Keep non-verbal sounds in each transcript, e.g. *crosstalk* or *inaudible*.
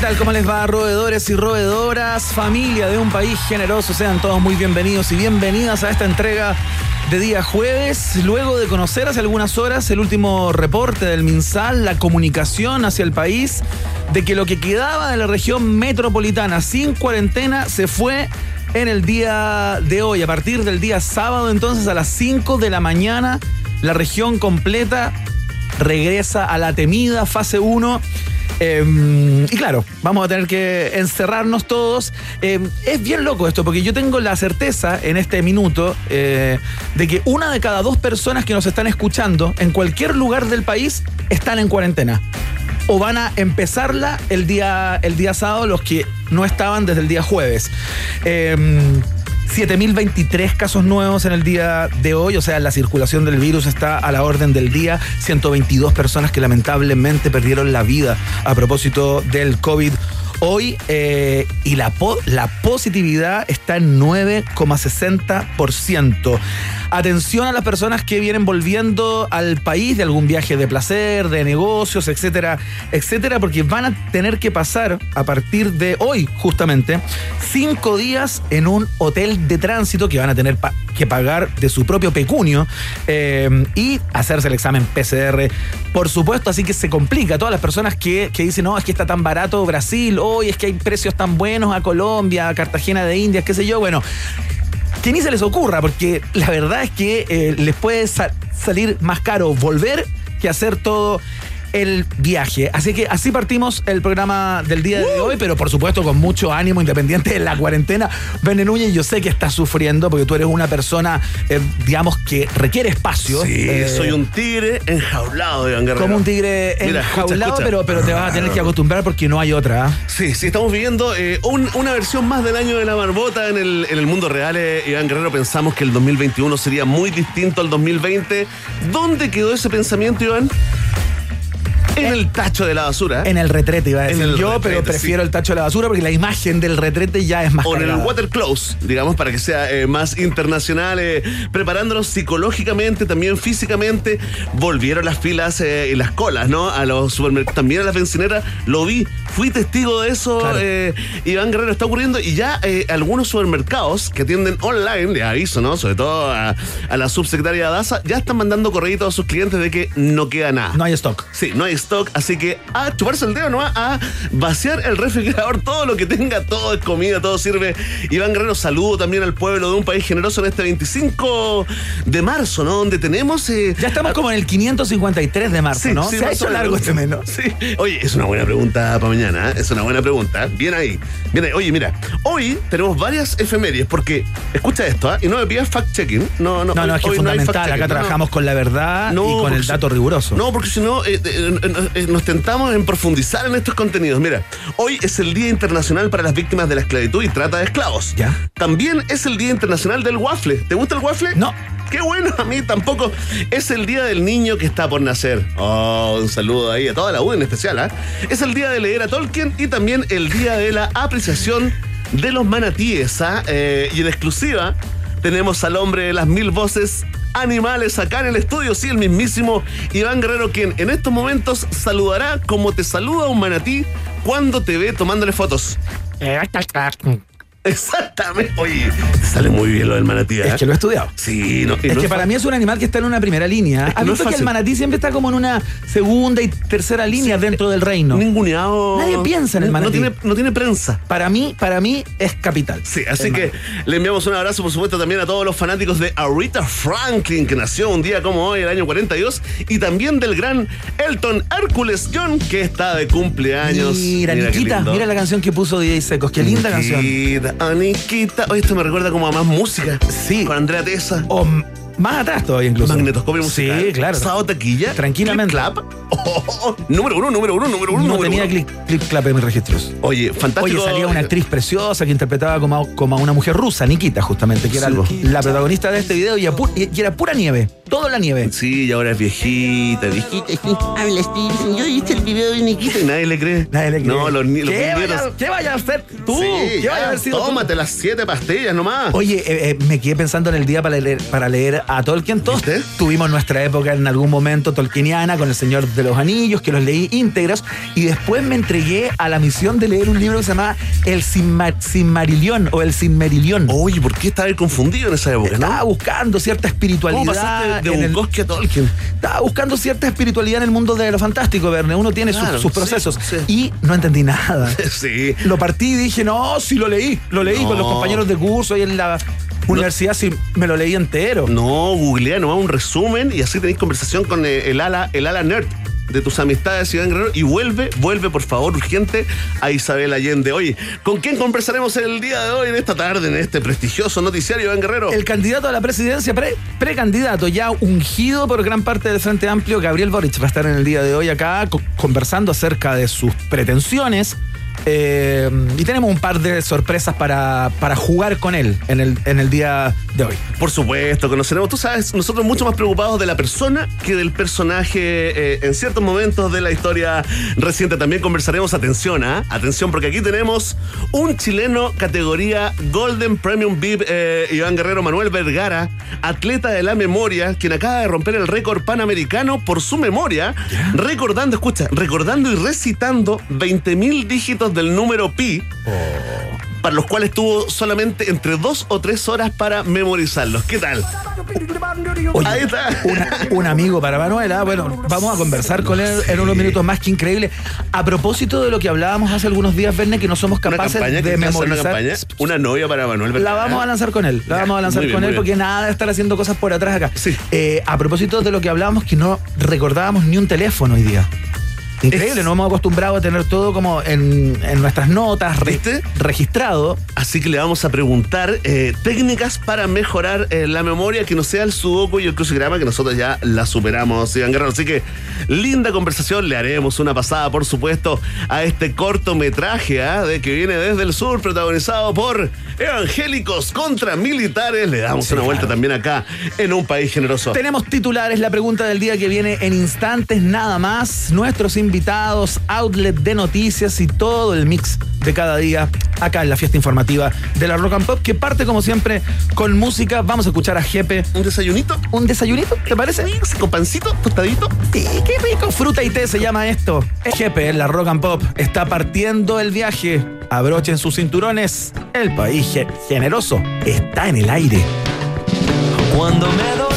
¿Qué tal? ¿Cómo les va, roedores y roedoras? Familia de un país generoso, sean todos muy bienvenidos y bienvenidas a esta entrega de día jueves. Luego de conocer hace algunas horas el último reporte del MinSal, la comunicación hacia el país, de que lo que quedaba de la región metropolitana sin cuarentena se fue en el día de hoy. A partir del día sábado, entonces, a las 5 de la mañana, la región completa regresa a la temida fase 1 Em, y claro, vamos a tener que encerrarnos todos. Em, es bien loco esto, porque yo tengo la certeza en este minuto eh, de que una de cada dos personas que nos están escuchando en cualquier lugar del país están en cuarentena. O van a empezarla el día, el día sábado los que no estaban desde el día jueves. Em, 7.023 casos nuevos en el día de hoy, o sea, la circulación del virus está a la orden del día. 122 personas que lamentablemente perdieron la vida a propósito del COVID hoy eh, y la, la positividad está en 9,60%. Atención a las personas que vienen volviendo al país de algún viaje de placer, de negocios, etcétera, etcétera, porque van a tener que pasar a partir de hoy, justamente, cinco días en un hotel de tránsito que van a tener que pagar de su propio pecunio eh, y hacerse el examen PCR, por supuesto, así que se complica. Todas las personas que, que dicen, no, es que está tan barato Brasil, hoy es que hay precios tan buenos a Colombia, a Cartagena de Indias, qué sé yo, bueno que ni se les ocurra, porque la verdad es que eh, les puede salir más caro volver que hacer todo el viaje. Así que así partimos el programa del día de hoy, pero por supuesto con mucho ánimo, independiente de la cuarentena. Bene Núñez, yo sé que estás sufriendo porque tú eres una persona, eh, digamos, que requiere espacio. Sí, eh, soy un tigre enjaulado, Iván Guerrero. Como un tigre enjaulado, Pero, pero te vas a tener que acostumbrar porque no hay otra. ¿ah? Sí, sí, estamos viviendo eh, una versión más del año de la barbota en el, en el mundo real. Iván Guerrero, pensamos que el 2021 sería muy distinto al 2020. ¿Dónde quedó ese pensamiento, Iván? En el tacho de la basura. En el retrete iba a decir yo, pero prefiero el tacho de la basura porque la imagen del retrete ya es más O en el water close, digamos, para que sea eh, más internacional, eh, preparándonos psicológicamente, también físicamente. Volvieron las filas eh, y las colas, ¿no? A los supermercados, también a las bencineras. Lo vi, fui testigo de eso. Iván Guerrero está ocurriendo y ya algunos supermercados que atienden online, de aviso, ¿no? Sobre todo a, la subsecretaria Daza, ya están mandando correitos a sus clientes de que no queda nada. No hay stock. Sí, no hay stock, así que a chuparse el dedo, ¿no? A vaciar el refrigerador, *laughs* todo lo que tenga, todo es comida, todo sirve. Iván Guerrero, saludo también al pueblo de un país generoso en este 25 de marzo, ¿no? Donde tenemos... Eh, ya estamos como en el 553 de marzo, ¿no? Se ha hecho largo este mes, ¿no? *laughs* Sí. Oye, es una buena pregunta para mañana, ¿eh? es una buena pregunta. Bien ahí. Bien ahí. Oye, mira, hoy tenemos varias efemérides porque, escucha esto, ¿eh? y no me pidas fact-checking. No, no, no, no, es que es fundamental. Acá trabajamos con la verdad y con el dato riguroso. No, porque si no, eh, nos tentamos en profundizar en estos contenidos. Mira, hoy es el Día Internacional para las Víctimas de la Esclavitud y Trata de Esclavos. ¿Ya? También es el Día Internacional del Waffle. ¿Te gusta el waffle? No. Qué bueno, a mí tampoco. Es el día del niño que está por nacer. Oh, un saludo ahí a toda la U en especial. ¿eh? Es el día de leer a Tolkien y también el día de la apreciación de los manatíes. ¿ah? Eh, y en exclusiva tenemos al hombre de las mil voces, animales acá en el estudio, sí, el mismísimo Iván Guerrero, quien en estos momentos saludará como te saluda un manatí cuando te ve tomándole fotos. Exactamente. Oye, sale muy bien lo del manatí. Es ¿eh? que lo he estudiado. Sí, no, Es no que para mí es un animal que está en una primera línea. Es que ¿Has no es visto que el manatí siempre está como en una segunda y tercera línea dentro del reino? ninguneado. Nadie piensa en el manatí. No tiene, no tiene prensa. Para mí, para mí es capital. Sí, así que manatí. le enviamos un abrazo, por supuesto, también a todos los fanáticos de Aretha Franklin, que nació un día como hoy, el año 42, y también del gran Elton Hércules John, que está de cumpleaños. Mira, qué Nikita, mira la canción que puso DJ Secos. Qué linda canción. Nikita, ah, Nikita. Oye, esto me recuerda como a más música. Sí. Con Andrea Tesa. O m- más atrás todavía incluso. Magnetoscopio musical. Sí, claro. Sao Taquilla. Tranquilamente. Clip Clap. Oh, *laughs* oh, oh. Número uno, número uno, número uno. No número tenía uno. clip, clip clap en mis registros. Oye, fantástico. Oye, salía una actriz preciosa que interpretaba como a, como a una mujer rusa, Nikita, justamente, que era Sí, la protagonista de este video y, a pu- y- y era pura nieve. Todo la nieve. Sí, y ahora es viejita, viejita. sí. Habla Steven, yo hice el video de Nikita y nadie le cree. Nadie le cree. No, los, ¿Qué, vaya, ¿Qué vaya a hacer tú? Sí, ¿Qué ya, vaya a haber sido tú? tómate las siete pastillas nomás. Oye, eh, eh, me quedé pensando en el día para leer, para leer a Tolkien. Todos ¿Viste? tuvimos nuestra época en algún momento tolkieniana con El Señor de los Anillos, que los leí íntegros, y después me entregué a la misión de leer un libro que se llamaba El Sinma- Sinmarillion o El Sinmerillion. Oye, ¿por qué estaba confundido en esa época, Estaba no? buscando cierta ¿Cómo espiritualidad. pasaste de en el- a Tolkien? Estaba buscando cierta espiritualidad en el mundo de lo fantástico, Verne. Uno tiene sus- Claro, sus, sí, procesos. sí. Y no entendí nada. *laughs* Sí. Lo partí y dije, no, sí lo leí. Lo leí No. con los compañeros de curso y en la universidad sí me lo leí entero. No, googlea nomás un resumen y así tenéis conversación con eh, el ala, el ala nerd de tus amistades, Iván Guerrero, y vuelve, vuelve por favor, urgente, a Isabel Allende. Oye, ¿con quién conversaremos el día de hoy, en esta tarde, en este prestigioso noticiario, Iván Guerrero? El candidato a la presidencia, pre- precandidato, ya ungido por gran parte del Frente Amplio, Gabriel Boric, va a estar en el día de hoy acá co- conversando acerca de sus pretensiones. Eh, y tenemos un par de sorpresas para, para jugar con él en el, en el día de hoy. Por supuesto, conoceremos, tú sabes, nosotros mucho más preocupados de la persona que del personaje eh, en ciertos momentos de la historia reciente. También conversaremos, atención, ¿ah? Atención, porque aquí tenemos un chileno categoría Golden Premium VIP, eh, Iván Guerrero Manuel Vergara, atleta de la memoria, quien acaba de romper el récord panamericano por su memoria, recordando, escucha, recordando y recitando 20.000 dígitos del número pi para los cuales tuvo solamente entre dos o tres horas para memorizarlos. ¿Qué tal? Oye, Ahí está. un amigo para Manuela. Bueno, vamos a conversar con él en unos minutos más que increíble. A propósito de lo que hablábamos hace algunos días, Verne, que no somos capaces de una memorizar. una novia para Manuel. La Vergara. vamos a lanzar con él, la vamos a lanzar bien, con él porque nada de estar haciendo cosas por atrás acá. Sí. Eh, a propósito de lo que hablábamos, que no recordábamos ni un teléfono hoy día. Increíble, Es- nos hemos acostumbrado a tener todo como en, en nuestras notas, re- ¿Viste? registrado. Así que le vamos a preguntar eh, técnicas para mejorar eh, la memoria, que no sea el sudoku y el crucigrama, que nosotros ya la superamos, Iván Guerrero. Así que linda conversación, le haremos una pasada, por supuesto, a este cortometraje ¿ah? de que viene desde el sur, protagonizado por evangélicos contra militares. Le damos Sí, una vuelta claro. también acá en un país generoso. Tenemos titulares, la pregunta del día que viene en instantes nada más. Nuestros invitados, outlet de noticias y todo el mix de cada día acá en la fiesta informativa de la Rock and Pop, que parte como siempre con música. Vamos a escuchar a Jepe. ¿Un desayunito? ¿Un desayunito? ¿Te parece? Sí, Con pancito, tostadito. Sí, qué rico. Fruta y té se llama esto. Jepe en la Rock and Pop está partiendo el viaje. Abrochen sus cinturones. El país ge- generoso está en el aire. Cuando me dormí,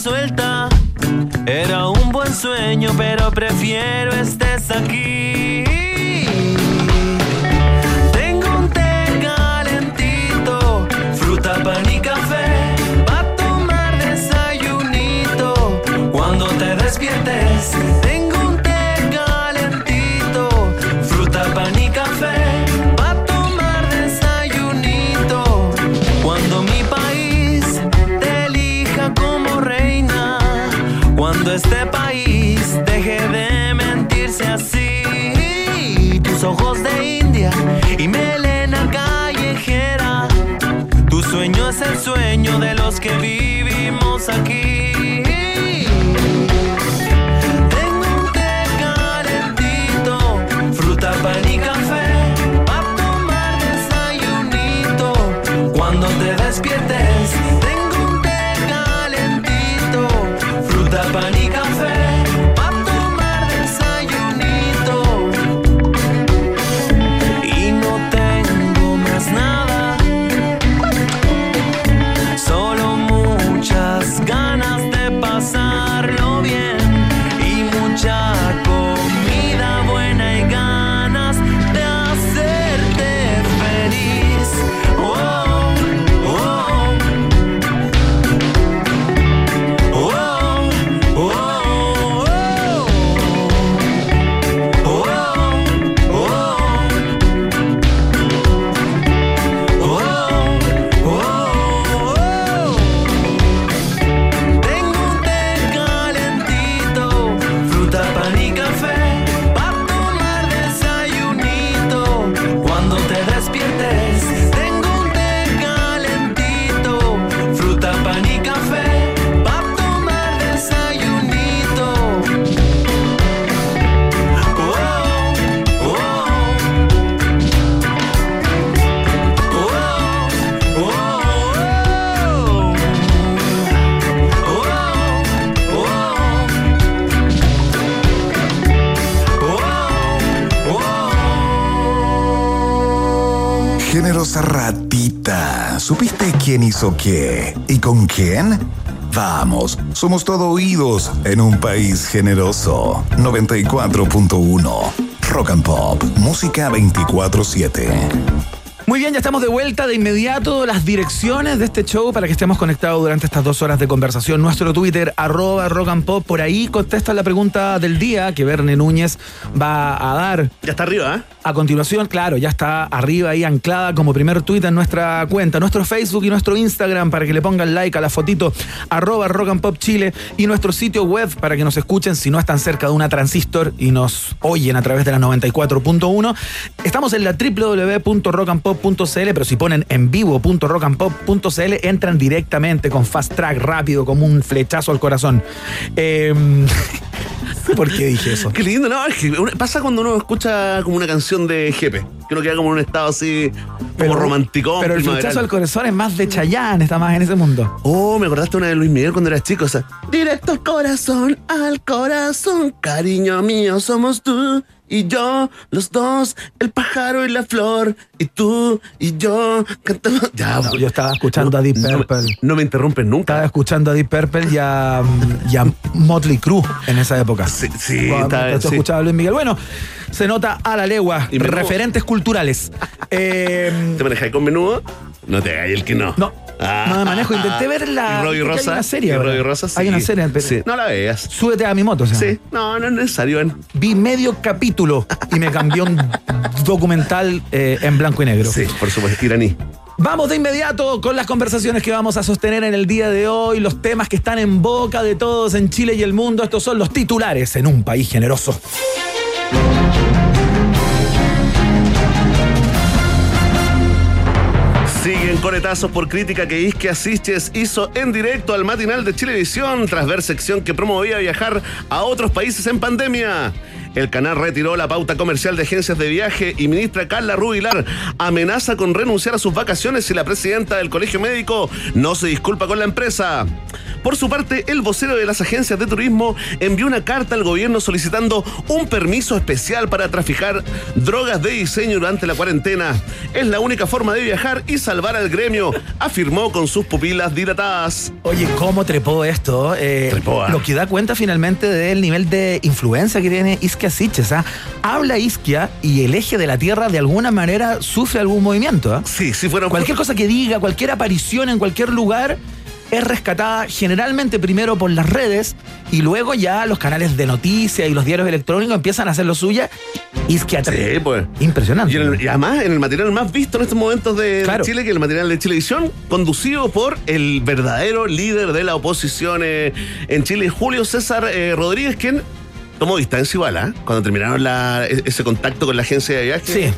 suelta. Era un buen sueño, pero prefiero estés aquí. Sueño es el sueño de los que vivimos aquí. Ratita. ¿Supiste quién hizo qué? ¿Y con quién? Vamos, somos todo oídos en un país generoso. 94.1 Rock and Pop, música 24-7. Muy bien, ya estamos de vuelta de inmediato. Las direcciones de este show para que estemos conectados durante estas dos horas de conversación. Nuestro Twitter, arroba rock and pop. Por ahí contesta la pregunta del día que Verne Núñez va a dar. Ya está arriba, ¿eh? A continuación, claro, ya está arriba ahí anclada como primer tweet en nuestra cuenta, nuestro Facebook y nuestro Instagram para que le pongan like a la fotito, arroba rock and pop Chile y nuestro sitio web para que nos escuchen si no están cerca de una transistor y nos oyen a través de la 94.1. Estamos en la www.rockandpop.cl, pero si ponen en vivo.rockandpop.cl entran directamente con fast track rápido como un flechazo al corazón. Eh, *laughs* ¿Por qué dije eso? Qué lindo, ¿no? Es que pasa cuando uno escucha como una canción de Jepe, que uno queda como en un estado así, como romántico. Pero el flechazo al corazón es más de Chayanne, está más en ese mundo. Oh, me acordaste una de Luis Miguel cuando eras chico, o sea, directo al corazón, al corazón, cariño mío, somos tú y yo, los dos, el pájaro y la flor, y tú y yo cantamos. Ya, yo estaba escuchando a Deep Purple. No, me interrumpen nunca. Estaba escuchando a Deep Purple y a, y a Motley Crue en esa época. Sí, sí, está, sí. escuchaba a Luis Miguel. Bueno, se nota a la legua. Y. Referentes culturales. *laughs* Eh, ¿Te manejas con menudo? No te hagas el que no. no, Ah. no me manejo. Intenté ver la. Robbie Rosa. Hay una serie. Robbie Rosa, sí. Hay una serie. pero- Sí. No la veas. Súbete a mi moto. se llama. Sí. No, no es necesario. ¿eh? Vi medio capítulo y me cambió un *laughs* documental eh, en blanco y negro. Sí, por supuesto, iraní. Vamos de inmediato con las conversaciones que vamos a sostener en el día de hoy, los temas que están en boca de todos en Chile y el mundo. Estos son los titulares en un país generoso. Siguen conetazos por crítica que Isque Asiches hizo en directo al matinal de Chilevisión tras ver sección que promovía viajar a otros países en pandemia. El canal retiró la pauta comercial de agencias de viaje y ministra Carla Rubilar amenaza con renunciar a sus vacaciones si la presidenta del colegio médico no se disculpa con la empresa. Por su parte, el vocero de las agencias de turismo envió una carta al gobierno solicitando un permiso especial para traficar drogas de diseño durante la cuarentena. Es la única forma de viajar y salvar al gremio, afirmó con sus pupilas dilatadas. Oye, ¿cómo trepó esto? Eh, Trepó, ¿ah? Lo que da cuenta finalmente del nivel de influencia que tiene Isquia Siches. ¿ah? Habla Isquia y el eje de la Tierra de alguna manera sufre algún movimiento. ¿ah? Sí, si fueron Cualquier cosa que diga, cualquier aparición en cualquier lugar es rescatada generalmente primero por las redes y luego ya los canales de noticias y los diarios electrónicos empiezan a hacer lo suya. Isquia Sí, pues. Impresionante. Y, el- y además, en el material más visto en estos momentos de, Claro. Chile, que es el material de Chilevisión, conducido por el verdadero líder de la oposición eh, en Chile, Julio César eh, Rodríguez, quien tomó distancia igual, ¿ah? Cuando terminaron la- e- ese contacto con la agencia de viaje. Sí.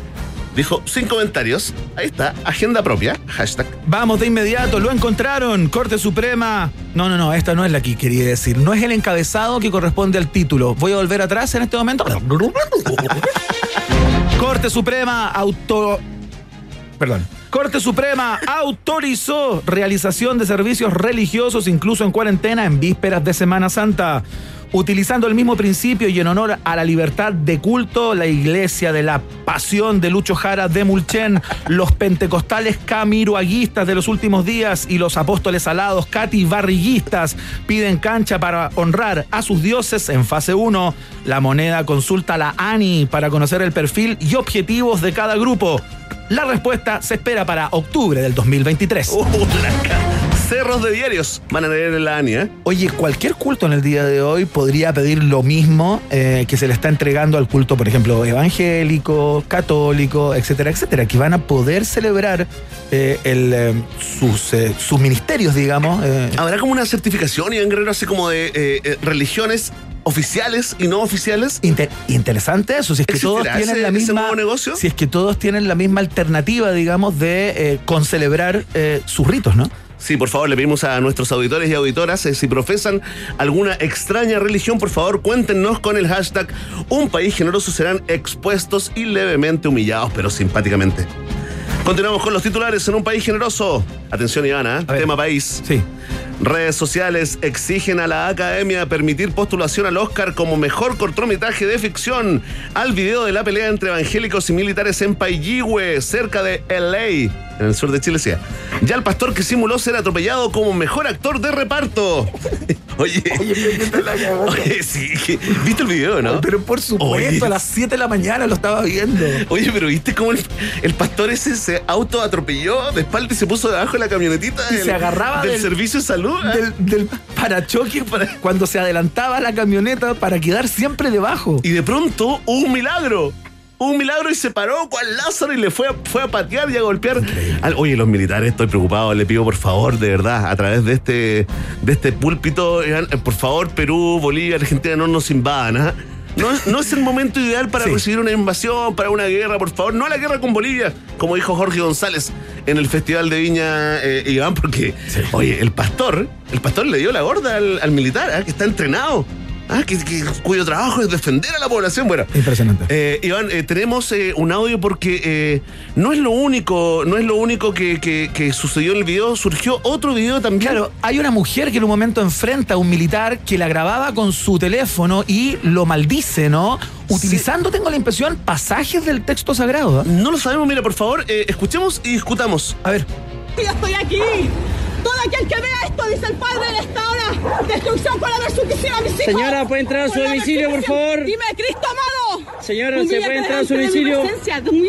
Dijo, sin comentarios, ahí está, agenda propia, hashtag. Vamos de inmediato, lo encontraron. Corte Suprema. No, no, no, esta no es la que quería decir. No es el encabezado que corresponde al título. Voy a volver atrás en este momento. *laughs* Corte Suprema auto. Perdón. Corte Suprema autorizó realización de servicios religiosos incluso en cuarentena en vísperas de Semana Santa. Utilizando el mismo principio y en honor a la libertad de culto, la iglesia de la pasión de Lucho Jara de Mulchen, los pentecostales camiroaguistas de los últimos días y los apóstoles alados Cati Barriguistas piden cancha para honrar a sus dioses en fase 1. La moneda consulta a la ANI para conocer el perfil y objetivos de cada grupo. La respuesta se espera para octubre del 2023. Uh, la ca- Cerros de diarios van a leer en la ANI, ¿eh? Oye, cualquier culto en el día de hoy podría pedir lo mismo eh, que se le está entregando al culto, por ejemplo, evangélico, católico, etcétera, etcétera, que van a poder celebrar eh, el, eh, sus, sus ministerios, digamos. ¿Habrá como una certificación, Iván Guerrero, así como de religiones oficiales y no oficiales? Inter- interesante eso, si es que todos ¿Existirá tienen ese- la misma negocio? si es que todos tienen la misma alternativa, digamos, de eh, concelebrar eh, sus ritos, ¿no? Sí, por favor, le pedimos a nuestros auditores y auditoras eh, si profesan alguna extraña religión, por favor, cuéntenos con el hashtag Un país generoso serán expuestos y levemente humillados, pero simpáticamente. Continuamos con los titulares en un país generoso. Atención, Ivana, ¿eh? Tema país. Sí. Redes sociales exigen a la academia permitir postulación al Oscar como mejor cortometraje de ficción al video de la pelea entre evangélicos y militares en Paiyihue, cerca de LA, en el sur de Chile. decía. Ya el pastor que simuló ser atropellado como mejor actor de reparto. *laughs* Oye, oye, *laughs* sí, ¿viste el video, no? Pero por supuesto, Oye. a las 7 de la mañana lo estaba viendo. Oye, pero ¿viste cómo el, el pastor ese se auto atropelló de espalda y se puso debajo de la camionetita Y del, se agarraba del, del- servicio de salud? ¿eh? Del, del parachoque cuando se adelantaba la camioneta para quedar siempre debajo. Y de pronto hubo un milagro. Un milagro y se paró cual Lázaro y le fue a, fue a patear y a golpear. al- oye, los militares, estoy preocupado. Le pido por favor, de verdad, a través de este, de este púlpito, eh, por favor, Perú, Bolivia, Argentina, no nos invadan. ¿ah? No, es- no es el momento ideal para Sí. recibir una invasión, para una guerra, por favor. No la guerra con Bolivia, como dijo Jorge González en el Festival de Viña eh, Iván, porque, oye, el pastor, el pastor le dio la gorda al, al militar, ¿ah? que está entrenado. Ah, que, que- cuyo trabajo es defender a la población. Bueno, Impresionante. eh, Iván, eh, tenemos eh, un audio porque eh, no es lo único, no es lo único que, que- que sucedió en el video. Surgió otro video también. Claro, hay una mujer que en un momento enfrenta a un militar que la grababa con su teléfono y lo maldice, ¿no? Utilizando, tengo la impresión, pasajes del texto sagrado. No lo sabemos, mira, por favor, eh, escuchemos y discutamos. A ver, Yo estoy aquí. Todo aquel que vea esto, dice el Padre de esta hora, destrucción por la persecución a mis hijos. Señora, ¿puede entrar a su domicilio, por favor? Dime, Cristo amado. Señora, ¿se puede entrar a su domicilio?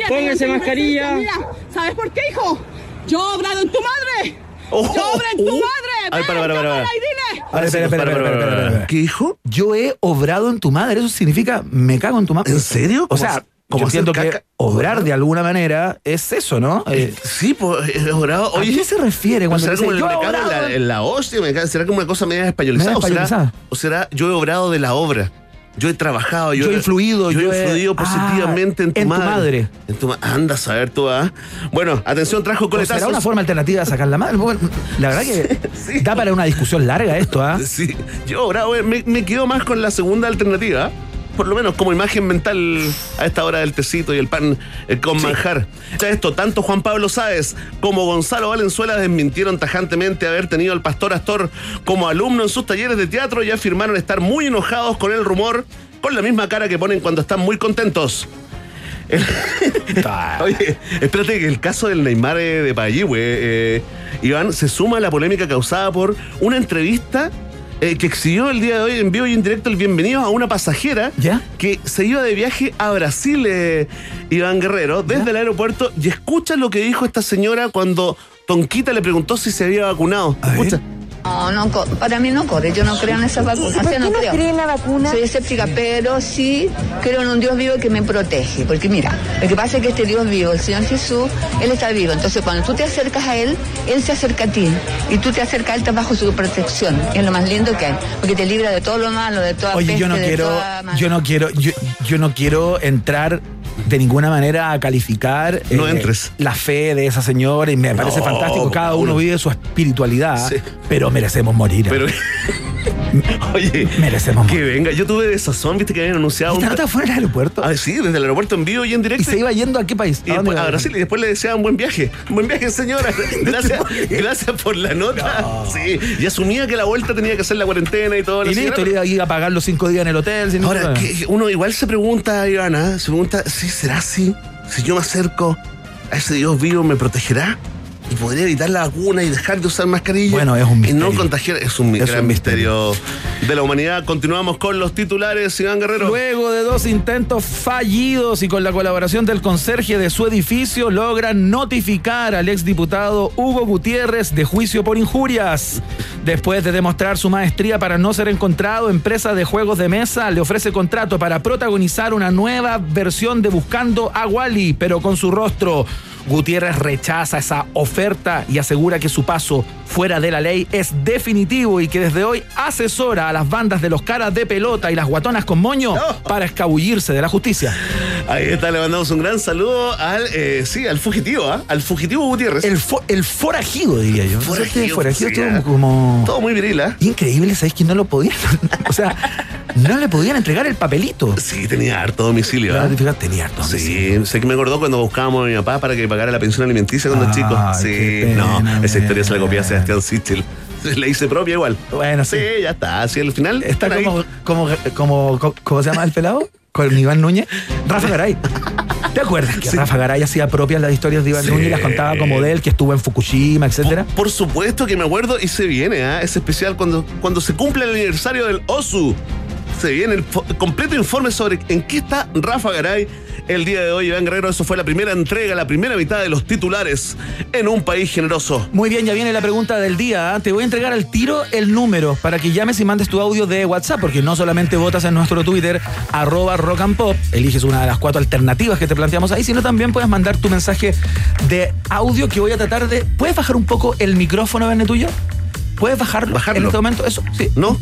Póngase mascarilla. Mira, ¿sabes por qué, hijo? Yo he obrado en tu madre. Oh, Yo obré en tu oh. madre. Ay, para, para, para, cámara para. y dile. A ver, espera, espera, espera. ¿Qué dijo? yo he obrado en tu madre. Eso significa me cago en tu madre. ¿En serio? O ¿Cómo sea, hacer siento que obrar de alguna manera es eso, ¿no? Eh, Sí, pues, eh, orado. ¿A qué se refiere cuando ¿Será dice, como el "Yo he me cago en obrado"? la, en la hostia? ¿Será como una cosa media españolizada? ¿O, será, o será yo he obrado de la obra? Yo he trabajado, yo, Yo he influido, yo, he he- influido Ah, positivamente en tu en tu madre. madre. En tu Anda a saber tú, ¿ah? Bueno, atención, trajo ¿o coletazos. ¿Será una forma alternativa de sacar la madre? Bueno, La verdad que *laughs* Sí. da para una discusión larga esto, ¿ah? Sí, yo bravo, eh, me, me quedo más con la segunda alternativa. Por lo menos como imagen mental a esta hora del tecito y el pan eh, con manjar. Ya esto, tanto Juan Pablo Sáez como Gonzalo Valenzuela desmintieron tajantemente haber tenido al pastor Astor como alumno en sus talleres de teatro y afirmaron estar muy enojados con el rumor, con la misma cara que ponen cuando están muy contentos. *laughs* Oye, espérate que el caso del Neymar eh, de Payihue, eh, Iván, se suma a la polémica causada por una entrevista eh, que exhibió el día de hoy en vivo y en directo el bienvenido a una pasajera ¿Ya? que se iba de viaje a Brasil, eh, Iván Guerrero, desde el aeropuerto, y escucha lo que dijo esta señora cuando Tonquita le preguntó si se había vacunado. A ver. No, para mí no corre, yo no creo en esa vacuna. ¿Por qué no no creo. cree en la vacuna? Soy escéptica, pero sí creo en un Dios vivo que me protege. Porque mira, lo que pasa es que este Dios vivo, el Señor Jesús, Él está vivo. Entonces cuando tú te acercas a Él, Él se acerca a ti. Y tú te acercas a Él, estás bajo su protección. Es lo más lindo que hay. Porque te libra de todo lo malo, de toda Oye, yo no peste, de quiero, toda maldad. yo no quiero, yo, yo no quiero entrar de ninguna manera a calificar eh, entres. la fe de esa señora y me parece fantástico. Cada uno vive su espiritualidad, Sí. pero merecemos morir. Pero. *laughs* Oye, Merecemos que morir. venga. Yo tuve de sazón, viste que habían anunciado. ¿Esta un- nota fue en el aeropuerto? Ah, sí, desde el aeropuerto en vivo y en ¿Y directo. se iba yendo a qué país? Y ¿A después, a Brasil y después le deseaban buen viaje. Buen viaje, señora. *laughs* Gracias, gracias por la nota. Sí, y asumía que la vuelta tenía que hacer la cuarentena y todo. Y listo, iba a pagar los cinco días en el hotel. Ahora, que uno igual se pregunta, Ivana, se pregunta, ¿sí será así? Si yo me acerco a ese Dios vivo, ¿me protegerá? ¿Y podría evitar la vacuna y dejar de usar mascarilla? Bueno, es un Y no misterio. contagiar, es un Es gran un misterio de la humanidad. Continuamos con los titulares, Iván Guerrero. Luego de dos intentos fallidos y con la colaboración del conserje de su edificio, logran notificar al exdiputado Hugo Gutiérrez de juicio por injurias. Después de demostrar su maestría para no ser encontrado, empresa de juegos de mesa le ofrece contrato para protagonizar una nueva versión de Buscando a Wally, pero con su rostro. Gutiérrez rechaza esa oferta y asegura que su paso fuera de la ley es definitivo y que desde hoy asesora a las bandas de los caras de pelota y las guatonas con moño para escabullirse de la justicia. Ahí está, le mandamos un gran saludo al, eh, sí, al fugitivo, ¿ah? Al fugitivo Gutiérrez. El, fo- el forajido, diría yo. Forajido, Este forajido sí, estuvo ah. como... Todo muy viril, ¿ah? Increíble, ¿sabéis que no lo podían? *laughs* o sea, no le podían entregar el papelito. Sí, tenía harto domicilio, fíjate, Tenía harto Sí, sé que me acordó cuando buscábamos a mi papá para que pagara la pensión alimenticia cuando Ay, chico. Sí, pena, no, esa historia se la copia a. Sebastián Sichel. *laughs* Le hice propia igual. Bueno, Sí, sí. ya está. Así al final. Está como, como, como, como- ¿cómo se llama el pelado? Con Iván Núñez. Rafa Garay. ¿Te acuerdas que Rafa Garay hacía propias las historias de Iván Sí. Núñez y las contaba como de él, que estuvo en Fukushima, etcétera? Por supuesto que me acuerdo y se viene, ¿ah? Es especial cuando, cuando se cumple el aniversario del OSU. Se viene el completo informe sobre en qué está Rafa Garay el día de hoy, Iván Guerrero. Eso fue la primera entrega, la primera mitad de los titulares en un país generoso. Muy bien, ya viene la pregunta del día. ¿ah? Te voy a entregar al tiro el número para que llames y mandes tu audio de WhatsApp, porque no solamente votas en nuestro Twitter, arroba rock and pop, eliges una de las cuatro alternativas que te planteamos ahí, sino también puedes mandar tu mensaje de audio que voy a tratar de... ¿Puedes bajar un poco el micrófono, Verne, tuyo? ¿Puedes bajarlo, Bajarlo. en este momento? Eso, sí. ¿No?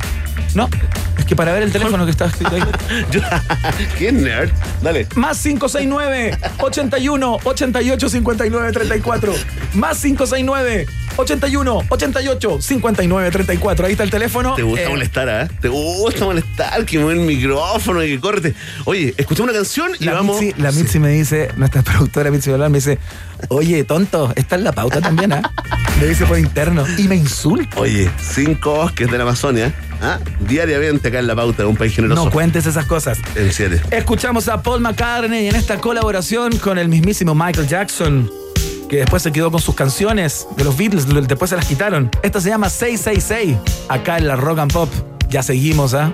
No, es que para ver el teléfono que está escrito ahí. *laughs* *laughs* ¿Qué nerd? Dale. Más 569 81 88 59 34. Más 569 81 88 59 34. Ahí está el teléfono. Te gusta Eh, molestar, ¿ah? Te gusta molestar, que mueve el micrófono y que córrete. Oye, escuchamos una canción y La vamos. Mitzi, la Mitzi me dice, nuestra *laughs* productora Mitzi Balán me dice, oye, tonto, está en la pauta también, ¿ah? Me dice por interno. Y me insulta. Oye, cinco bosques de la Amazonia, ¿ah? diariamente acá en la pauta de un país generoso. No cuentes esas cosas. En siete. Escuchamos a Paul McCartney en esta colaboración con el mismísimo Michael Jackson, que después se quedó con sus canciones de los Beatles, después se las quitaron. Esta se llama 666, acá en la Rock and Pop. Ya seguimos, ¿ah?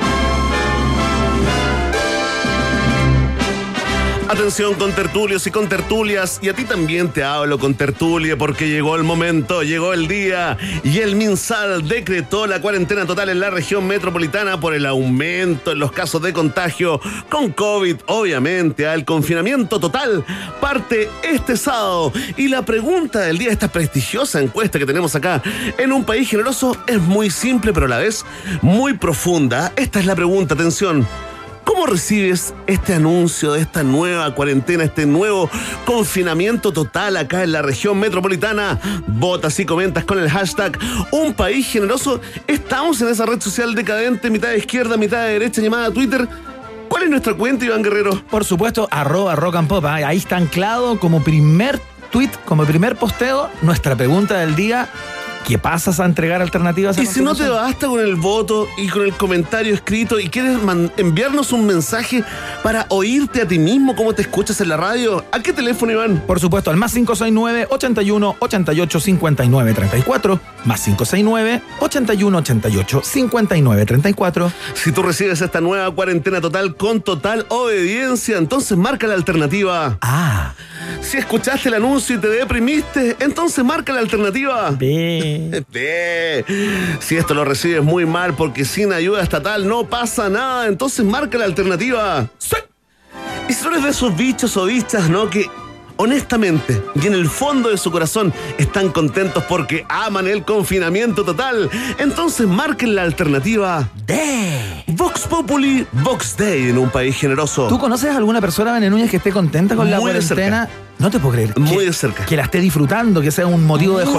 Atención con tertulios y con tertulias, y a ti también te hablo con tertulia porque llegó el momento, llegó el día y el MinSal decretó la cuarentena total en la región metropolitana por el aumento en los casos de contagio con COVID, obviamente, al confinamiento total parte este sábado. Y la pregunta del día, esta prestigiosa encuesta que tenemos acá en un país generoso, es muy simple pero a la vez muy profunda. Esta es la pregunta, atención. ¿Cómo recibes este anuncio de esta nueva cuarentena, este nuevo confinamiento total acá en la región metropolitana? Votas y comentas con el hashtag Un País Generoso. Estamos en esa red social decadente, mitad de izquierda, mitad de derecha, llamada Twitter. ¿Cuál es nuestra cuenta, Iván Guerrero? Por supuesto, arroba rock and pop. ¿ah? Ahí está anclado como primer tweet, como primer posteo, nuestra pregunta del día. ¿Qué pasas a entregar alternativas a Y si no te basta con el voto y con el comentario escrito y quieres enviarnos un mensaje para oírte a ti mismo cómo te escuchas en la radio, ¿a qué teléfono, Iván? Por supuesto, al más 569 81 88 59 34, más 569 81 88 59 34. Si tú recibes esta nueva cuarentena total con total obediencia, entonces marca la alternativa. Ah, Si escuchaste el anuncio y te deprimiste, entonces marca la alternativa. ve. *laughs* Si esto lo recibes muy mal porque sin ayuda estatal no pasa nada, entonces marca la alternativa. Sí. Y si eres de esos bichos o bichas, ¿no? Que honestamente y en el fondo de su corazón están contentos porque aman el confinamiento total, entonces marquen la alternativa. De. Vox Populi, Vox Day en un país generoso. ¿Tú conoces a alguna persona, Núñez, que esté contenta con la Muy de cuarentena? No te puedo creer. Muy que, de cerca. Que la esté disfrutando, que sea un motivo de Muy-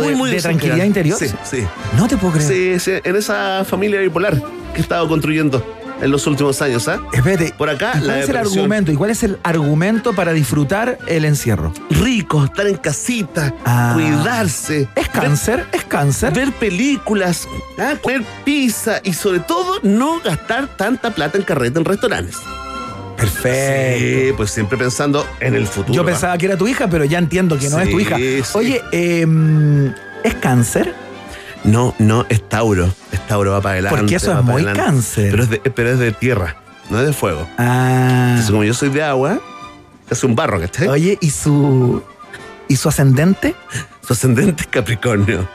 de, muy, muy de de tranquilidad interior. Sí, sí. No te puedo creer. Sí, sí, en esa familia bipolar que he estado construyendo en los últimos años, ¿ah? Espérate. Por acá, ¿y ¿Cuál la es el argumento? ¿Y cuál es el argumento para disfrutar el encierro? Rico, estar en casita, Ah. cuidarse. ¿Es cáncer? ¿Es cáncer? Ver, películas, ¿ah? comer pizza y sobre todo no gastar tanta plata en carreta en restaurantes. Perfecto. Sí, pues siempre pensando en el futuro. Yo ¿ah? pensaba que era tu hija, pero ya entiendo que no es tu hija. sí. Oye, em, ¿es cáncer? No, no, es Tauro. Es Tauro, va para adelante. Porque eso es muy adelante. cáncer. Pero es, de, pero es de tierra, no es de fuego. Ah. Entonces, como yo soy de agua, es un barro, ¿cachai? Oye, ¿y su. ¿Y su ascendente? Su ascendente es Capricornio.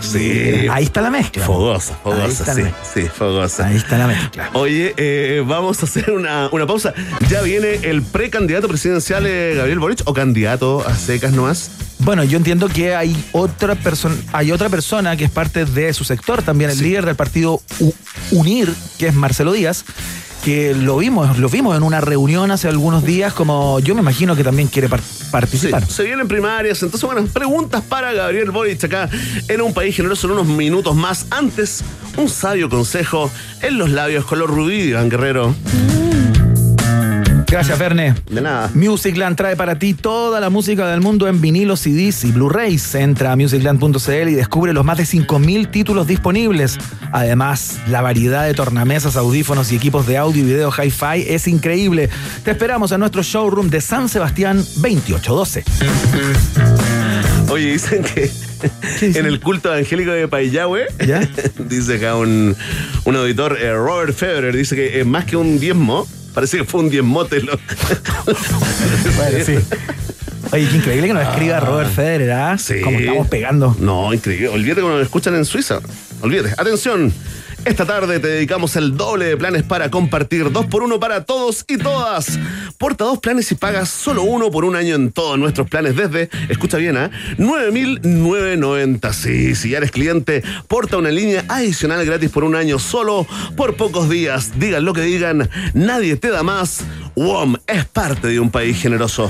sí. Ahí está la mezcla. Fogosa, fogosa, sí, sí, fogosa. Ahí está la mezcla. Oye, eh, vamos a hacer una, una pausa. Ya viene el precandidato presidencial eh, Gabriel Boric o candidato a secas nomás. Bueno, yo entiendo que hay otra persona, hay otra persona que es parte de su sector, también el líder del partido U- UNIR, que es Marcelo Díaz, que lo vimos, lo vimos en una reunión hace algunos días, como yo me imagino que también quiere par- Sí, participar. se vienen primarias. Entonces, bueno, preguntas para Gabriel Boric acá en un país generoso en unos minutos más. Antes, un sabio consejo en los labios color rubí, Iván Guerrero. Gracias, Verne. De nada. Musicland trae para ti toda la música del mundo en vinilos, CDs y Blu-rays. Entra a musicland.cl y descubre los más de 5.000 títulos disponibles. Además, la variedad de tornamesas, audífonos y equipos de audio y video hi-fi es increíble. Te esperamos en nuestro showroom de San Sebastián 2812. Oye, dicen que en el culto evangélico de Payahue, ¿Ya? *laughs* dice acá un, un auditor, eh, Robert Federer, dice que es más que un diezmo, parece que fue un diezmote. lo- *laughs* Bueno, sí. Oye, qué increíble que nos escriba Robert Federer, ¿ah? Sí. Como estamos pegando. No, increíble. Olvídate cuando lo escuchan en Suiza. Olvídate. Atención. Esta tarde te dedicamos el doble de planes para compartir. Dos por uno para todos y todas. Porta dos planes y pagas solo uno por un año en todos nuestros planes desde, escucha bien, ¿ah? 9.990. Sí, si ya eres cliente, porta una línea adicional gratis por un año solo por pocos días. Digan lo que digan, nadie te da más. WOM es parte de un país generoso.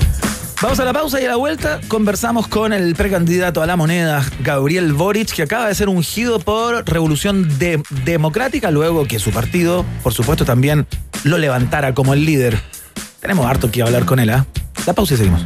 Vamos a la pausa y a la vuelta conversamos con el precandidato a la moneda, Gabriel Boric, que acaba de ser ungido por Revolución De- Democrática, luego que su partido, por supuesto, también lo levantara como el líder. Tenemos harto que hablar con él, ¿ah? La pausa y seguimos.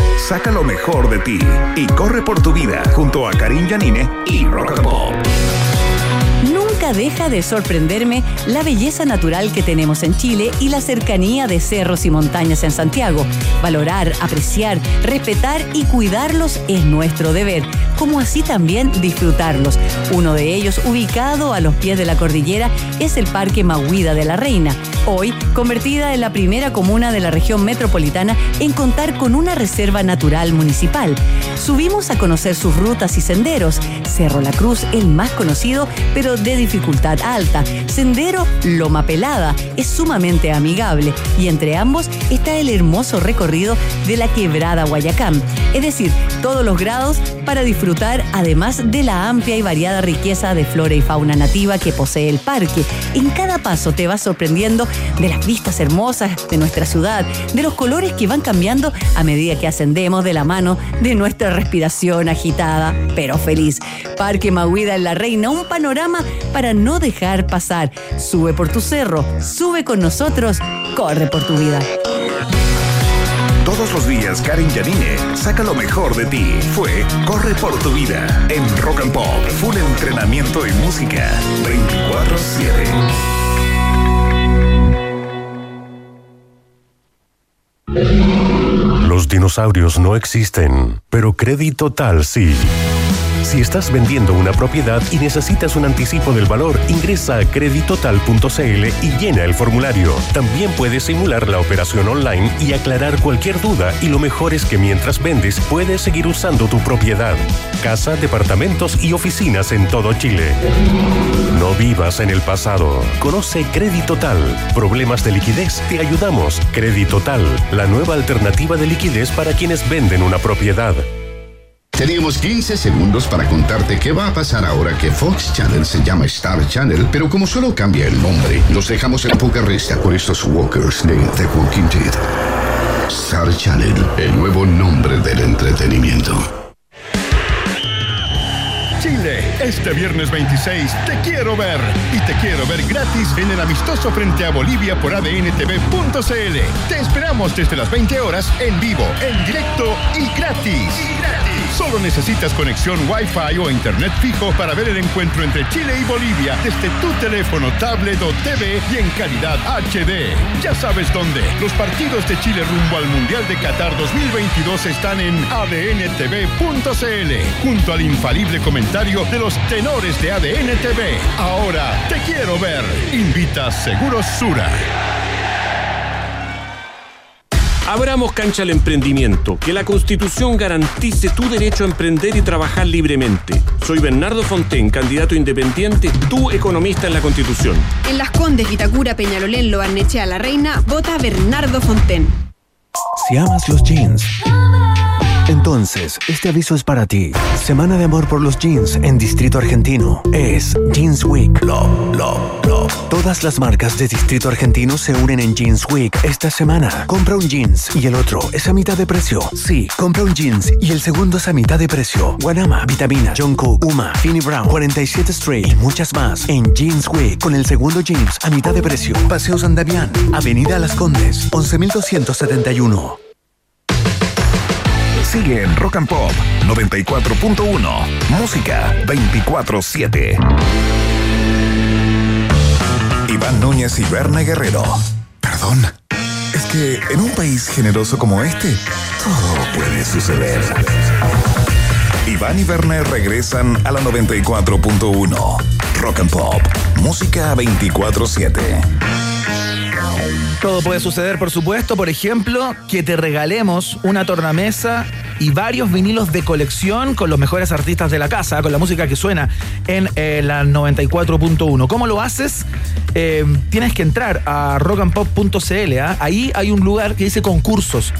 saca lo mejor de ti y corre por tu vida junto a Karim Yanine y Rock and Pop. Deja de sorprenderme la belleza natural que tenemos en Chile y la cercanía de cerros y montañas en Santiago. Valorar, apreciar, respetar y cuidarlos es nuestro deber, como así también disfrutarlos. Uno de ellos, ubicado a los pies de la cordillera, es el Parque Mahuida de la Reina. Hoy, convertida en la primera comuna de la región metropolitana en contar con una reserva natural municipal. Subimos a conocer sus rutas y senderos. Cerro La Cruz, el más conocido, pero de dificultad alta. Sendero Loma Pelada es sumamente amigable y entre ambos está el hermoso recorrido de la quebrada Guayacán. Es decir, todos los grados para disfrutar además de la amplia y variada riqueza de flora y fauna nativa que posee el parque. En cada paso te vas sorprendiendo de las vistas hermosas de nuestra ciudad, de los colores que van cambiando a medida que ascendemos de la mano de nuestra respiración agitada, pero feliz. Parque Mahuida en la Reina, un panorama para no dejar pasar. Sube por tu cerro, sube con nosotros, corre por tu vida. Todos los días, Karen Yanine saca lo mejor de ti. Fue Corre por tu vida en Rock and Pop. Full entrenamiento y música 24-7. Los dinosaurios no existen, pero Crédito Tal sí. Si estás vendiendo una propiedad y necesitas un anticipo del valor, ingresa a creditotal.cl y llena el formulario. También puedes simular la operación online y aclarar cualquier duda y lo mejor es que mientras vendes puedes seguir usando tu propiedad. Casa, departamentos y oficinas en todo Chile. No vivas en el pasado. Conoce Creditotal. Problemas de liquidez, te ayudamos. Creditotal, la nueva alternativa de liquidez para quienes venden una propiedad. Teníamos 15 segundos para contarte qué va a pasar ahora que Fox Channel se llama Star Channel, pero como solo cambia el nombre, los dejamos en poca resta con estos walkers de The Walking Dead. Star Channel, el nuevo nombre del entretenimiento. Chile, este viernes 26 te quiero ver y te quiero ver gratis en el amistoso frente a Bolivia por adntv.cl. Te esperamos desde las 20 horas en vivo, en directo y gratis. Y gratis. Solo necesitas conexión Wi-Fi o internet fijo para ver el encuentro entre Chile y Bolivia desde tu teléfono, tablet o TV y en calidad HD. Ya sabes dónde. Los partidos de Chile rumbo al Mundial de Qatar 2022 están en adntv.cl junto al infalible comentario de los tenores de ADN TV. Ahora te quiero ver. Invita Seguros Sura. Abramos cancha al emprendimiento, que la Constitución garantice tu derecho a emprender y trabajar libremente. Soy Bernardo Fonten, candidato independiente, tu economista en la Constitución. En Las Condes, Vitacura, Peñalolén, Lobarnechea, La Reina, vota Bernardo Fonten. Si amas los jeans, entonces este aviso es para ti. Semana de amor por los jeans en Distrito Argentino. Es Jeans Week. Love, love, love. Todas las marcas de Distrito Argentino se unen en Jeans Week esta semana. Compra un jeans y el otro es a mitad de precio. Sí, compra un jeans y el segundo es a mitad de precio. Guanama, Vitamina, Jungkook, Uma, Finny Brown, 47 Street y muchas más en Jeans Week con el segundo jeans a mitad de precio. Paseo San Damián, Avenida Las Condes, 11271. Sigue en Rock and Pop 94.1. Música 24-7. Iván Núñez y Berna Guerrero. Perdón. Es que en un país generoso como este, todo puede suceder. Iván y Berna regresan a la 94.1. Rock and Pop. Música 24-7. Todo puede suceder, por supuesto. Por ejemplo, que te regalemos una tornamesa y varios vinilos de colección con los mejores artistas de la casa, con la música que suena en eh, la 94.1. ¿Cómo lo haces? Eh, tienes que entrar a rockandpop.cl. ¿ah? Ahí hay un lugar que dice concursos.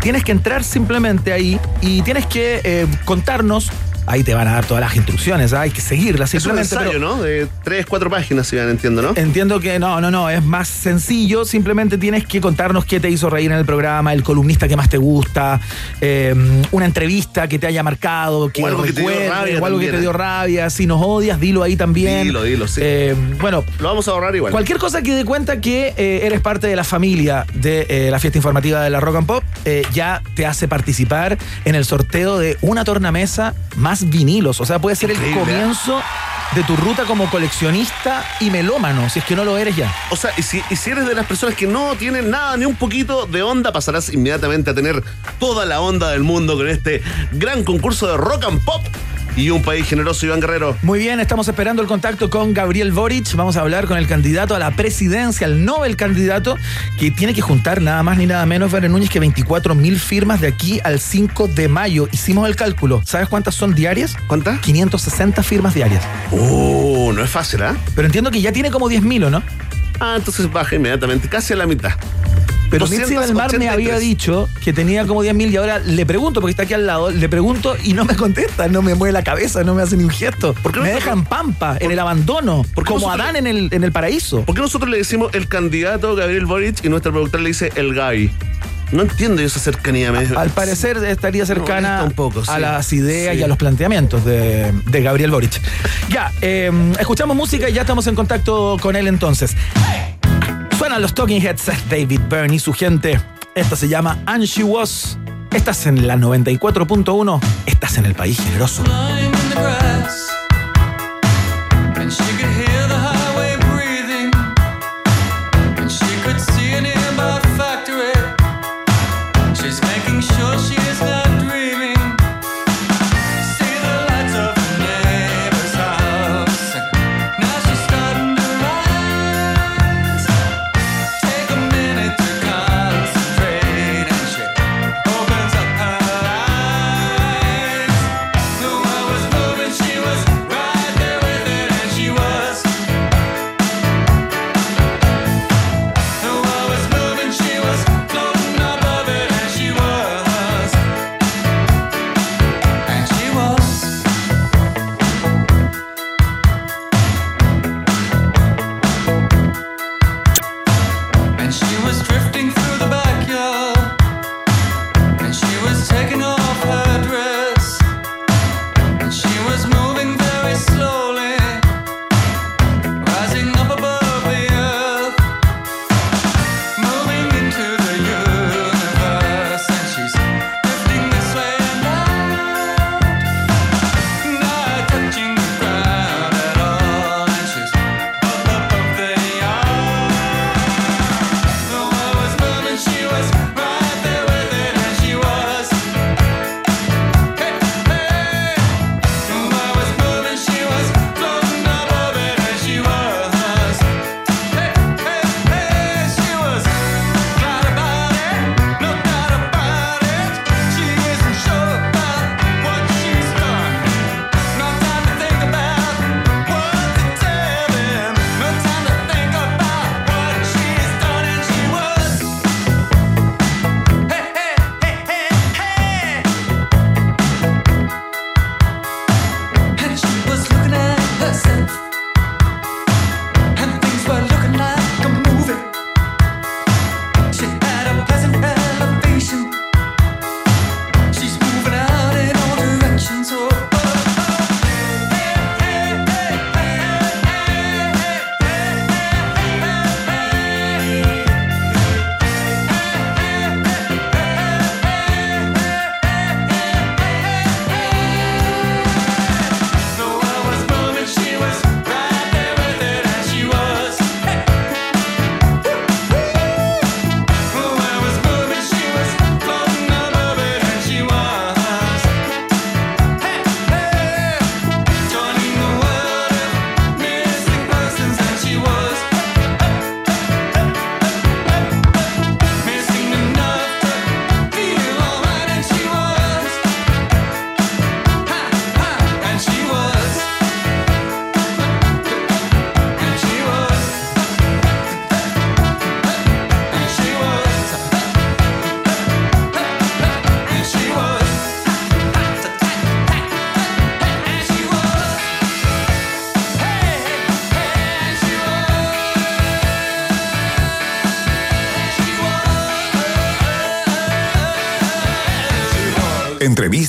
Tienes que entrar simplemente ahí y tienes que eh, contarnos ahí te van a dar todas las instrucciones, ¿ah? hay que seguirlas Es un ensayo, pero- ¿no? De tres, cuatro páginas, si bien entiendo, ¿no? Entiendo que no, no, no, es más sencillo. Simplemente tienes que contarnos qué te hizo reír en el programa, el columnista que más te gusta, eh, una entrevista que te haya marcado, que O algo que te dio rabia o algo que te ¿eh? dio rabia. Si nos odias, dilo ahí también. Dilo, dilo, sí. Eh, bueno, Lo vamos a ahorrar igual. Cualquier cosa que dé cuenta que eh, eres parte de la familia de eh, la fiesta informativa de la Rock and Pop, eh, ya te hace participar en el sorteo de una tornamesa más vinilos. O sea, puede ser el Increíble, ¿eh? comienzo de tu ruta como coleccionista y melómano, si es que no lo eres ya. O sea, y si, y si eres de las personas que no tienen nada ni un poquito de onda, pasarás inmediatamente a tener toda la onda del mundo con este gran concurso de rock and pop y un país generoso, Iván Guerrero. Muy bien, estamos esperando el contacto con Gabriel Boric. Vamos a hablar con el candidato a la presidencia, el Nobel candidato, que tiene que juntar nada más ni nada menos, Verne Núñez, que 24 mil firmas de aquí al 5 de mayo. Hicimos el cálculo. ¿Sabes cuántas son diarias? ¿Cuántas? 560 firmas diarias. Oh, no es fácil, ¿ah? Pero entiendo que ya tiene como 10 mil, ¿o no? Ah, entonces baja inmediatamente, casi a la mitad. Pero Mitzi Belmar me 283. había dicho que tenía como 10 mil y ahora le pregunto, porque está aquí al lado, le pregunto y no me contesta, no me mueve la cabeza, no me hace ni un gesto. ¿Por qué me no- deja en pampa, en el abandono, ¿Por qué como nosotros- Adán en el, en el paraíso. ¿Por qué nosotros le decimos el candidato Gabriel Boric y nuestra productora le dice el Guy? No entiendo yo esa cercanía. Me... Al parecer estaría cercana molesta un poco, a las ideas Sí. y a los planteamientos de, de Gabriel Boric. Ya, eh, escuchamos música y ya estamos en contacto con él entonces. Suenan los Talking Heads, David Byrne y su gente. Esta se llama And She Was. Estás en la 94.1. Estás en el país generoso.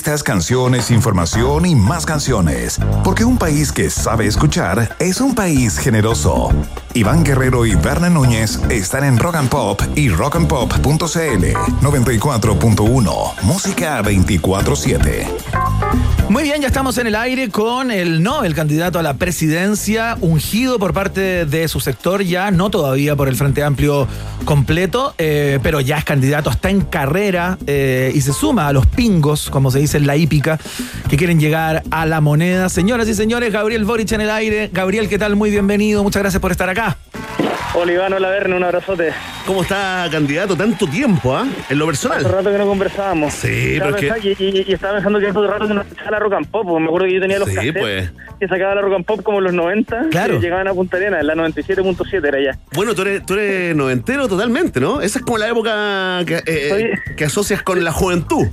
Entrevistas, canciones, información y más canciones. Porque un país que sabe escuchar es un país generoso. Iván Guerrero y Berna Núñez están en Rock and Pop y rockandpop.cl 94.1. Música 24-7. Muy bien, ya estamos en el aire con el no, el candidato a la presidencia, ungido por parte de su sector, ya no todavía por el Frente Amplio completo, eh, pero ya es candidato, está en carrera eh, y se suma a los pingos, como se dice en la hípica, que quieren llegar a la moneda. Señoras y señores, Gabriel Boric en el aire. Gabriel, ¿qué tal? Muy bienvenido, muchas gracias por estar acá. Hola Iván, hola Verne, un abrazote. ¿Cómo está, candidato? Tanto tiempo, ¿ah? En lo personal. Hace rato que no conversábamos. Sí, Estaba pero es que- y, y- y estaba pensando que hace rato que no escuchaba la rock and pop. porque Me acuerdo que yo tenía los Sí, cassettes pues. que sacaba la rock and pop como en los 90. Claro. Que llegaban a Punta Arenas, en la 97.7 era ya. Bueno, tú eres, tú eres noventero totalmente, ¿no? Esa es como la época que, eh, que asocias con la juventud.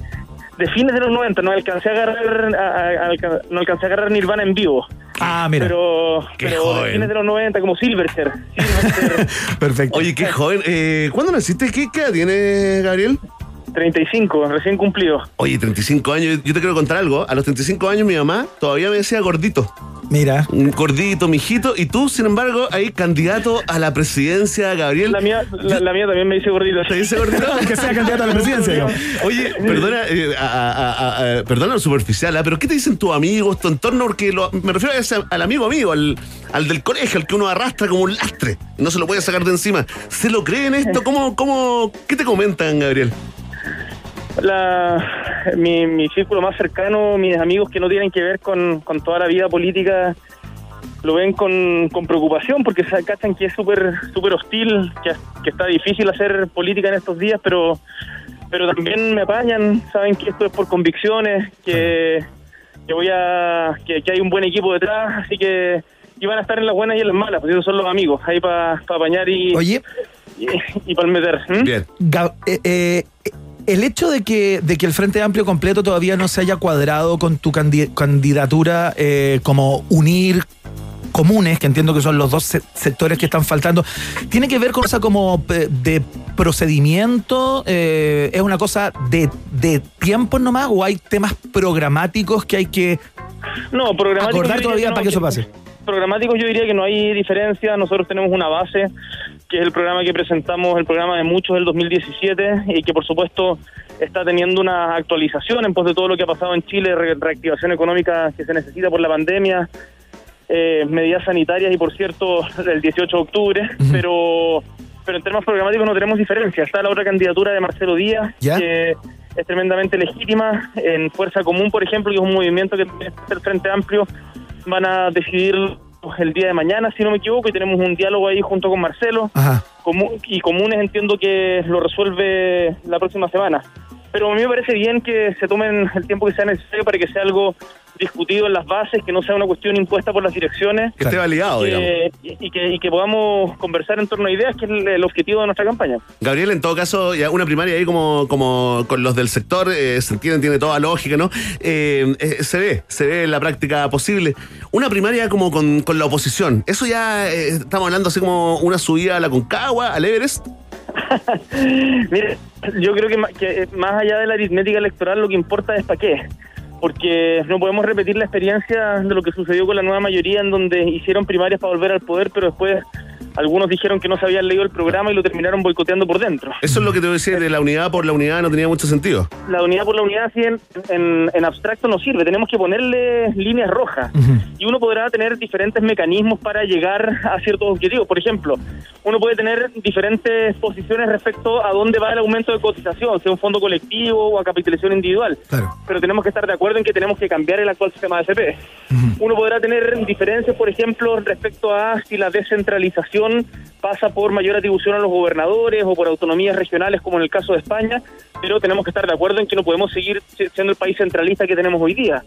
De fines de los 90, no alcancé a agarrar, a- a- no alcancé a agarrar Nirvana en vivo. Ah, mira. Pero, Qué pero joven. de fines de los 90, como Silverchair. *laughs* Perfecto. Oye, qué joven. Eh, ¿Cuándo naciste? ¿Qué, qué edad tienes, Gabriel? 35, recién cumplido. Oye, 35 años. Yo te quiero contar algo. A los 35 años mi mamá todavía me decía gordito. Mira. Un gordito, mijito. Y tú, sin embargo, ahí candidato a la presidencia, Gabriel. La mía, la, la mía también me dice gordito. ¿Te dice gordito? *laughs* Que sea candidato a la presidencia. Oye, perdona, eh, a- a- a- a- perdona lo superficial, ¿ah? pero ¿qué te dicen tus amigos, tu entorno? Porque lo- me refiero a ese- al amigo amigo, al, al del colegio, al que uno arrastra como un lastre. No se lo puede sacar de encima. ¿Se lo creen esto? ¿Cómo, cómo, ¿Qué te comentan, Gabriel? La, mi, mi círculo más cercano, mis amigos que no tienen que ver con, con toda la vida política, lo ven con, con preocupación porque se cachan que es súper súper hostil, que, que está difícil hacer política en estos días, pero pero también me apañan, saben que esto es por convicciones, que, que voy a que, que hay un buen equipo detrás, así que iban a estar en las buenas y en las malas, pues esos son los amigos, ahí para apañar y, Oye. y, para meter. Bien. Ga- eh, eh, el hecho de que, de que el Frente Amplio completo todavía no se haya cuadrado con tu candi- candidatura eh, como unir comunes, que entiendo que son los dos se- sectores que están faltando, ¿tiene que ver con cosa como eh, de procedimiento? Eh, ¿Es una cosa de, de tiempo nomás o hay temas programáticos que hay que No, programáticos. acordar todavía no, para que eso pase? Programáticos yo diría que no hay diferencia. Nosotros tenemos una base, que es el programa que presentamos, el programa de muchos del 2017, y que por supuesto está teniendo una actualización en pos de todo lo que ha pasado en Chile, re- reactivación económica que se necesita por la pandemia, eh, medidas sanitarias y por cierto el 18 de octubre, pero pero en términos programáticos no tenemos diferencia. Está la otra candidatura de Marcelo Díaz, ¿Ya? que es tremendamente legítima. En Fuerza Común, por ejemplo, que es un movimiento que es el Frente Amplio, van a decidir el día de mañana, si no me equivoco, y tenemos un diálogo ahí junto con Marcelo. Ajá. Y Comunes entiendo que lo resuelve la próxima semana. Pero a mí me parece bien que se tomen el tiempo que sea necesario para que sea algo discutido en las bases, que no sea una cuestión impuesta por las direcciones. Que esté validado, y digamos. que, y, y que, y que podamos conversar en torno a ideas, que es el, el objetivo de nuestra campaña. Gabriel, en todo caso, ya una primaria ahí como, como con los del sector, eh, se entiende, tiene toda lógica, ¿no? Eh, eh, se ve, se ve en la práctica posible. Una primaria como con, con la oposición, eso ya eh, estamos hablando así como una subida a la Concagua, al Everest. *laughs* Mire, yo creo que, que, eh, más allá de la aritmética electoral, lo que importa es para qué. Porque no podemos repetir la experiencia de lo que sucedió con la nueva mayoría, en donde hicieron primarias para volver al poder, pero después algunos dijeron que no se habían leído el programa y lo terminaron boicoteando por dentro. Eso es lo que te voy a decir, de la unidad por la unidad no tenía mucho sentido. La unidad por la unidad, así en, en, en abstracto, no sirve. Tenemos que ponerle líneas rojas. Y uno podrá tener diferentes mecanismos para llegar a ciertos objetivos. Por ejemplo, uno puede tener diferentes posiciones respecto a dónde va el aumento de cotización, sea un fondo colectivo o a capitalización individual. Pero tenemos que estar de acuerdo en que tenemos que cambiar el actual sistema de FP. Uno podrá tener diferencias, por ejemplo, respecto a si la descentralización pasa por mayor atribución a los gobernadores o por autonomías regionales, como en el caso de España, pero tenemos que estar de acuerdo en que no podemos seguir si- siendo el país centralista que tenemos hoy día.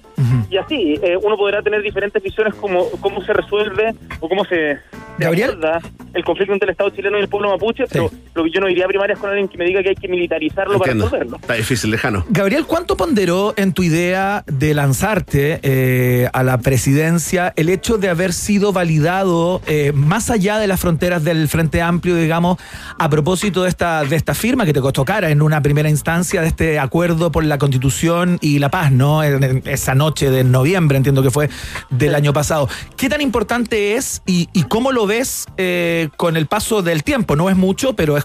Y así, eh, uno podrá tener diferentes visiones como cómo se resuelve o cómo se, Gabriel. aborda el conflicto entre el Estado chileno y el pueblo mapuche, pero lo que yo no iría a primarias con alguien que me diga que hay que militarizarlo Entiendo. para resolverlo. Está difícil, lejano. Gabriel, ¿cuánto ponderó en tu idea de lanzarte eh, a la presidencia el hecho de haber sido validado eh, más allá de las fronteras del Frente Amplio, digamos, a propósito de esta, de esta firma que te costó cara en una primera instancia de este acuerdo por la Constitución y la paz, ¿no? En- en esa noche de noviembre, entiendo que fue del año pasado. ¿Qué tan importante es y, y cómo lo ves eh, con el paso del tiempo? No es mucho, pero es,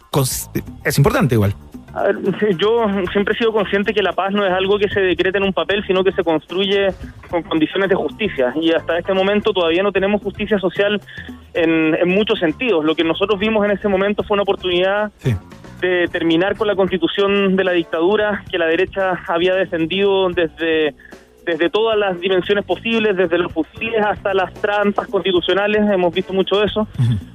es importante igual. A ver, yo siempre he sido consciente que la paz no es algo que se decreta en un papel, sino que se construye con condiciones de justicia. Y hasta este momento todavía no tenemos justicia social en, en muchos sentidos. Lo que nosotros vimos en ese momento fue una oportunidad de terminar con la constitución de la dictadura que la derecha había defendido desde desde todas las dimensiones posibles, desde los fusiles hasta las trampas constitucionales, hemos visto mucho de eso.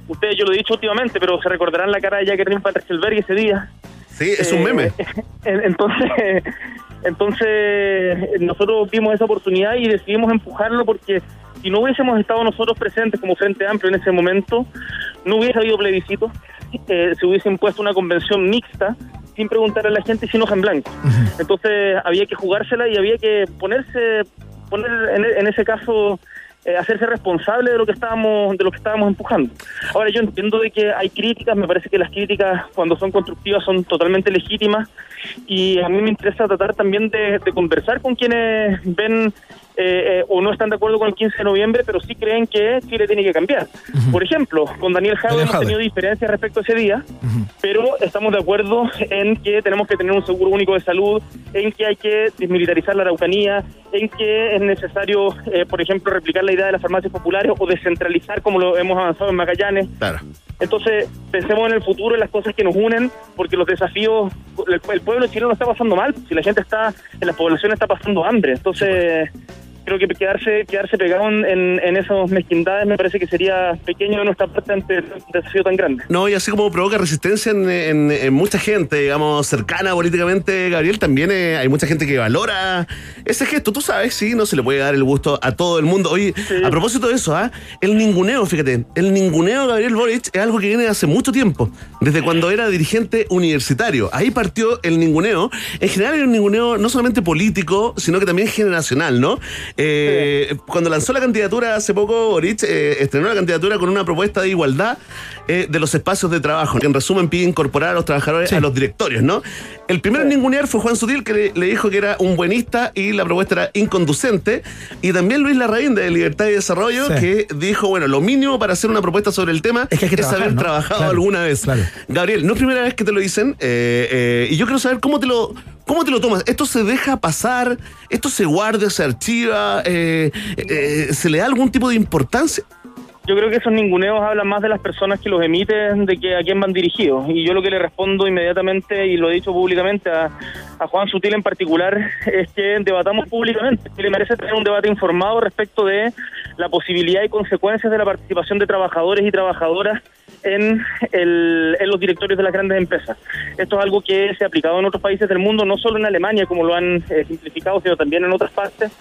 Ustedes, yo lo he dicho últimamente, pero se recordarán la cara de Jacqueline Van ese día. Sí, es un meme. *laughs* En- Entonces, *laughs* entonces nosotros vimos esa oportunidad y decidimos empujarlo porque si no hubiésemos estado nosotros presentes como Frente Amplio en ese momento, no hubiese habido plebiscito, eh, se hubiese impuesto una convención mixta sin preguntar a la gente sin hoja en blanco. Entonces había que jugársela y había que ponerse, poner en, en ese caso eh, hacerse responsable de lo que estábamos de lo que estábamos empujando. Ahora yo entiendo de que hay críticas, me parece que las críticas cuando son constructivas son totalmente legítimas y a mí me interesa tratar también de, de conversar con quienes ven eh, eh, o no están de acuerdo con el 15 de noviembre, pero sí creen que Chile tiene que cambiar. Por ejemplo, con Daniel Jadwe hemos tenido diferencias respecto a ese día, pero estamos de acuerdo en que tenemos que tener un seguro único de salud, en que hay que desmilitarizar la Araucanía, en que es necesario, eh, por ejemplo, replicar la idea de las farmacias populares o descentralizar como lo hemos avanzado en Magallanes. Claro. Entonces, pensemos en el futuro, en las cosas que nos unen, porque los desafíos, el, el pueblo chileno está pasando mal, si la gente está, en la población está pasando hambre. Entonces, creo que quedarse quedarse pegado en, en, esas mezquindades me parece que sería pequeño de nuestra parte ante un desafío tan grande. No, y así como provoca resistencia en, en- en mucha gente, digamos, cercana políticamente, Gabriel, también eh, hay mucha gente que valora ese gesto. Tú sabes, sí, no se le puede dar el gusto a todo el mundo. Oye, a propósito de eso, ¿ah? el ninguneo, fíjate, el ninguneo de Gabriel Boric es algo que viene hace mucho tiempo, desde cuando era dirigente universitario. Ahí partió el ninguneo. En general era un ninguneo no solamente político, sino que también generacional, ¿no? Eh, Cuando lanzó la candidatura hace poco, Boric eh, estrenó la candidatura con una propuesta de igualdad eh, de los espacios de trabajo, que en resumen pide incorporar a los trabajadores a los directorios, ¿no? El primero en ningunear fue Juan Sutil, que le, le dijo que era un buenista y la propuesta era inconducente, y también Luis Larraín de Libertad y Desarrollo, Sí. que dijo, bueno, lo mínimo para hacer una propuesta sobre el tema es, que trabajar, haber ¿no? trabajado Claro, alguna vez. Gabriel, no es primera vez que te lo dicen, y yo quiero saber cómo te lo... ¿Cómo te lo tomas? ¿Esto se deja pasar? ¿Esto se guarda, se archiva? Eh, eh, ¿Se le da algún tipo de importancia? Yo creo que esos ninguneos hablan más de las personas que los emiten, de que a quién van dirigidos. Y yo lo que le respondo inmediatamente, y lo he dicho públicamente a, a Juan Sutil en particular, es que debatamos públicamente. Que le merece tener un debate informado respecto de la posibilidad y consecuencias de la participación de trabajadores y trabajadoras en, el- en los directorios de las grandes empresas. Esto es algo que se ha aplicado en otros países del mundo, no solo en Alemania, como lo han eh, simplificado, sino también en otras partes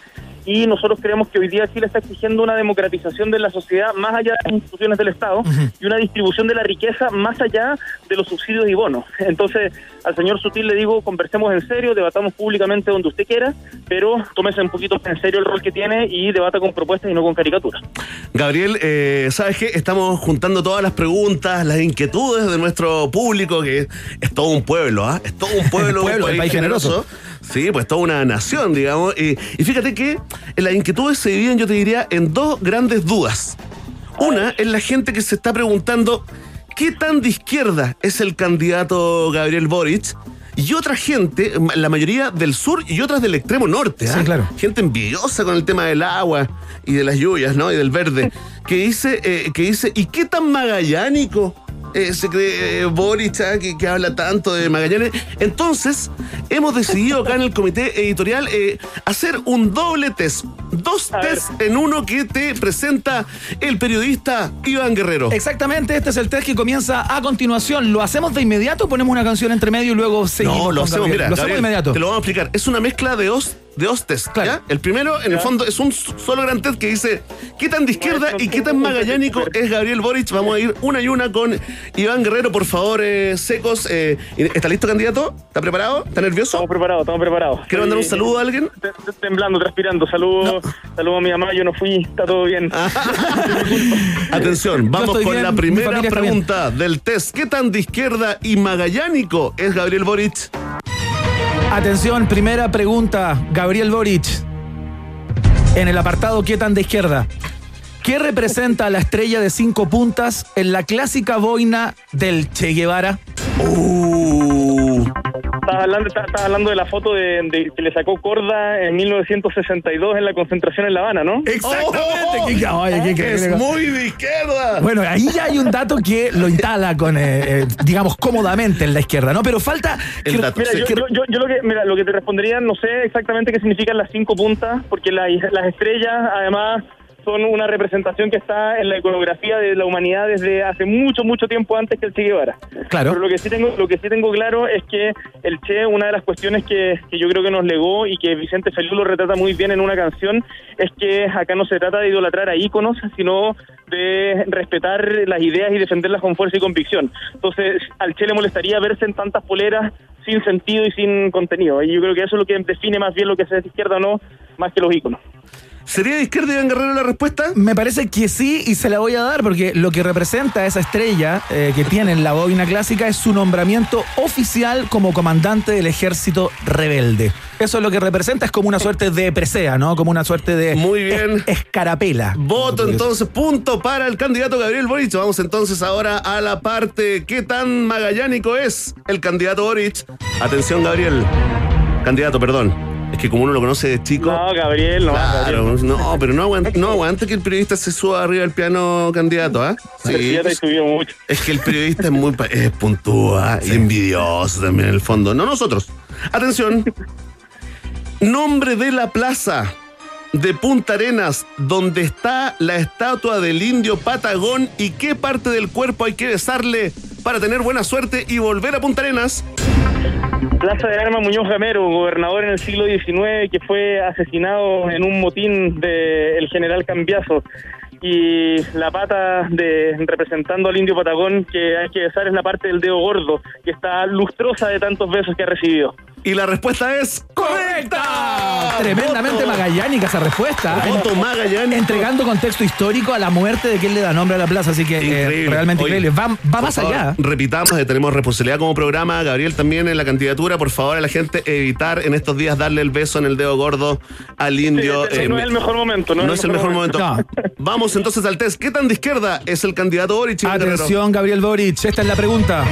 y nosotros creemos que hoy día Chile está exigiendo una democratización de la sociedad más allá de las instituciones del Estado y una distribución de la riqueza más allá de los subsidios y bonos. Entonces, al señor Sutil le digo, conversemos en serio, debatamos públicamente donde usted quiera, pero tómese un poquito en serio el rol que tiene y debata con propuestas y no con caricaturas. Gabriel, eh, ¿sabes qué? Estamos juntando todas las preguntas, las inquietudes de nuestro público, que es, todo un pueblo, ¿ah? Es todo un pueblo, *laughs* Pueblo, un país generoso. Sí, pues toda una nación, digamos. Y, y fíjate que las inquietudes se dividen, yo te diría, en dos grandes dudas. Una es la gente que se está preguntando qué tan de izquierda es el candidato Gabriel Boric. Y otra gente, la mayoría del sur y otras del extremo norte, ¿ah? Sí, claro. gente envidiosa con el tema del agua y de las lluvias, ¿no? Y del verde, *laughs* que dice, eh, que dice, ¿y qué tan magallánico eh, se cree eh, Boric, ah, que, que habla tanto de Magallanes? Entonces, hemos decidido acá en el comité editorial eh, hacer un doble test, dos tests en uno que te presenta el periodista Iván Guerrero. Exactamente, este es el test que comienza a continuación. ¿Lo hacemos de inmediato? ¿Ponemos una canción entre medio y luego seguimos? No, lo hacemos, mira, Lo hacemos de inmediato. Te lo vamos a explicar. Es una mezcla de dos de dos test. ¿ya? El primero, en el fondo, es un solo gran test que dice qué tan de izquierda y qué tan magallánico es Gabriel Boric. Vamos a ir una y una con Iván Guerrero, por favor, eh, secos. eh, ¿Está listo, candidato? ¿Está preparado? ¿Está nervioso? Estamos preparados, estamos preparados. ¿Quiero mandar un saludo a alguien? Te- te- Temblando, transpirando. Saludos saludo a mi mamá, yo no fui, está todo bien. *laughs* Atención, vamos con bien, la primera bien. pregunta del test. ¿Qué tan de izquierda y magallánico es Gabriel Boric? Atención, primera pregunta, Gabriel Boric. En el apartado ¿Qué tan de izquierda? ¿Qué representa a la estrella de cinco puntas en la clásica boina del Che Guevara? Uh. Estás hablando, estás- estás hablando de la foto de, de- que le sacó Corda en 1962 en la concentración en La Habana, ¿no? Exactamente. ¿Qué- oye, qué increíble. Es muy de izquierda. Bueno, ahí ya hay un dato que lo instala con, eh, eh, digamos, cómodamente en la izquierda, ¿no? Pero falta... que- Mira, yo, yo- yo- yo lo que mira, lo que te respondería, no sé exactamente qué significan las cinco puntas, porque la- las estrellas, además, son una representación que está en la iconografía de la humanidad desde hace mucho, mucho tiempo antes que el Che Guevara. Claro. Pero lo que sí tengo, lo que sí tengo claro es que el Che, una de las cuestiones que, que yo creo que nos legó y que Vicente Feliu lo retrata muy bien en una canción, es que acá no se trata de idolatrar a íconos, sino de respetar las ideas y defenderlas con fuerza y convicción. Entonces, al Che le molestaría verse en tantas poleras sin sentido y sin contenido. Y yo creo que eso es lo que define más bien lo que es de izquierda o no, más que los íconos. ¿Sería de izquierda Iván Guerrero la respuesta? Me parece que sí y se la voy a dar porque lo que representa esa estrella eh, que tiene en la boina clásica es su nombramiento oficial como comandante del ejército rebelde. Eso es lo que representa, es como una suerte de presea, ¿no? Como una suerte de Muy bien. es- escarapela. Voto entonces, punto para el candidato Gabriel Boric. Vamos entonces ahora a la parte ¿qué tan magallánico es el candidato Boric? Atención, Gabriel. Candidato, perdón. Es que como uno lo conoce de chico. No, Gabriel, no. Claro, Gabriel. no, pero no aguanta, no aguanta que el periodista se suba arriba del piano candidato, ¿ah? Pero si ya te he subido mucho. Es que el periodista es muy es puntúa y envidioso también en el fondo. No nosotros. Atención. Nombre de la plaza de Punta Arenas, donde está la estatua del indio Patagón y qué parte del cuerpo hay que besarle para tener buena suerte y volver a Punta Arenas. Plaza de Armas Muñoz Gamero, gobernador en el siglo XIX, que fue asesinado en un motín del general Cambiaso. Y la pata de representando al indio Patagón que hay que besar es la parte del dedo gordo, que está lustrosa de tantos besos que ha recibido. Y la respuesta es correcta. Tremendamente Voto. magallánica esa respuesta. Voto magallánico. Entregando contexto histórico a la muerte de quien le da nombre a la plaza, así que eh, realmente Oye, increíble. Va, más favor, allá. Repitamos, eh, tenemos responsabilidad como programa. Gabriel también en la candidatura. Por favor, a la gente evitar en estos días darle el beso en el dedo gordo al indio. Sí, eh, no es el mejor momento. No, no es el mejor momento. Vamos entonces al test. ¿Qué tan de izquierda es el candidato Boric? Atención, Gabriel Boric, esta es la pregunta.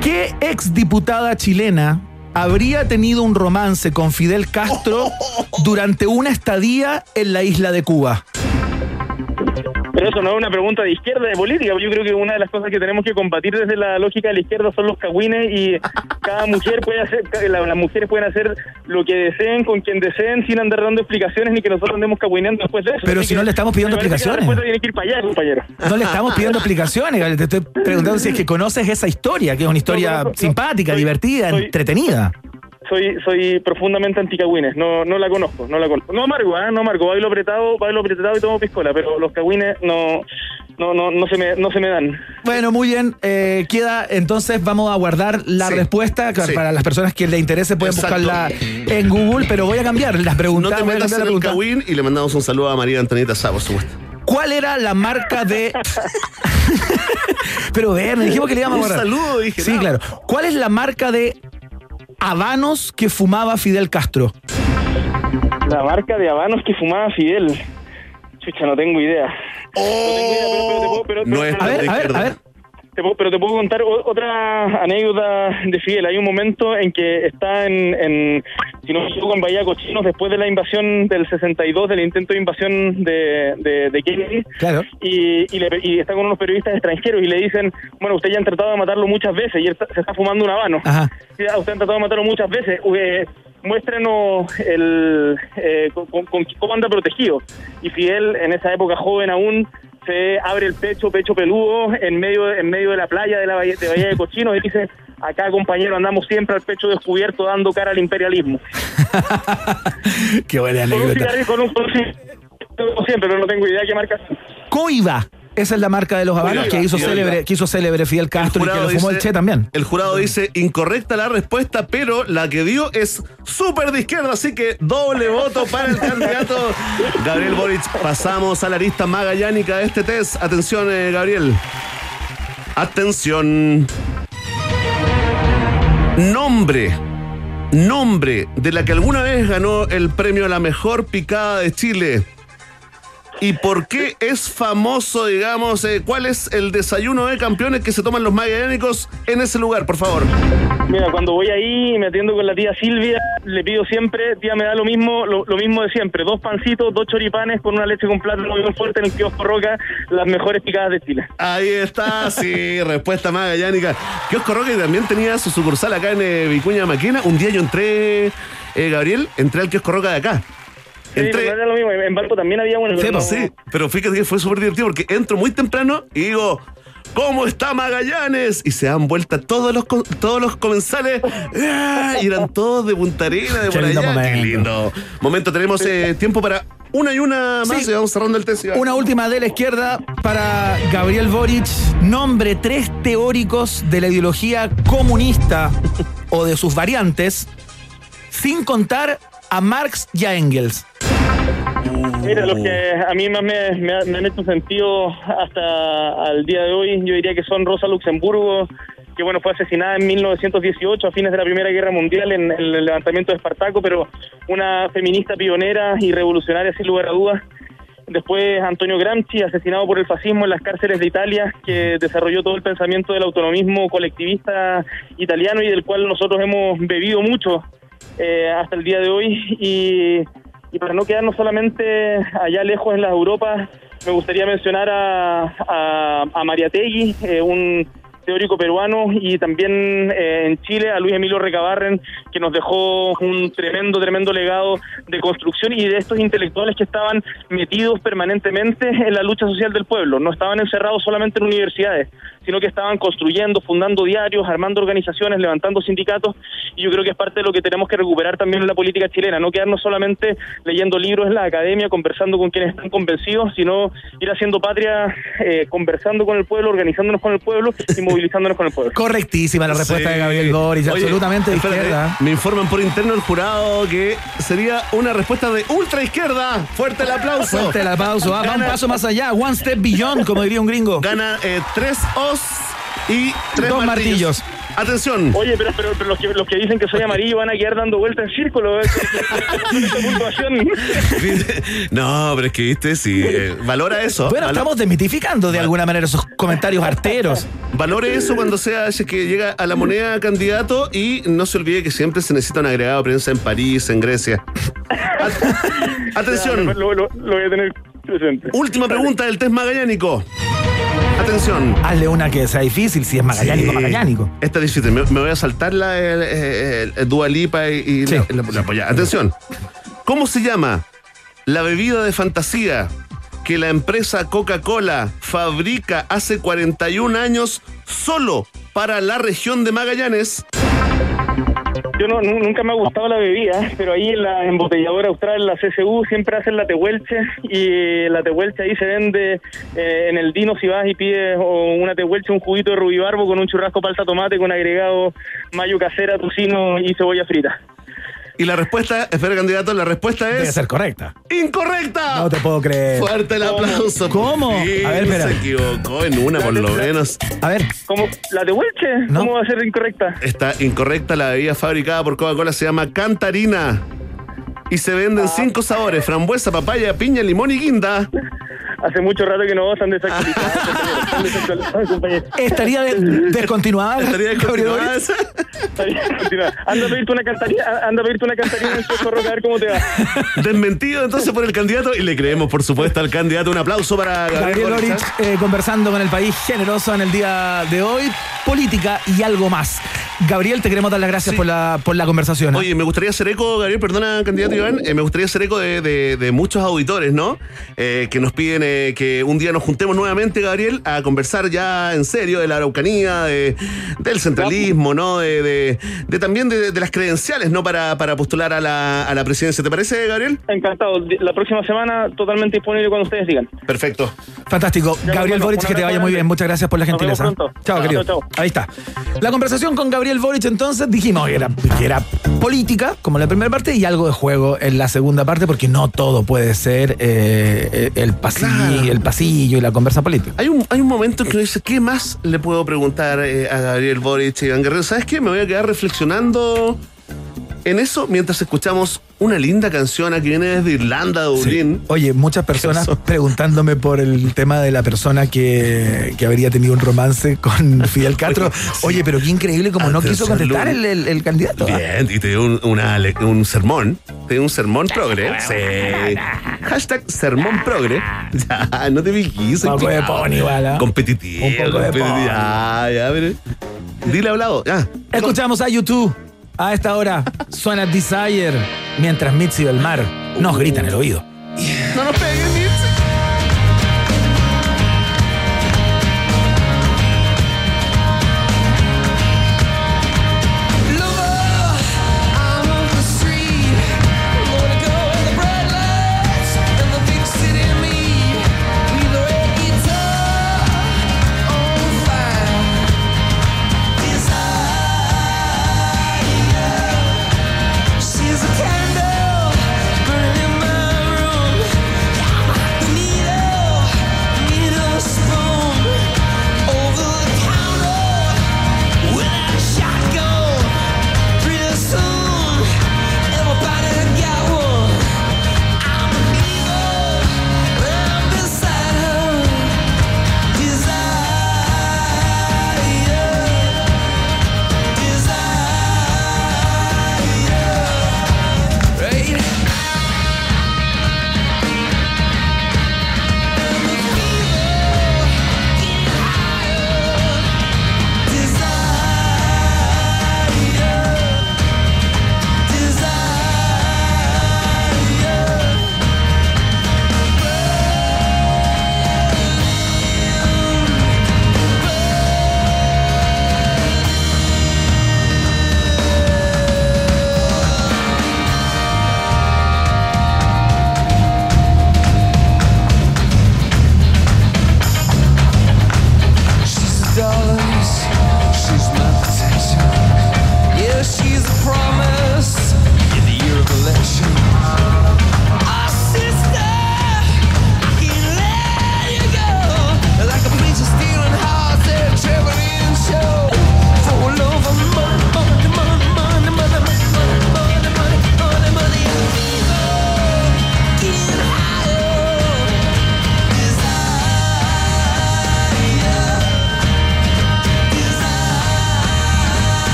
¿Qué exdiputada chilena habría tenido un romance con Fidel Castro *laughs* durante una estadía en la isla de Cuba? Pero eso no es una pregunta de izquierda de política. Yo creo que una de las cosas que tenemos que combatir desde la lógica de la izquierda son los cagüines y cada mujer puede hacer, la- las mujeres pueden hacer lo que deseen con quien deseen sin andar dando explicaciones ni que nosotros andemos cagüineando después de eso. Pero Así si que no le estamos pidiendo explicaciones. tiene que ir para allá, compañero. No le estamos pidiendo explicaciones. Te estoy preguntando si es que conoces esa historia, que es una historia No, no, no, simpática, soy- divertida, soy- entretenida. Soy soy profundamente anticagüines, no no la conozco, no la conozco. No amargo, ¿eh? no amargo, bailo apretado, bailo apretado y tomo piscola, pero los cagüines no no no no se me no se me dan. Bueno, muy bien. eh, queda, entonces vamos a guardar la Sí. respuesta. Sí. Para las personas que les interese pueden Exacto. buscarla en Google, pero voy a cambiar las No preguntas. te voy a metas en la el y le mandamos un saludo a María Antonita Sá, por supuesto. ¿Cuál era la marca de. *laughs* *laughs* Pero ver, dijimos que le íbamos a Un guardar. saludo, dije, Sí, no. claro. ¿Cuál es la marca de habanos que fumaba Fidel Castro? La marca de habanos que fumaba Fidel. Chucha, no tengo idea. no tengo idea, pero, pero pero- No pero- es A ver, a ver, a ver. Pero te puedo contar otra anécdota de Fidel. Hay un momento en que está en, en si no me equivoco, en Bahía Cochinos después de la invasión del 62, del intento de invasión de, de, de Kennedy. Claro. Y, y, le- y está con unos periodistas extranjeros y le dicen, bueno, usted ya han tratado de matarlo muchas veces y él se está fumando un habano. Ajá. Ah, usted han tratado de matarlo muchas veces. Eh, muéstrenos el, eh, con- con- con- cómo anda protegido. Y Fidel, en esa época joven aún, se abre el pecho, pecho peludo, en medio, en medio de la playa de la Bahía de, Bahía de Cochinos y dice, acá compañero andamos siempre al pecho descubierto dando cara al imperialismo. *laughs* Qué buena Con un anécdota. con un, con un siempre, pero no tengo idea qué marca. Coiba. Esa es la marca de los habanos que hizo célebre, que hizo célebre Fidel Castro y que lo fumó dice- el Che también. El jurado dice incorrecta la respuesta, pero la que dio es súper de izquierda, así que doble voto para el candidato Gabriel Boric. Pasamos a la lista magallánica de este test. Atención, eh, Gabriel. Atención. Nombre. Nombre de la que alguna vez ganó el premio a la mejor picada de Chile. ¿Y por qué es famoso, digamos, eh, cuál es el desayuno de campeones que se toman los magallánicos en ese lugar, por favor? Mira, cuando voy ahí y me atiendo con la tía Silvia, le pido siempre, tía, me da lo mismo, lo, lo mismo de siempre, dos pancitos, dos choripanes con una leche con plátano bien fuerte en el kiosco Roca, las mejores picadas de Chile. Ahí está, sí, *laughs* respuesta magallánica. Kiosco Roca también tenía su sucursal acá en eh, Vicuña Maquena. Un día yo entré, eh, Gabriel, entré al Kiosco Roca de acá. Sí, pero no era lo mismo, en Valpo también había uno. Sí, pero no- sí, pero fíjate que fue súper divertido porque entro muy temprano y digo, ¿cómo está Magallanes? Y se dan vuelta todos los, todos los comensales ¡ah! y eran todos de Punta Arena, de Qué por lindo allá. Qué momento. lindo. Momento, tenemos eh, tiempo para una y una más Sí. y vamos cerrando el test. Iván. Una última de la izquierda para Gabriel Boric. Nombre tres teóricos de la ideología comunista o de sus variantes, sin contar a Marx y a Engels. Mira, los que a mí más me, me ha- me han hecho sentido hasta al día de hoy, yo diría que son Rosa Luxemburgo, que bueno, fue asesinada en 1918 a fines de la Primera Guerra Mundial en, en el levantamiento de Espartaco, pero una feminista pionera y revolucionaria sin lugar a dudas. Después Antonio Gramsci, asesinado por el fascismo en las cárceles de Italia, que desarrolló todo el pensamiento del autonomismo colectivista italiano y del cual nosotros hemos bebido mucho eh, hasta el día de hoy. Y, y para no quedarnos solamente allá lejos en las Europas, me gustaría mencionar a, a, a Mariategui, eh, un teórico peruano, y también eh, en Chile a Luis Emilio Recabarren, que nos dejó un tremendo, tremendo legado de construcción y de estos intelectuales que estaban metidos permanentemente en la lucha social del pueblo. No estaban encerrados solamente en universidades, sino que estaban construyendo, fundando diarios, armando organizaciones, levantando sindicatos, y yo creo que es parte de lo que tenemos que recuperar también en la política chilena, no quedarnos solamente leyendo libros en la academia, conversando con quienes están convencidos, sino ir haciendo patria, eh, conversando con el pueblo, organizándonos con el pueblo y movilizándonos con el pueblo. Correctísima la respuesta Sí. de Gabriel Oye, absolutamente de espérate, izquierda. Me informan por interno el jurado que sería una respuesta de ultra izquierda. Fuerte el aplauso. Fuerte el aplauso, ah, va un paso más allá, one step beyond, como diría un gringo. Gana eh, tres os y tres Dos martillos. Atención. Oye, pero, pero, pero los, que, los que dicen que soy amarillo van a quedar dando vueltas en círculo. ¿eh? *laughs* No, pero es que viste, si eh, valora eso. Bueno, Valo- estamos desmitificando de alguna manera esos comentarios arteros. Valore eso cuando sea si es que llega a la moneda candidato y no se olvide que siempre se necesita un agregado de prensa en París, en Grecia. *laughs* At- Atención. Lo, lo- lo voy a tener presente. Última pregunta del test magallánico. Atención. Hazle una que sea difícil, si es magallánico, Sí. magallánico. Esta es difícil. Me, me voy a saltar la el, el- el Dua Lipa y, y la, la- la polla. Atención. ¿Cómo se llama la bebida de fantasía que la empresa Coca-Cola fabrica hace 41 años solo para la región de Magallanes? Yo no, nu- nunca me ha gustado la bebida, pero ahí en la embotelladora austral, la CSU, siempre hacen la tehuelche y la tehuelche ahí se vende eh, en el Dino si vas y pides o una tehuelche, un juguito de rubibarbo con un churrasco palta tomate con agregado mayo casera, tocino y cebolla frita. Y la respuesta, espera candidato, la respuesta es... Debe ser correcta. ¡Incorrecta! No te puedo creer. Fuerte el aplauso. ¿Cómo? Sí, A ver, espera. Se equivocó en una por lo menos. A ver. ¿Cómo? ¿La tehuelche? ¿Cómo va a ser incorrecta? Está incorrecta la bebida fabricada por Coca-Cola, se llama Cantarina. Y se venden cinco sabores: frambuesa, papaya, piña, limón y guinda. Hace mucho rato que no están desactualizados. *laughs* ¿Estaría de- *laughs* descontinuada? Estaría *laughs* descontinuada Estaría descontinuada. Anda a pedirte una cantarina, anda a pedirte una cantarina en el a ver cómo te va. Desmentido entonces por el candidato y le creemos, por supuesto, al candidato. Un aplauso para Gabriel, Gabriel Boric. Boric eh, conversando con el país generoso en el día de hoy. Política y algo más. Gabriel, te queremos dar las gracias por, la, por la conversación. ¿eh? Oye, me gustaría hacer eco, Gabriel, perdona, candidato Iván, eh, me gustaría hacer eco de, de- de muchos auditores, ¿no? Eh, que nos piden eh, que un día nos juntemos nuevamente, Gabriel, a conversar ya en serio de la Araucanía, de- del centralismo, ¿no? De, de- de también de, de las credenciales, ¿no? Para, para postular a la, a la presidencia. ¿Te parece, Gabriel? Encantado. La próxima semana totalmente disponible cuando ustedes digan. Perfecto. Fantástico. Ya, Gabriel Boric, que te vaya muy bien. Muchas gracias por la Nos vemos gentileza. Chao, Chao, querido. chao, Ahí está. La conversación con Gabriel Boric, entonces, dijimos que era, que era política, como la primera parte, y algo de juego en la segunda parte, porque no todo puede ser eh, el, pasillo, el pasillo y la conversa política. Hay un, hay un momento en que uno dice, ¿qué más le puedo preguntar eh, a Gabriel Boric y Iván Guerrero? ¿Sabes qué? Me voy a quedar reflexionando en eso mientras escuchamos una linda canción que viene desde Irlanda, Dublín. Oye, muchas personas preguntándome por el tema de la persona que, que habría tenido un romance con *laughs* Fidel Castro. Oye, pero qué increíble como no quiso contestar el, el- el candidato. ¿ah? Bien, y te dio un, una un sermón. Te dio un sermón progre. Sí. Hashtag sermón progre. *laughs* Ya, no te viquís. Un poco de pon igual, ¿ah? Competitivo. Un poco de competitivo. pon. Ya, ya, pero. Dile hablado. Ya. Escuchamos a YouTube. A esta hora suena Desire mientras Mitzi Belmar nos grita en el oído. No nos peguen,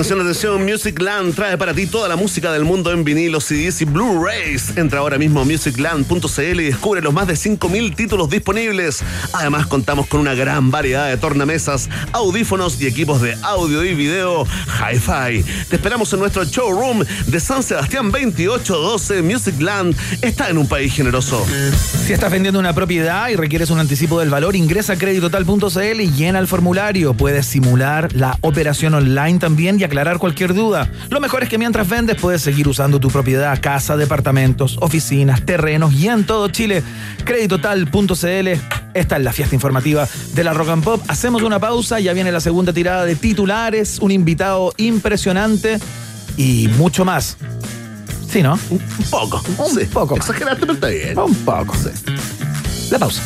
Atención, atención, Musicland trae para ti toda la música del mundo en vinilos, CDs y Blu-rays. Entra ahora mismo a musicland.cl y descubre los más de 5.000 títulos disponibles. Además, contamos con una gran variedad de tornamesas, audífonos y equipos de audio y video Hi-Fi. Te esperamos en nuestro showroom de San Sebastián 2812. Musicland está en un país generoso. Si estás vendiendo una propiedad y requieres un anticipo del valor, ingresa a creditotal.cl y llena el formulario. Puedes simular la operación online también y aclarar cualquier duda. Lo mejor es que mientras vendes puedes seguir usando tu propiedad, casa, departamentos, oficinas, terrenos y en todo Chile. Creditotal.cl Esta es la fiesta informativa de la Rock and Pop. Hacemos una pausa, ya viene la segunda tirada de titulares, un invitado impresionante y mucho más. Sí, ¿no? Un poco. Un poco. más. Exageraste, pero está bien. Un poco. La pausa.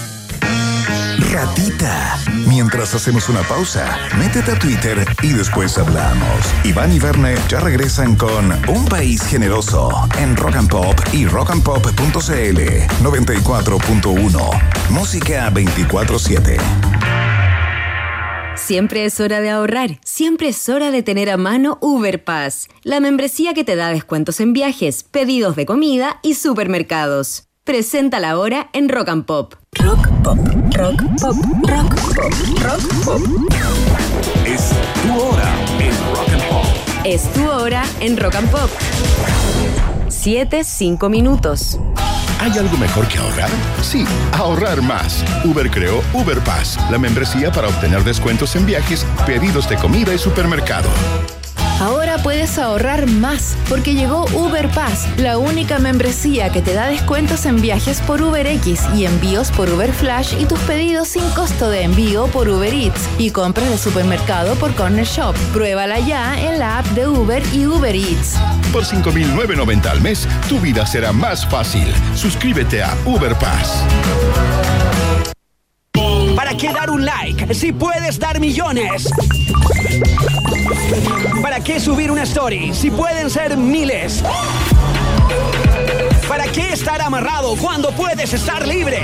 Ratita. Mientras hacemos una pausa, métete a Twitter y después hablamos. Iván y Verne ya regresan con Un País Generoso en Rock and Pop y rockandpop.cl 94.1. Música 24-7. Siempre es hora de ahorrar, siempre es hora de tener a mano Uber Pass, la membresía que te da descuentos en viajes, pedidos de comida y supermercados. Preséntala ahora en Rock and Pop. Rock Pop, Rock Pop, Rock Pop, Rock Pop. Es tu hora en Rock and Pop. Es tu hora en Rock and Pop. 7, 5 minutos. ¿Hay algo mejor que ahorrar? Sí, ahorrar más. Uber creó Uber Pass, la membresía para obtener descuentos en viajes, pedidos de comida y supermercado. Ahora puedes ahorrar más porque llegó Uber Pass, la única membresía que te da descuentos en viajes por UberX y envíos por Uber Flash y tus pedidos sin costo de envío por Uber Eats y compras de supermercado por Corner Shop. Pruébala ya en la app de Uber y Uber Eats. Por 5.990 al mes, tu vida será más fácil. Suscríbete a Uber Pass. ¿Para qué dar un like si puedes dar millones? ¿Para qué subir una story si pueden ser miles? ¿Para qué estar amarrado cuando puedes estar libre?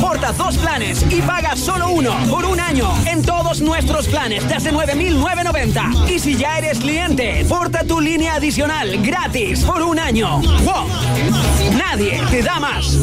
Porta dos planes y paga solo uno por un año en todos nuestros planes desde 9.990. Y si ya eres cliente, porta tu línea adicional gratis por un año. ¡Wow! Nadie te da más.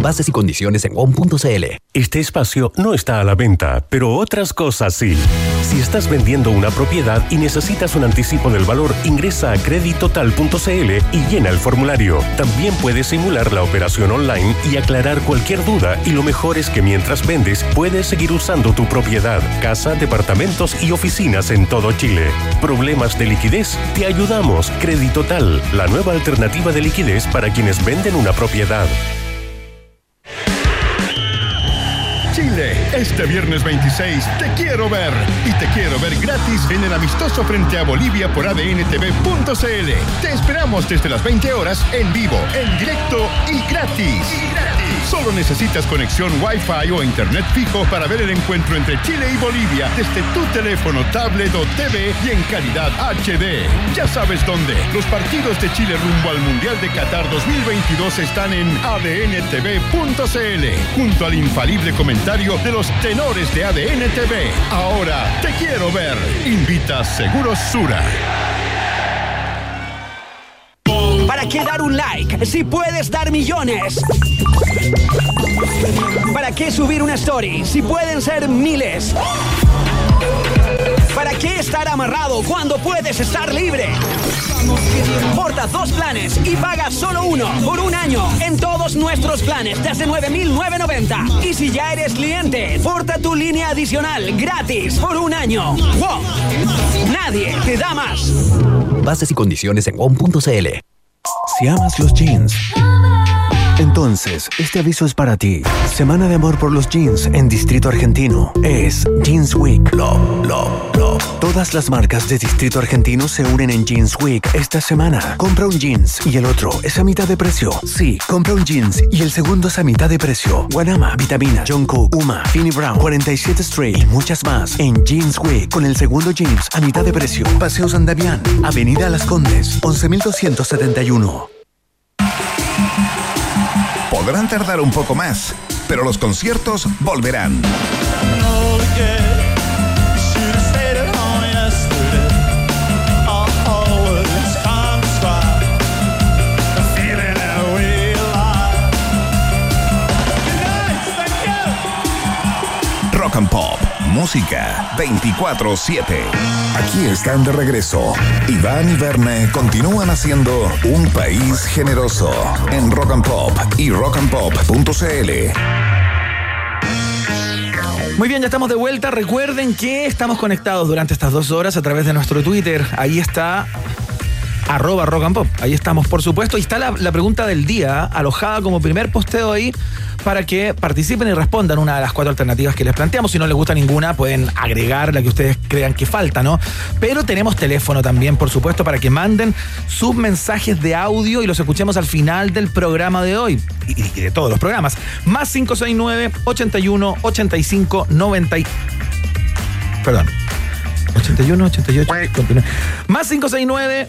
Bases y condiciones en WOM.cl. Este espacio no está a la venta, pero otras cosas sí. Si estás vendiendo una propiedad y necesitas un anticipo del valor, ingresa a creditotal.cl y llena el formulario. También puedes simular la operación online y aclarar cualquier duda y lo mejor es que mientras vendes puedes seguir usando tu propiedad, casa, departamentos y oficinas en todo Chile. ¿Problemas de liquidez? Te ayudamos. Creditotal, la nueva alternativa de liquidez para quienes venden una propiedad. Chile, este viernes 26 te quiero ver y te quiero ver gratis en el amistoso frente a Bolivia por adntv.cl. Te esperamos desde las 20 horas en vivo, en directo y gratis. Solo necesitas conexión Wi-Fi o internet fijo para ver el encuentro entre Chile y Bolivia desde tu teléfono, tablet o TV y en calidad HD. Ya sabes dónde. Los partidos de Chile rumbo al Mundial de Qatar 2022 están en adntv.cl junto al infalible comentario de los tenores de ADN TV. Ahora te quiero ver. Invita Seguros Sura. ¿Para qué dar un like si puedes dar millones? ¿Para qué subir una story si pueden ser miles? ¿Para qué estar amarrado cuando puedes estar libre? Porta dos planes y paga solo uno por un año en todos nuestros planes desde 9.990. Y si ya eres cliente, porta tu línea adicional gratis por un año. ¡Wow! Nadie te da más. Bases y condiciones en WOM.cl. Si amas los jeans, entonces este aviso es para ti. Semana de amor por los jeans en Distrito Argentino. Es Jeans Week. Love, love, love. Todas las marcas de Distrito Argentino se unen en Jeans Week esta semana. Compra un jeans y el otro es a mitad de precio. Sí, compra un jeans y el segundo es a mitad de precio. Guanama, Vitamina, Jungkook, Uma, Finny Brown, 47 Stray y muchas más en Jeans Week con el segundo jeans a mitad de precio. Paseo San Damián, Avenida Las Condes, 11271. Podrán tardar un poco más, pero los conciertos volverán. Rock and Pop, música 24-7. Aquí están de regreso. Iván y Verne continúan haciendo un país generoso en Rock and Pop y rockandpop.cl. Muy bien, ya estamos de vuelta. Recuerden que estamos conectados durante estas dos horas a través de nuestro Twitter. Ahí está arroba rock and pop. Ahí estamos, por supuesto. Y está la, la pregunta del día, alojada como primer posteo ahí, para que participen y respondan una de las cuatro alternativas que les planteamos. Si no les gusta ninguna, pueden agregar la que ustedes crean que falta, ¿no? Pero tenemos teléfono también, por supuesto, para que manden sus mensajes de audio y los escuchemos al final del programa de hoy. Y, y de todos los programas. Más 569 81 85 90. y- Perdón. 81, 88, 59. Más 569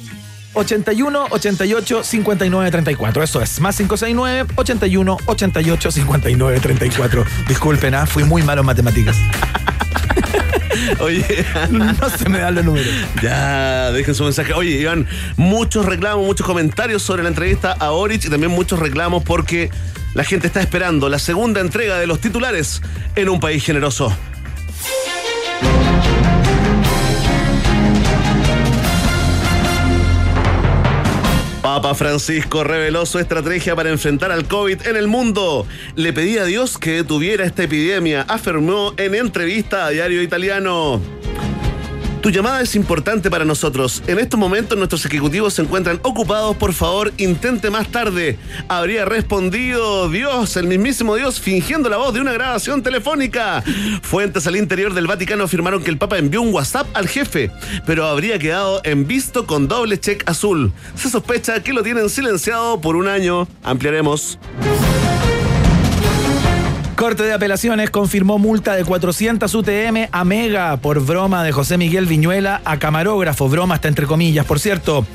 81 88 59 34. Eso es. Más 569 81 88 59 34. Disculpen, ¿ah? fui muy malo en matemáticas. *laughs* Oye, no se me dan los números. Ya, dejen su mensaje. Oye, Iván, muchos reclamos, muchos comentarios sobre la entrevista a Orich y también muchos reclamos porque la gente está esperando la segunda entrega de los titulares en un país generoso. Papa Francisco reveló su estrategia para enfrentar al COVID en el mundo. Le pedí a Dios que detuviera esta epidemia, afirmó en entrevista a Diario Italiano. Tu llamada es importante para nosotros. En estos momentos nuestros ejecutivos se encuentran ocupados. Por favor, intente más tarde. Habría respondido Dios, el mismísimo Dios, fingiendo la voz de una grabación telefónica. Fuentes al interior del Vaticano afirmaron que el Papa envió un WhatsApp al jefe, pero habría quedado en visto con doble check azul. Se sospecha que lo tienen silenciado por un año. Ampliaremos. Corte de Apelaciones confirmó multa de 400 UTM a Mega por broma de José Miguel Viñuela a camarógrafo. Broma está entre comillas, por cierto.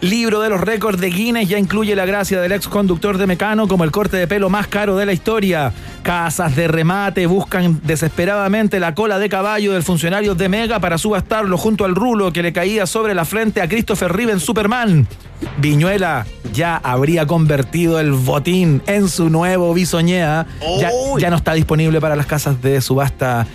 Libro de los récords de Guinness ya incluye la gracia del ex conductor de Mecano como el corte de pelo más caro de la historia. Casas de remate buscan desesperadamente la cola de caballo del funcionario de Mega para subastarlo junto al rulo que le caía sobre la frente a Christopher Reeve en Superman. Viñuela ya habría convertido el botín en su nuevo bisoñea. Ya, ya no está disponible para las casas de subasta.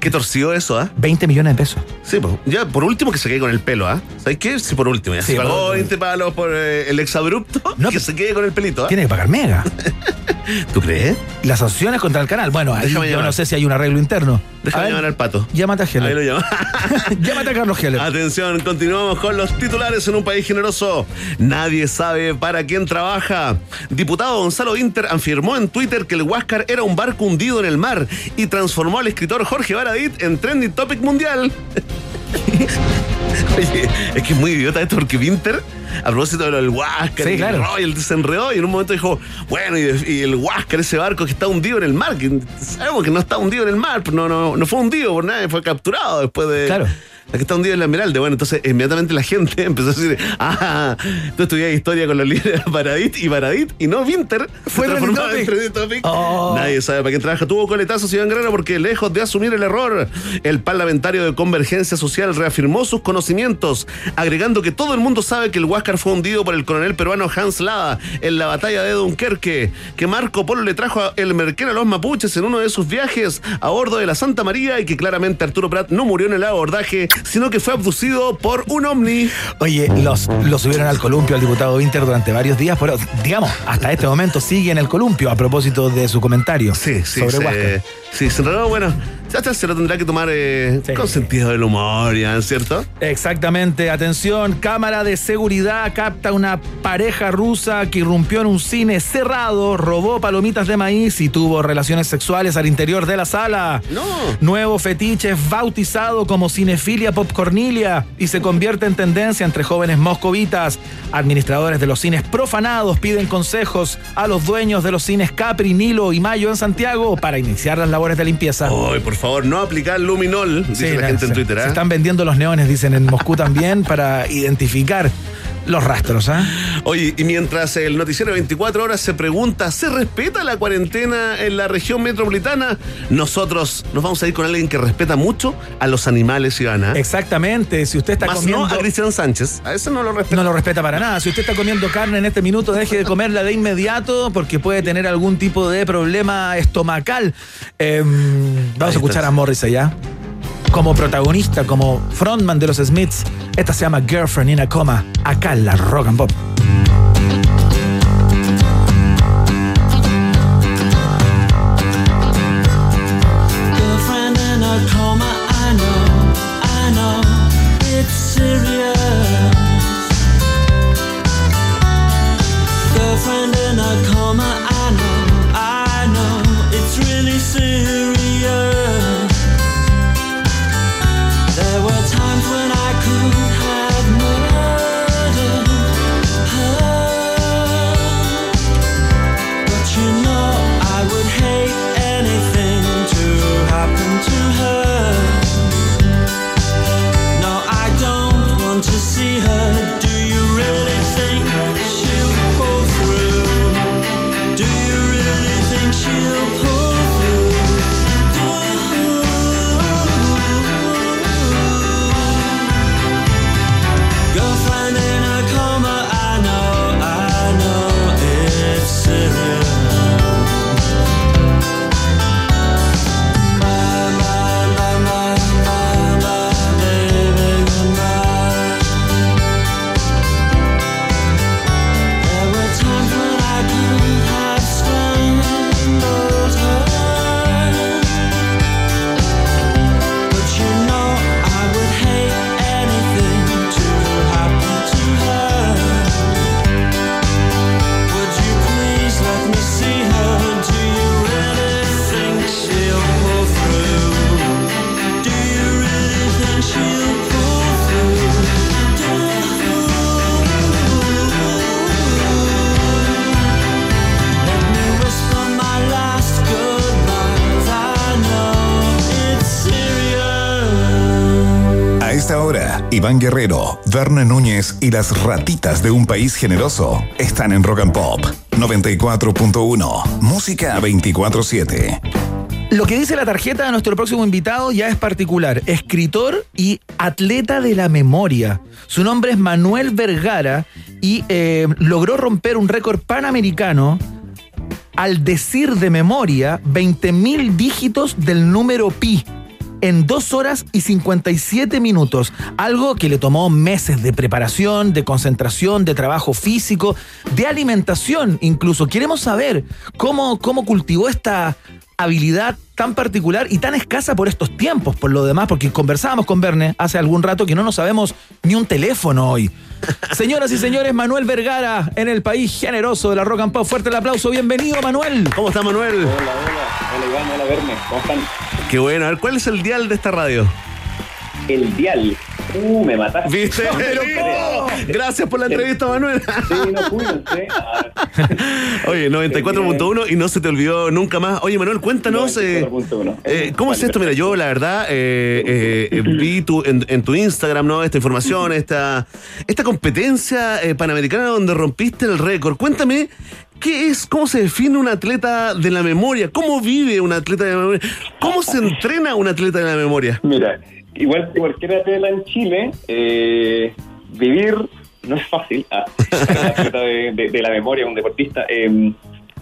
Qué torcido eso, ¿ah? 20 millones de pesos. Sí, pues, ya por último que se quede con el pelo, ¿ah? ¿Sabes qué? Sí, por último. Ya Sí, se pagó por- 20 palos por eh, el exabrupto. No, *laughs* que se quede con el pelito, ¿ah? Tiene que pagar Mega. *laughs* *laughs* ¿Tú crees? Las sanciones contra el canal. Bueno, ahí Déjame yo llamar. no sé si hay un arreglo interno. A Déjame ver, llamar al pato. Llámate a Heller. Ahí lo llama. *laughs* Llámate a Carlos Heller. Atención, continuamos con los titulares en un país generoso. Nadie sabe para quién trabaja. Diputado Gonzalo Inter afirmó en Twitter que el Huáscar era un barco hundido en el mar y transformó al escritor Jorge Baradit en trending topic mundial. *laughs* *laughs* Oye, es que es muy idiota esto porque Winter, a propósito de lo del Huáscar, Sí, y claro. Royal se enredó y en un momento dijo, bueno, y, el Huáscar, ese barco que está hundido en el mar, que sabemos que no está hundido en el mar, pero no, no, no fue hundido por nada, fue capturado después de... Claro. La que está hundido en la Esmeralda. Bueno, entonces inmediatamente la gente *laughs* empezó a decir, ah, tú estudias historia con los líderes de Paradit y Paradit y no Winter. Fue transformó en trending topic. Oh. Nadie sabe para quién trabaja. Tuvo coletazos Iván Guerrero porque lejos de asumir el error, el parlamentario de Convergencia Social reafirmó sus conocimientos, agregando que todo el mundo sabe que el Huáscar fue hundido por el coronel peruano Hans Lada en la batalla de Dunkerque, que Marco Polo le trajo el merquén a los mapuches en uno de sus viajes a bordo de la Santa María y que claramente Arturo Prat no murió en el abordaje, sino que fue abducido por un ovni. Oye, los, los subieron al columpio al diputado Winter durante varios días, pero digamos, hasta este momento sigue en el columpio a propósito de su comentario Sí, sí, sobre se, sí, se enredó, bueno, se lo tendrá que tomar eh, con sentido del humor, ya, ¿cierto? Exactamente, atención, cámara de seguridad capta una pareja rusa que irrumpió en un cine cerrado, robó palomitas de maíz y tuvo relaciones sexuales al interior de la sala. No. Nuevo fetiche es bautizado como cinefilia popcornilia y se convierte en tendencia entre jóvenes moscovitas. Administradores de los cines profanados piden consejos a los dueños de los cines Capri, Nilo y Mayo en Santiago para iniciar las labores de limpieza. Ay, por favor, no aplicar luminol, dice Sí, la no, gente en se- Twitter, Se ¿ah? están vendiendo los neones, dicen en Moscú también, para identificar los rastros. ¿ah? Oye, y mientras el noticiero 24 horas se pregunta, ¿se respeta la cuarentena en la región metropolitana? Nosotros nos vamos a ir con alguien que respeta mucho a los animales, Ivana. Exactamente, si usted está Más comiendo... no a Cristian Sánchez, a ese no lo respeta. No lo respeta para nada. Si usted está comiendo carne en este minuto, deje de comerla de inmediato porque puede tener algún tipo de problema estomacal. Eh, vamos a escuchar a Morris allá. Como protagonista, como frontman de los Smiths, esta se llama Girlfriend in a Coma, acá en la Rock and Pop. Iván Guerrero, Verne Núñez y las ratitas de un país generoso están en Rock and Pop 94.1, música 24/7. Lo que dice la tarjeta de nuestro próximo invitado ya es particular. Escritor y atleta de la memoria. Su nombre es Manuel Vergara y eh, logró romper un récord panamericano al decir de memoria 20.000 dígitos del número pi en 2 horas y 57 minutos. Algo que le tomó meses de preparación, de concentración, de trabajo físico, de alimentación incluso. Queremos saber cómo, cómo cultivó esta habilidad tan particular y tan escasa por estos tiempos, por lo demás, porque conversábamos con Verne hace algún rato que no nos sabemos ni un teléfono hoy. *laughs* Señoras y señores, Manuel Vergara en el país generoso de la Rock and Pop. Fuerte el aplauso, bienvenido Manuel. ¿Cómo está Manuel? Hola, hola, hola Iván, hola Verne, ¿cómo están? Qué bueno, a ver, ¿cuál es el dial de esta radio? El dial. Uh, me mataste. ¿Viste? Pero. Gracias por la entrevista, Manuel. Sí, no. Ah, *laughs* Oye, 94.1 y no se te olvidó nunca más. Oye, Manuel, cuéntanos. eh, eh, ¿Cómo es esto? Mira, yo la verdad eh, eh, *laughs* vi tu, en, en tu Instagram, ¿no? Esta información, *laughs* esta, esta competencia eh, panamericana donde rompiste el récord. Cuéntame. ¿Qué es? ¿Cómo se define un atleta de la memoria? ¿Cómo vive un atleta de la memoria? ¿Cómo se entrena un atleta de la memoria? Mira, igual que cualquier atleta en Chile, eh, vivir no es fácil. Ah, *laughs* de, de- de la memoria, un deportista. eh,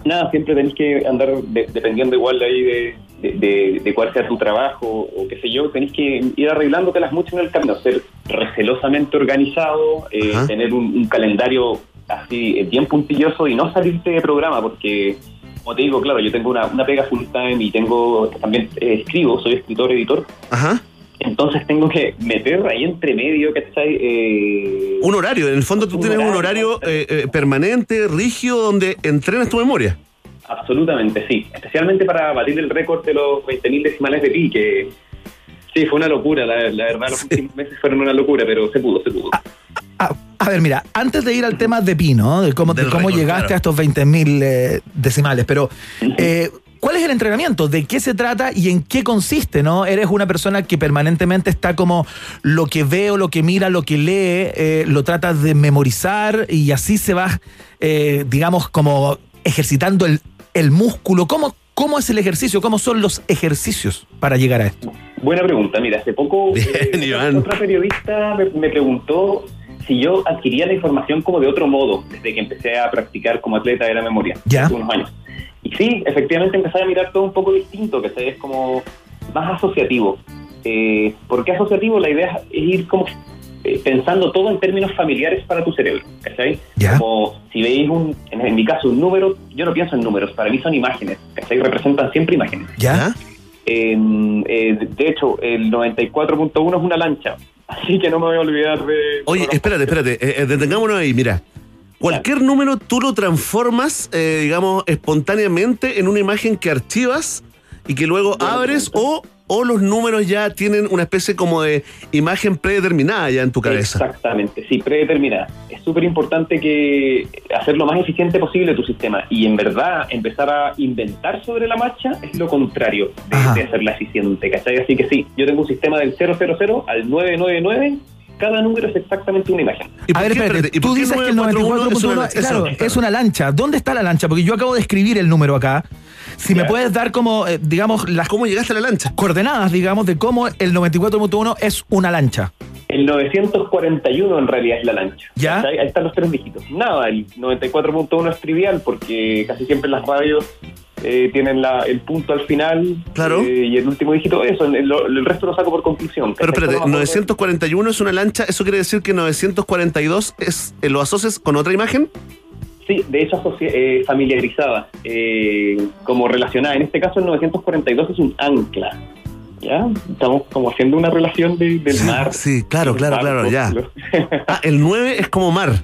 nada, siempre tenés que andar de- dependiendo igual de ahí de, de, de- de cuál sea tu trabajo o qué sé yo, tenés que ir arreglándotelas mucho en el camino, ser recelosamente organizado, eh, tener un, un calendario así eh, bien puntilloso y no salirte de programa porque como te digo, claro, yo tengo una, una pega full time y tengo también eh, escribo, soy escritor, editor. Ajá. Entonces tengo que meter ahí entre medio, ¿cachai? Eh, Un horario, en el fondo tú tienes un horario, eh, eh, permanente, rígido, donde entrenas tu memoria. Absolutamente, sí. Especialmente para batir el récord de los 20.000 decimales de pi, que sí, fue una locura, la, la verdad, los últimos meses fueron una locura, pero se pudo, se pudo. A ver, mira, antes de ir al tema de pi, ¿no? De cómo, de cómo récord, llegaste claro. a estos 20.000 eh, decimales, pero eh, ¿cuál es el entrenamiento? ¿De qué se trata y en qué consiste, no? Eres una persona que permanentemente está como lo que ve o lo que mira, lo que lee, eh, lo tratas de memorizar y así se va, eh, digamos, como ejercitando el, el músculo. ¿Cómo, ¿Cómo es el ejercicio? ¿Cómo son los ejercicios para llegar a esto? Buena pregunta. Mira, hace poco eh, *laughs* otra periodista me, me preguntó si yo adquiría la información como de otro modo desde que empecé a practicar como atleta de la memoria Ya. hace unos años. Y sí, efectivamente empecé a mirar todo un poco distinto, que es como más asociativo. Eh, ¿Por qué asociativo? La idea es ir como eh, pensando todo en términos familiares para tu cerebro, ¿cachai? Como si veis, un, en, en mi caso, un número, yo no pienso en números, para mí son imágenes, ¿cachai? Representan siempre imágenes. ¿Ya? Eh, eh, de hecho, el 94.1 es una lancha, *laughs* así que no me voy a olvidar de... Oye, espérate, espérate, eh, eh, detengámonos ahí, mira. Cualquier número tú lo transformas, eh, digamos, espontáneamente en una imagen que archivas y que luego abres o, o los números ya tienen una especie como de imagen predeterminada ya en tu cabeza. Exactamente, sí, predeterminada. Es súper importante que hacer lo más eficiente posible tu sistema y en verdad empezar a inventar sobre la marcha es lo contrario de, de hacerla eficiente, ¿cachai? Así que sí, yo tengo un sistema del 000 al 999, cada número es exactamente una imagen. A ver, espérate, tú dices que el 94.1 claro, es una lancha. ¿Dónde está la lancha? Porque yo acabo de escribir el número acá. Si me puedes dar como, eh, digamos, las... ¿Cómo llegaste a la lancha? Coordenadas, digamos, de cómo el 94.1 es una lancha. El 941 en realidad es la lancha. ¿Ya? Ahí están los tres dígitos. Nada, el 94.1 es trivial porque casi siempre las radios eh, tienen la- el punto al final Claro. eh, y el último dígito eso. El, el resto lo saco por conclusión. Pero espérate, No me acuerdo. 941 es una lancha, ¿eso quiere decir que 942 es, eh, lo asocias con otra imagen? Sí, de hecho eh, familiarizada, eh, como relacionada. En este caso el 942 es un ancla. ¿Ya? Estamos como haciendo una relación de- del mar. Sí, claro, claro, claro, ya. Ah, el 9 es como mar. *laughs*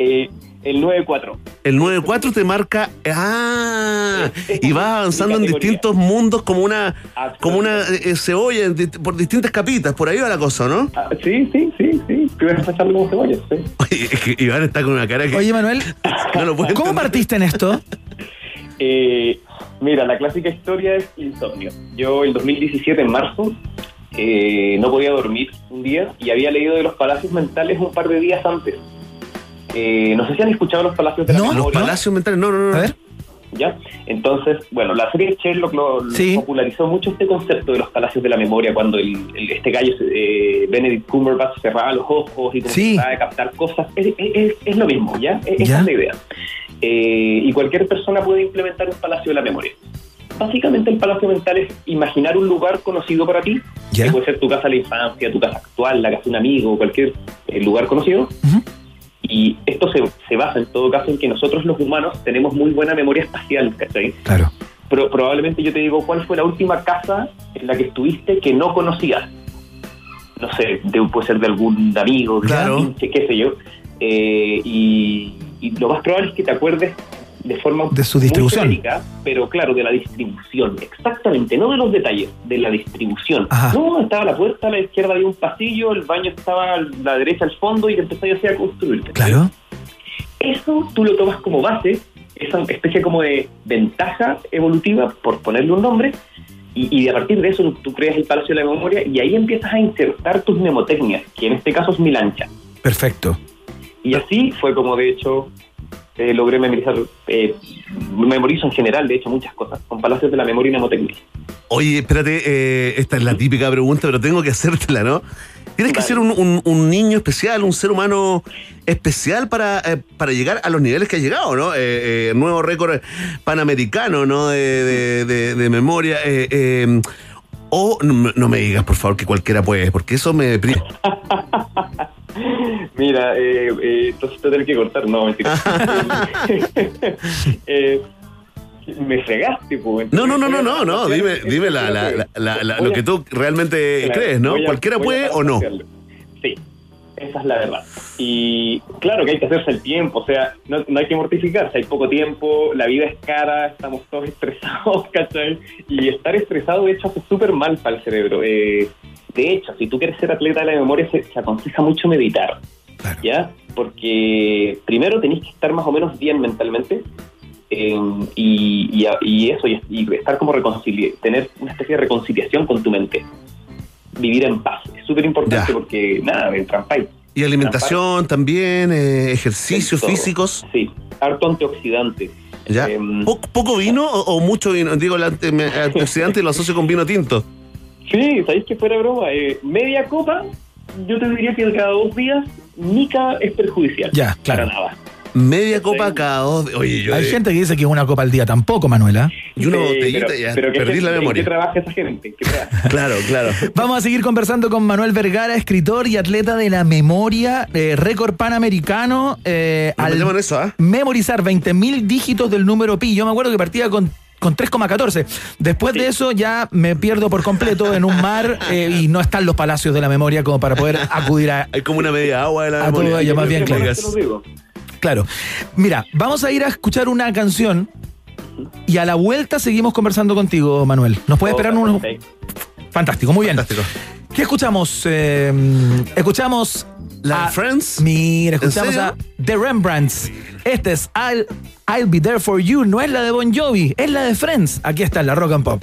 Eh, el 94. El 94 te marca. ¡Ah! Y vas avanzando en *laughs* distintos mundos como una como una eh, cebolla en di- por distintas capitas. Por ahí va la cosa, ¿no? Ah, sí, sí, sí, sí. Vas pasando como cebolla, sí. *laughs* Oye, es que Iván está con una cara que. Oye, Manuel, *laughs* no lo ¿cómo entender. partiste en esto? Eh, mira, la clásica historia es insomnio. Yo el 2017, en marzo, eh, no podía dormir un día y había leído de los palacios mentales un par de días antes. Eh, no sé si han escuchado los palacios de la Los memoria. palacios mentales, no, no, no. ¿Ya? Entonces, bueno, la serie Sherlock lo, lo popularizó mucho este concepto de los palacios de la memoria cuando el, el- este gallo, eh, Benedict Cumberbatch, cerraba los ojos y como Sí. de captar cosas. Es, es- es- es lo mismo, ¿ya? Es- Esa la idea. Eh, y cualquier persona puede implementar un palacio de la memoria. Básicamente el palacio mental es imaginar un lugar conocido para ti, que puede ser tu casa de la infancia, tu casa actual, la casa de un amigo, cualquier eh, lugar conocido. Y esto se, se basa en todo caso en que nosotros los humanos tenemos muy buena memoria espacial, ¿cachai? Claro. Pero probablemente yo te digo, ¿cuál fue la última casa en la que estuviste que no conocías? No sé, de- puede ser de algún amigo, Claro. qué, qué sé yo. Eh, y, y lo más probable es que te acuerdes de forma De su muy distribución. genérica, pero claro, de la distribución, exactamente, no de los detalles, de la distribución. Ajá. No, estaba la puerta, a la izquierda había un pasillo, el baño estaba a la derecha al fondo y te empezás así a construir. Claro. Eso tú lo tomas como base, esa especie como de ventaja evolutiva, por ponerle un nombre, y, y a partir de eso tú creas el Palacio de la Memoria y ahí empiezas a insertar tus mnemotecnias, que en este caso es mi lancha. Perfecto. Y así fue como de hecho eh, logré memorizar, eh, memorizo en general, de hecho, muchas cosas, con Palacios de la Memoria y Mnemotecnia. Oye, espérate, eh, esta es la típica pregunta, pero tengo que hacértela, ¿no? Tienes que ser un, un- un niño especial, un ser humano especial para, eh, para llegar a los niveles que ha llegado, ¿no? Eh, nuevo récord panamericano, ¿no? De, de- de- de memoria. o no, no me digas, por favor, que cualquiera puede, porque eso me deprime. *laughs* *laughs* Mira, eh, eh, entonces te tengo que cortar, no, mentira. *laughs* Eh, me fregaste, pues. No, no, no, no, no, no. Dime, dime la, lo que tú realmente Claro, crees, ¿no? a- ¿Cualquiera puede o no? Sí, esa es la verdad. Y claro que hay que hacerse el tiempo, o sea, no, no hay que mortificarse, hay poco tiempo, la vida es cara, estamos todos *laughs* estresados, ¿cachai? Y estar estresado, de hecho, hace súper mal para el cerebro. Eh, de hecho, si tú quieres ser atleta de la memoria, se, se aconseja mucho meditar, ¿ya? Porque primero tenéis que estar más o menos bien mentalmente, eh, y, y, y eso, y, y estar como reconciliar, tener una especie de reconciliación con tu mente. Vivir en paz. Es súper importante porque, nada, el trampay. Y alimentación también, eh, ejercicios físicos. Sí, harto antioxidante. ¿Ya? Em, ¿Po- ¿Poco vino o, o mucho vino? Digo, el *laughs* antioxidante lo asocio con vino tinto. Sí, ¿sabéis que fuera broma? Eh, media copa, yo te diría que cada dos días, Nica es perjudicial. Ya, claro. Para nada. Media copa cada dos. Oye, yo. Hay eh, gente que dice que una copa al día tampoco, Manuela. Y una Sí, botellita pero, ya pero ¿qué perdí se- la ¿en memoria. qué trabaja esa gente? *laughs* Claro, claro. *laughs* Vamos a seguir conversando con Manuel Vergara, escritor y atleta de la memoria, eh, récord panamericano. Eh, al eso, ¿ah? memorizar 20.000 dígitos del número pi. Yo me acuerdo que partía con con 3,14. Después de eso ya me pierdo por completo en un mar *laughs* eh, y no están los palacios de la memoria como para poder acudir a, Hay como una media agua de la a memoria. todo ello, más bien, claro. Claro. Mira, vamos a ir a escuchar una canción y a la vuelta seguimos conversando contigo, Manuel. ¿Nos puede esperar unos... Fantástico, muy bien. Fantástico. ¿Qué escuchamos? Eh, escuchamos... ¿La a- Friends? Mira, escuchamos a The Rembrandts. Este es I'll, I'll Be There For You. No es la de Bon Jovi, es la de Friends. Aquí está, la Rock and Pop.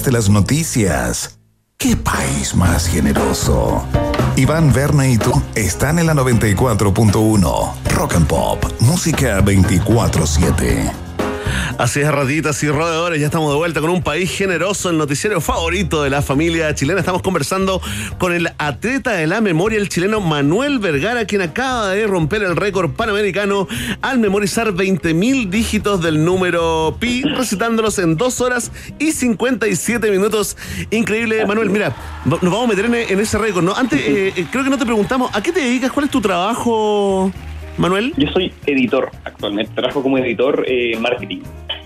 Escuchaste las noticias. ¿Qué país más generoso? Iván Verne y tú están en la 94.1. Rock and Pop, música 24-7. Así es, ratitas y roedores, ya estamos de vuelta con un país generoso, el noticiero favorito de la familia chilena. Estamos conversando con el atleta de la memoria, el chileno Manuel Vergara, quien acaba de romper el récord panamericano al memorizar 20.000 dígitos del número pi, recitándolos en 2 horas y 57 minutos. Increíble, Manuel. Mira, nos vamos a meter en, ese récord, ¿no? Antes, eh, eh, creo que no te preguntamos, ¿a qué te dedicas? ¿Cuál es tu trabajo? Manuel? Yo soy editor actualmente, trabajo como editor eh, marketing.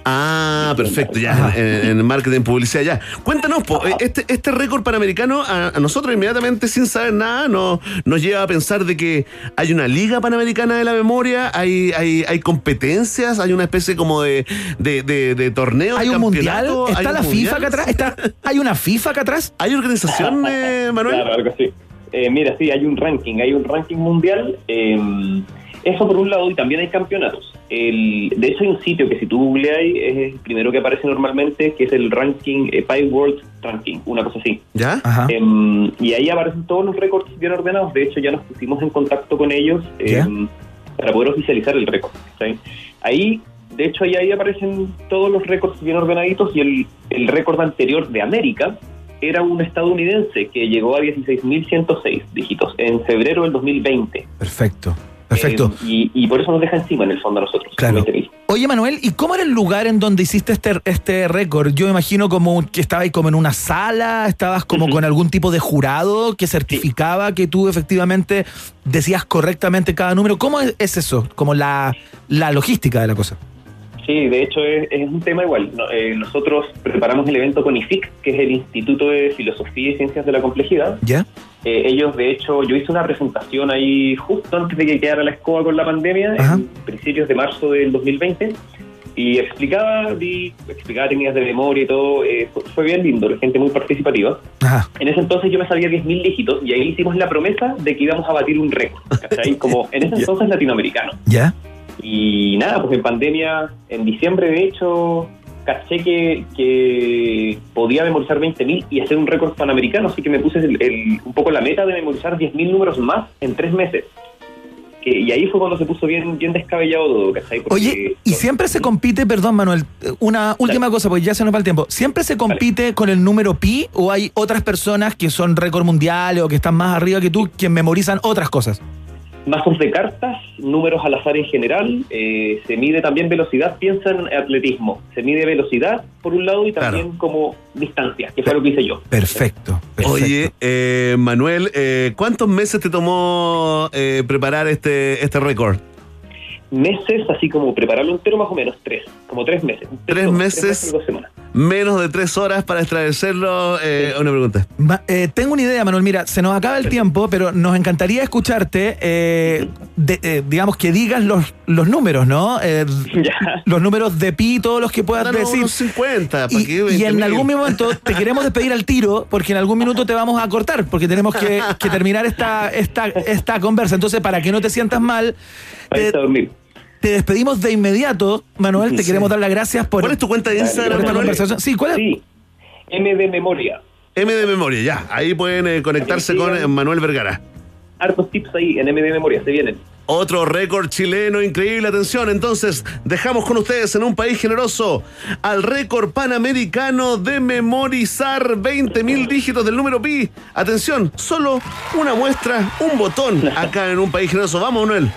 Ah, perfecto, ya, en, en marketing, publicidad, ya. Cuéntanos, po, eh, este, este récord panamericano a, a nosotros inmediatamente, sin saber nada, no, nos lleva a pensar de que hay una liga panamericana de la memoria, hay, hay, hay competencias, hay una especie como de, de, de, de torneo. ¿Hay un mundial? ¿Está hay la un FIFA mundial. acá atrás? ¿Está, *laughs* ¿Hay una FIFA acá atrás? ¿Hay organización, eh, Manuel? Claro, algo así. Eh, mira, sí, hay un ranking, hay un ranking mundial. eh, eso por un lado, y también hay campeonatos. El, de hecho, hay un sitio que si tú googleas es el primero que aparece normalmente, que es el ranking, eh, Pi World Ranking, una cosa así. ¿Ya? Em, y ahí aparecen todos los récords bien ordenados. De hecho, ya nos pusimos en contacto con ellos em, para poder oficializar el récord. ¿sí? Ahí, de hecho, ahí, ahí aparecen todos los récords bien ordenaditos y el, el récord anterior de América era un estadounidense que llegó a 16.106 dígitos en febrero del 2020. Perfecto, perfecto. Eh, y, y por eso nos deja encima en el fondo a nosotros. Claro. 20.000. Oye, Manuel, ¿y cómo era el lugar en donde hiciste este, este récord? Yo me imagino como que estabas ahí como en una sala, estabas como con algún tipo de jurado que certificaba que tú efectivamente decías correctamente cada número. ¿Cómo es, es eso? Como la, la logística de la cosa. Sí, de hecho es, es un tema igual. Eh, nosotros preparamos el evento con IFIC, que es el Instituto de Filosofía y Ciencias de la Complejidad. ¿Ya? Eh, ellos, de hecho, yo hice una presentación ahí justo antes de que quedara la escoba con la pandemia, en principios de marzo del 2020, y explicaba, di- explicaba técnicas de memoria y todo. eh, fue, bien lindo, la gente muy participativa. En ese entonces yo me sabía 10.000 dígitos y ahí hicimos la promesa de que íbamos a batir un récord, ¿cachai? *laughs* Como en ese entonces latinoamericano. ¿Ya? Y nada, pues en pandemia, en diciembre de hecho, caché que, que podía memorizar 20.000 y hacer un récord panamericano, así que me puse el- el- un poco la meta de memorizar 10.000 números más en tres meses. Y ahí fue cuando se puso bien, bien descabellado todo, ¿cachai? Porque- Oye, y siempre se compite, perdón Manuel, una última cosa, porque ya se nos va el tiempo. ¿Siempre se compite con el número pi o hay otras personas que son récord mundiales o que están más arriba que tú que memorizan otras cosas? Mazos de cartas, números al azar en general, eh, se mide también velocidad, piensa en atletismo, se mide velocidad por un lado y también como distancia, que fue lo que hice yo. Perfecto. Oye, eh, Manuel, eh, ¿cuántos meses te tomó eh, preparar este, este récord? Meses, así como prepararlo entero más o menos, tres, como tres meses. Tres meses, y dos semanas. menos de tres horas para extraerlo. Eh, Una pregunta. Ma- eh, tengo una idea, Manuel. Mira, se nos acaba el tiempo, pero nos encantaría escucharte, eh, de- eh, digamos, que digas los, los números, ¿no? Eh, *laughs* los números de pi, todos los que puedas decir. unos 50, Y, ¿para qué y 20.000? en algún momento te *laughs* queremos despedir al tiro, porque en algún minuto te vamos a cortar, porque tenemos que, que terminar esta, esta, esta conversa. Entonces, para que no te sientas mal, te, te despedimos de inmediato, Manuel. Te Sí. queremos dar las gracias por. ¿Cuál es tu cuenta de Instagram, esta Manuel? conversación. Sí, ¿cuál es? Sí, M de memoria. M de memoria, ya. Ahí pueden eh, conectarse con eh, Manuel Vergara. Hartos tips ahí en M de memoria, se vienen. Otro récord chileno, increíble. Atención, entonces dejamos con ustedes en un país generoso al récord panamericano de memorizar 20.000 dígitos del número pi. Atención, solo una muestra, un botón acá en un país generoso. Vamos, Manuel.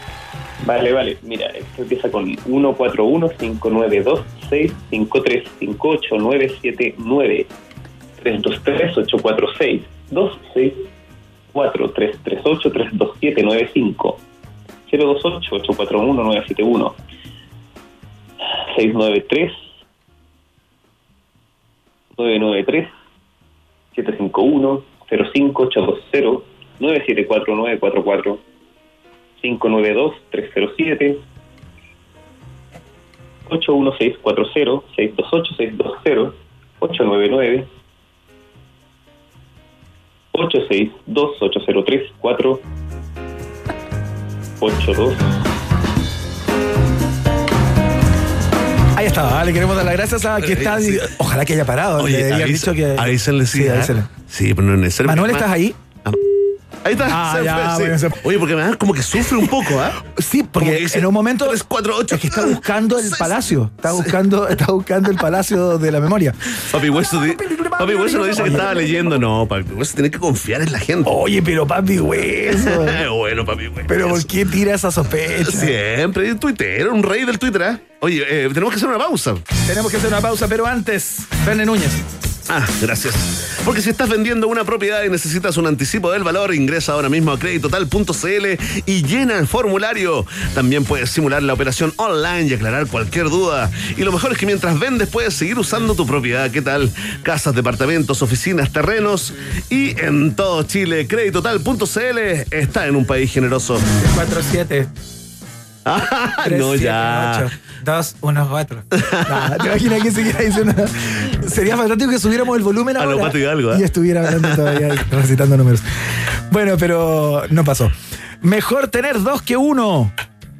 Vale, vale. Mira, esto empieza con 141-592-653-58-979. 323-846. 264-338-327-95. 028-841-971. 693 993 751 05820 974 944 592-307, 81640, 628-620, 899, 862-803, 4, 82, Ahí está, le queremos dar las gracias a que está. Sí. Ojalá que haya parado. Oye, le habían avisa- dicho que. avísenle, sí, Sí, avísenle. Sí, pero no es necesario. Manuel, Ma- ¿estás ahí? Ahí está. Ah, *laughs* se ya, fue, sí. bueno, se- Oye, porque me da como que sufre un poco, ¿ah? Sí, porque en un momento 3, 4, 8. es que está buscando el *laughs* palacio. Está buscando, está buscando el palacio de la memoria. Papi Hueso, di- Papi Hueso nos dice que estaba leyendo. No, Papi Hueso tiene que confiar en la gente. Oye, pero papi hueso. *laughs* bueno, Papi Hueso. Pero ¿por qué tira esa sospecha? Siempre, un Twitter, un rey del Twitter, ¿ah? Oye, eh, tenemos que hacer una pausa. Tenemos que hacer una pausa, pero antes, Verne Núñez. Ah, gracias. Porque si estás vendiendo una propiedad y necesitas un anticipo del valor, ingresa ahora mismo a creditotal.cl y llena el formulario. También puedes simular la operación online y aclarar cualquier duda. Y lo mejor es que mientras vendes puedes seguir usando tu propiedad. ¿Qué tal? Casas, departamentos, oficinas, terrenos. Y en todo Chile, creditotal.cl está en un país generoso. 4-7. Ah, *laughs* no, ya. 2, 1, 4. ¿Te imaginas que siguiera diciendo? Sería fantástico que subiéramos el volumen A lo Pato Hidalgo, ¿eh? y estuviera hablando todavía, recitando números. Bueno, pero no pasó. Mejor tener dos que uno.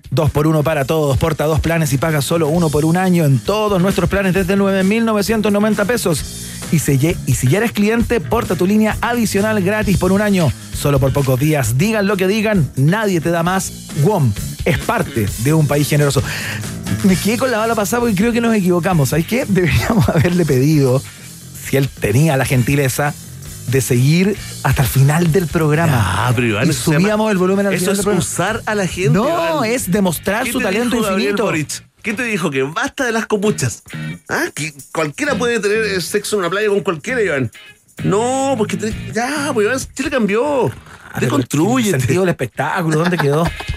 Dos por uno para todos. Porta dos planes y paga solo uno por un año en todos nuestros planes desde 9,990 pesos. Y si, ye- y si ya eres cliente, porta tu línea adicional gratis por un año. Solo por pocos días. Digan lo que digan, nadie te da más. WOM es parte de un país generoso. Me quedé con la bala pasada porque creo que nos equivocamos. ¿Sabes qué? *laughs* Deberíamos haberle pedido, si él tenía la gentileza, de seguir hasta el final del programa. Ah, pero Iván, y subíamos el volumen al Eso final es del usar a la gente. No, Iván. es demostrar ¿Qué su talento infinito. ¿Qué te dijo? Que basta de las copuchas. ¿Ah? Que cualquiera puede tener eh, sexo en una playa con cualquiera, Iván. No, porque te- ya, pues Iván, Chile cambió. Ah, Deconstruye. El sentido del espectáculo, ¿dónde quedó? *laughs*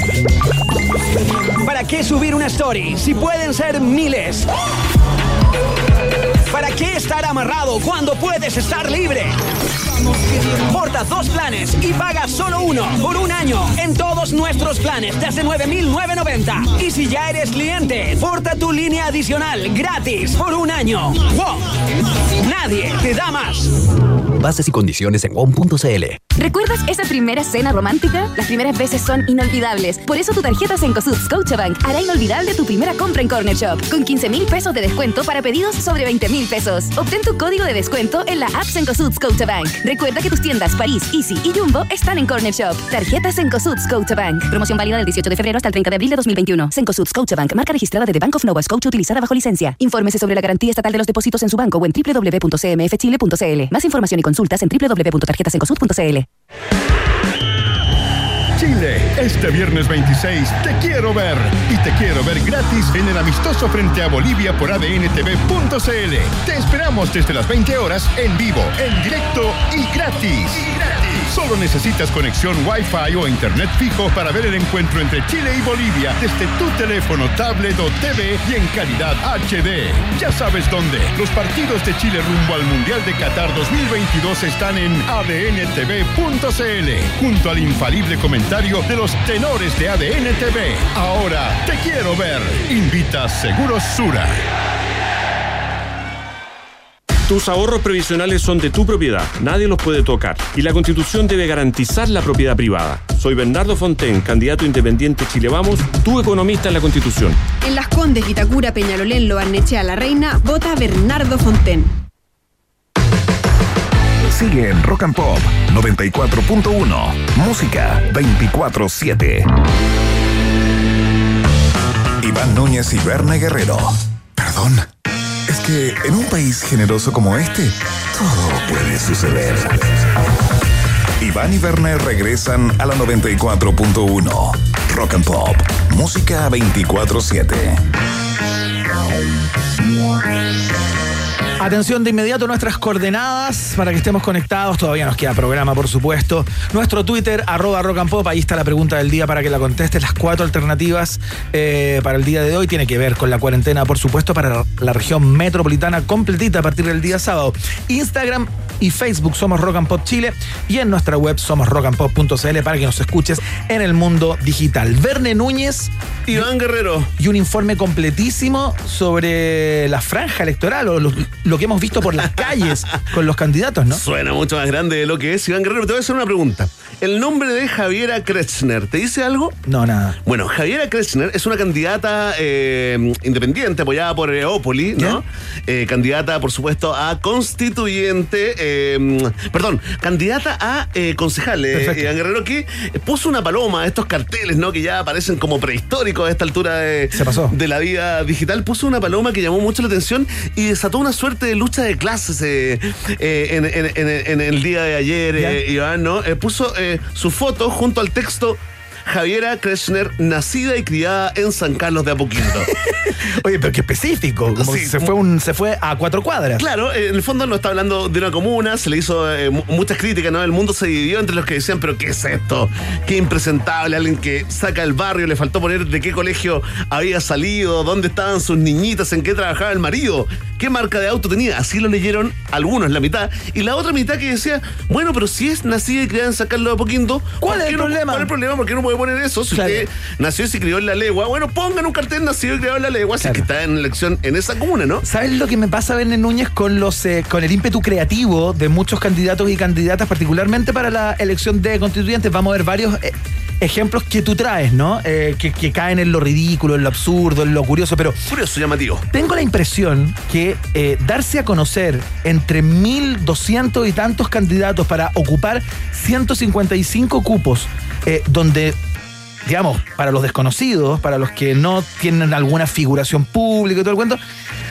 ¿Para qué subir una story si pueden ser miles? ¿Para qué estar amarrado cuando puedes estar libre? Porta dos planes y paga solo uno por un año en todos nuestros planes desde 9,990. Y si ya eres cliente, porta tu línea adicional gratis por un año. ¡Wow! Nadie te da más. Bases y condiciones en WOM.cl. ¿Recuerdas esa primera cena romántica? Las primeras veces son inolvidables. Por eso tu tarjeta Cencosud Scotiabank hará inolvidable tu primera compra en Corner Shop. Con 15 mil pesos de descuento para pedidos sobre 20 mil pesos. Obtén tu código de descuento en la app Cencosud Scotiabank. Recuerda que tus tiendas París, Easy y Jumbo están en Corner Shop. Tarjeta Cencosud Scotiabank. Promoción válida del 18 de febrero hasta el 30 de abril de 2021. Cencosud Scotiabank. Marca registrada de The Bank of Nova Scotia utilizada bajo licencia. Infórmese sobre la garantía estatal de los depósitos en su banco o en www.cmfchile.cl. Más información y consultas en www.tarjetasencosud.cl. Este viernes 26 te quiero ver y te quiero ver gratis en el amistoso frente a Bolivia por adntv.cl. Te esperamos desde las 20 horas en vivo, en directo y gratis. Solo necesitas conexión Wi-Fi o internet fijo para ver el encuentro entre Chile y Bolivia desde tu teléfono, tablet o TV y en calidad HD. Ya sabes dónde. Los partidos de Chile rumbo al Mundial de Qatar 2022 están en adntv.cl junto al infalible comentario de los tenores de ADN TV. Ahora te quiero ver. Invita Seguros Sura. Tus ahorros previsionales son de tu propiedad, nadie los puede tocar y la Constitución debe garantizar la propiedad privada. Soy Bernardo Fonten, candidato independiente Chile Vamos, tu economista en la Constitución. En Las Condes, Vitacura, Peñalolén, Lobarnechea, La Reina, vota Bernardo Fonten. Sigue en Rock and Pop 94.1. Música 24-7. Iván Núñez y Berna Guerrero. Perdón. Es que en un país generoso como este, todo puede suceder. Iván y Werner regresan a la 94.1. Rock and Pop. Música 24-7. Atención de inmediato nuestras coordenadas para que estemos conectados. Todavía nos queda programa, por supuesto. Nuestro Twitter, arroba rock and pop. Ahí está la pregunta del día para que la contestes. Las cuatro alternativas eh, para el día de hoy tiene que ver con la cuarentena, por supuesto, para la región metropolitana completita a partir del día sábado. Instagram y Facebook somos Rock and Pop Chile y en nuestra web somos rockandpop.cl para que nos escuches en el mundo digital. Verne Núñez. Iván Guerrero. Y un informe completísimo sobre la franja electoral o lo, lo que hemos visto por las calles *laughs* con los candidatos, ¿no? Suena mucho más grande de lo que es. Iván Guerrero, te voy a hacer una pregunta. El nombre de Javiera Kretschner, ¿te dice algo? No, nada. Bueno, Javiera Kretschner es una candidata eh, independiente apoyada por Eópoli, ¿no? Eh, candidata, por supuesto, a constituyente, eh, perdón, candidata a eh, concejal, eh. Iván Guerrero, que puso una paloma, estos carteles, ¿no? Que ya parecen como prehistóricos a esta altura de, de la vida digital, puso una paloma que llamó mucho la atención y desató una suerte de lucha de clases eh, eh, en, en- en- en el día de ayer, eh, Iván, ¿no? Eh, puso eh, su foto junto al texto Javiera Kretschner, nacida y criada en San Carlos de Apoquindo. *laughs* Oye, pero qué específico. Como Sí. se, fue un, se fue a cuatro cuadras. Claro, eh, en el fondo no está hablando de una comuna, se le hizo eh, mu- muchas críticas, ¿no? El mundo se dividió entre los que decían, pero ¿qué es esto? Qué impresentable, alguien que saca el barrio, le faltó poner de qué colegio había salido, dónde estaban sus niñitas, en qué trabajaba el marido, qué marca de auto tenía. Así lo leyeron algunos, la mitad. Y la otra mitad que decía, bueno, pero si es nacida y criada en San Carlos de Apoquindo, ¿Cuál ¿por es el no- problema? ¿Cuál es el problema? ¿Por qué no puede poner eso? Si Claro. usted nació y se crió en la legua, bueno, pongan un cartel nacido y criado en la legua, si es que está en elección en esa comuna, ¿no? ¿Sabes lo que me pasa, Verne Núñez, con los eh, con el ímpetu creativo de muchos candidatos y candidatas, particularmente para la elección de constituyentes? Vamos a ver varios eh, ejemplos que tú traes, ¿no? Eh, que, que caen en lo ridículo, en lo absurdo, en lo curioso, pero... Curioso, llamativo. Tengo la impresión que eh, darse a conocer entre 1.200 y tantos candidatos para ocupar 155 cupos, eh, donde digamos, para los desconocidos, para los que no tienen alguna figuración pública y todo el cuento.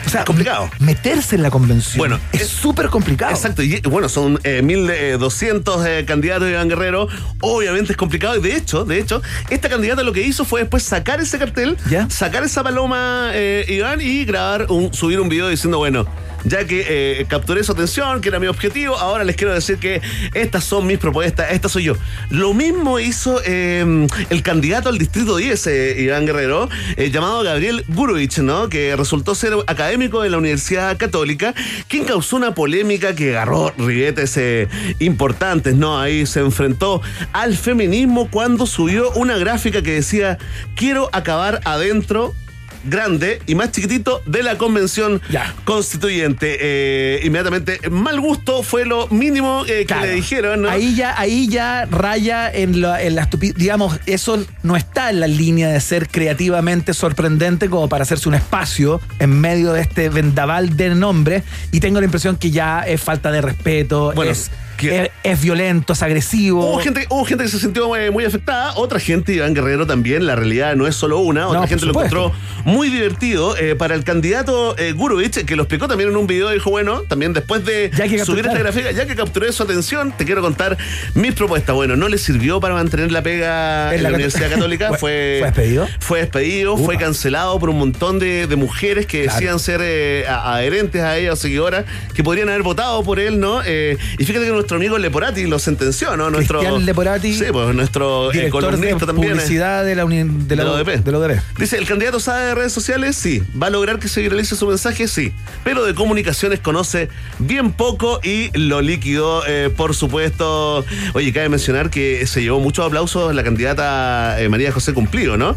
O sea, complicado. Meterse en la convención. Bueno, es súper complicado. Exacto, y bueno, son eh, 1200 eh, candidatos de Iván Guerrero. Obviamente es complicado. Y de hecho, de hecho, esta candidata lo que hizo fue después sacar ese cartel, sacar esa paloma, eh, Iván, y grabar un, subir un video diciendo, bueno. Ya que eh, capturé su atención, que era mi objetivo, ahora les quiero decir que estas son mis propuestas, esta soy yo. Lo mismo hizo eh, el candidato al distrito 10, eh, Iván Guerrero, eh, llamado Gabriel Gurovich, ¿no? Que resultó ser académico de la Universidad Católica, quien causó una polémica que agarró riguetes eh, importantes, ¿no? Ahí se enfrentó al feminismo cuando subió una gráfica que decía, quiero acabar adentro grande y más chiquitito de la convención constituyente. Eh, inmediatamente, mal gusto fue lo mínimo eh, que Claro. le dijeron, ¿no? Ahí ya, ahí ya raya en la, en la estupidez. Digamos, eso no está en la línea de ser creativamente sorprendente como para hacerse un espacio en medio de este vendaval de nombres. Y tengo la impresión que ya es falta de respeto, Bueno, es, es, es violento, es agresivo. Hubo gente, hubo gente que se sintió eh, muy afectada, otra gente, Iván Guerrero también, la realidad no es solo una, otra No, gente lo encontró muy divertido. Eh, para el candidato eh, Gurovich, que lo explicó también en un video, dijo, bueno, también después de Ya hay que subir esta gráfica, ya que capturé su atención, te quiero contar mis propuestas. Bueno, no le sirvió para mantener la pega En en la Universidad Católica, *laughs* ¿Fue- despedido? Fue despedido, fue cancelado por un montón de, de mujeres que Claro. decían ser eh, adherentes a ella o seguidoras, que podrían haber votado por él, ¿no? Y fíjate que nuestro amigo Leporati lo sentenció, ¿no? Nuestro, Cristian Leporati, Sí, pues nuestro Director de también. eh, publicidad de la, uni- de la, de la de la ODP. Dice, ¿el candidato sabe de redes sociales? Sí. ¿Va a lograr que se viralice su mensaje? Sí. Pero de comunicaciones conoce bien poco y lo liquidó, eh, por supuesto. Oye, cabe mencionar que se llevó muchos aplausos la candidata eh, María José Cumplido, ¿no?